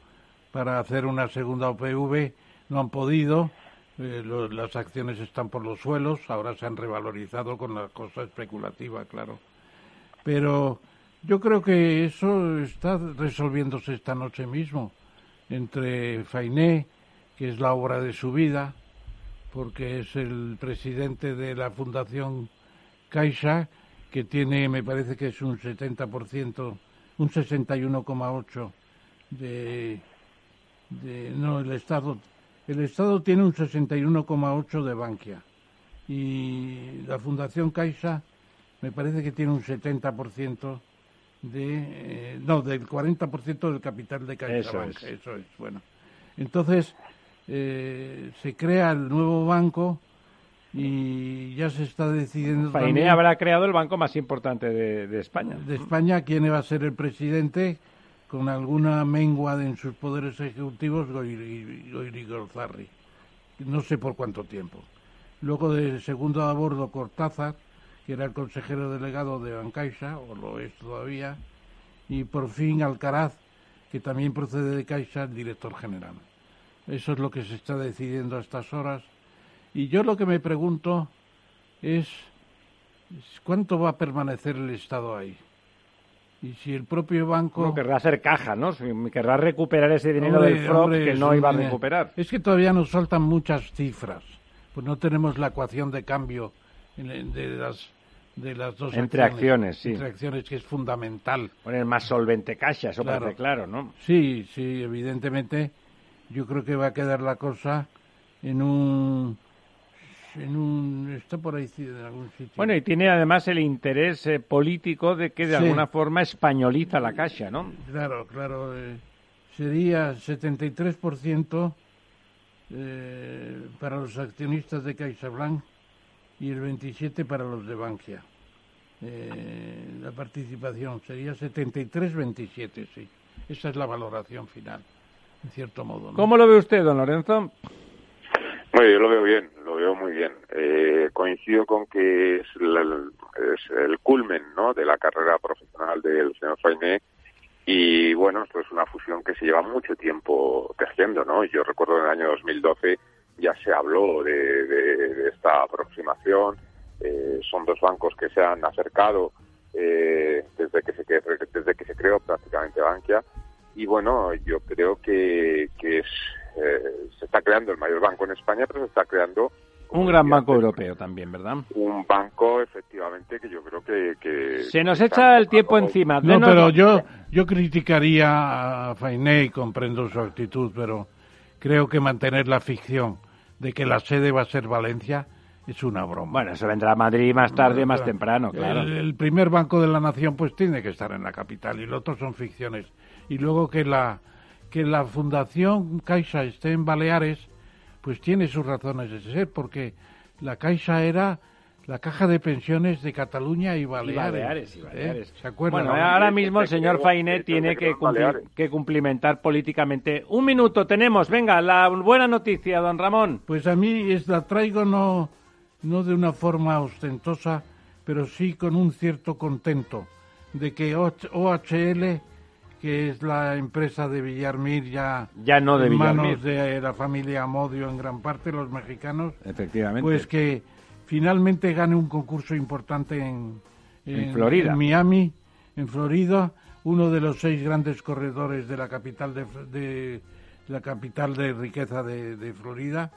B: para hacer una segunda OPV, no han podido. Eh, las acciones están por los suelos, ahora se han revalorizado con la cosa especulativa, claro. Pero yo creo que eso está resolviéndose esta noche mismo entre Fainé, que es la obra de su vida, porque es el presidente de la Fundación Caixa, que tiene, me parece que es un 70%, un 61,8% de, de... No, el Estado... El Estado tiene un 61,8% de Bankia. Y la Fundación Caixa me parece que tiene un 70% de, eh, no, del 40% del capital de CaixaBank. Eso es. Eso es, bueno. Entonces, eh, se crea el nuevo banco y ya se está decidiendo.
A: Painé habrá creado el banco más importante de, España.
B: De España, ¿quién va a ser el presidente? Con alguna mengua en sus poderes ejecutivos, Goyri. No sé por cuánto tiempo. Luego de segundo a bordo, Cortázar que era el consejero delegado de Bancaixa, o lo es todavía, y por fin Alcaraz, que también procede de Caixa, el director general. Eso es lo que se está decidiendo a estas horas. Y yo lo que me pregunto es cuánto va a permanecer el Estado ahí. Y si el propio banco...
A: No, querrá hacer caja, ¿no? Querrá recuperar ese dinero del FROP que no iba a recuperar.
B: Es que todavía nos faltan muchas cifras. Pues no tenemos la ecuación de cambio de las de las dos
A: entre acciones, sí.
B: entre acciones que es fundamental.
A: Poner más solvente caja eso claro. parece claro no
B: sí sí evidentemente yo creo que va a quedar la cosa en un en un está por ahí en algún sitio.
A: Bueno y tiene además el interés eh, político de que de alguna forma españoliza la caja no
B: claro claro eh, sería 73% eh, para los accionistas de CaixaBank y el 27 para los de Bankia. Eh, la participación sería 73-27, sí. Esa es la valoración final, en cierto modo.
A: ¿Cómo lo ve usted, don Lorenzo?
C: Bueno, yo lo veo bien, lo veo muy bien. Eh, coincido con que es, es, el culmen ¿no? de la carrera profesional del señor Fainé y bueno, esto es una fusión que se lleva mucho tiempo tejiendo, ¿no? Yo recuerdo en el año 2012 ya se habló de, esta aproximación. Eh, son dos bancos que se han acercado eh, desde que se desde que se creó prácticamente Bankia y bueno yo creo que, que es, eh, se está creando el mayor banco en España pero se está creando
A: Un gran banco europeo también, ¿verdad?
C: Un banco, efectivamente, que yo creo que... que
A: Se nos echa el tiempo encima.
B: No, pero yo, yo criticaría a Fainé y comprendo su actitud, pero creo que mantener la ficción de que la sede va a ser Valencia es una broma.
A: Bueno, se vendrá a Madrid más tarde, más temprano, claro.
B: El, primer banco de la nación pues tiene que estar en la capital y los otros son ficciones. Y luego que la que la Fundación Caixa esté en Baleares, pues tiene sus razones de ser, porque la Caixa era la caja de pensiones de Cataluña y Baleares.
A: Y Baleares,
B: ¿Se acuerdan?
A: Bueno, ahora mismo el señor Fainet tiene que, que, cumplimentar políticamente. Un minuto tenemos, venga, la buena noticia, don Ramón.
B: Pues a mí es, la traigo no no de una forma ostentosa, pero sí con un cierto contento de que OHL, que es la empresa de Villarmir, ya,
A: ya no de
B: en manos de la familia Amodio en gran parte, los mexicanos,
A: Efectivamente.
B: pues que finalmente gane un concurso importante en,
A: en, Florida.
B: en Miami, en Florida, uno de los seis grandes corredores de la capital de, de la capital de riqueza de, de Florida,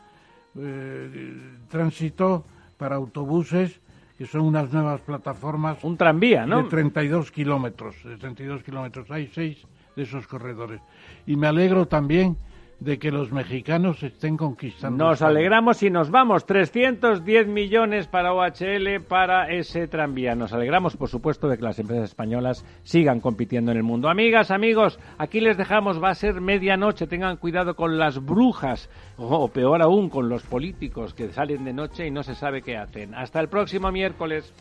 B: eh, transitó para autobuses, que son unas nuevas plataformas.
A: Un tranvía, ¿no?
B: De 32 kilómetros, de 32 kilómetros. Hay seis de esos corredores. Y me alegro también de que los mexicanos estén conquistando.
A: Nos alegramos y nos vamos. 310 millones para OHL para ese tranvía. Nos alegramos, por supuesto, de que las empresas españolas sigan compitiendo en el mundo. Amigas, amigos, aquí les dejamos. Va a ser medianoche. Tengan cuidado con las brujas o peor aún con los políticos que salen de noche y no se sabe qué hacen. Hasta el próximo miércoles.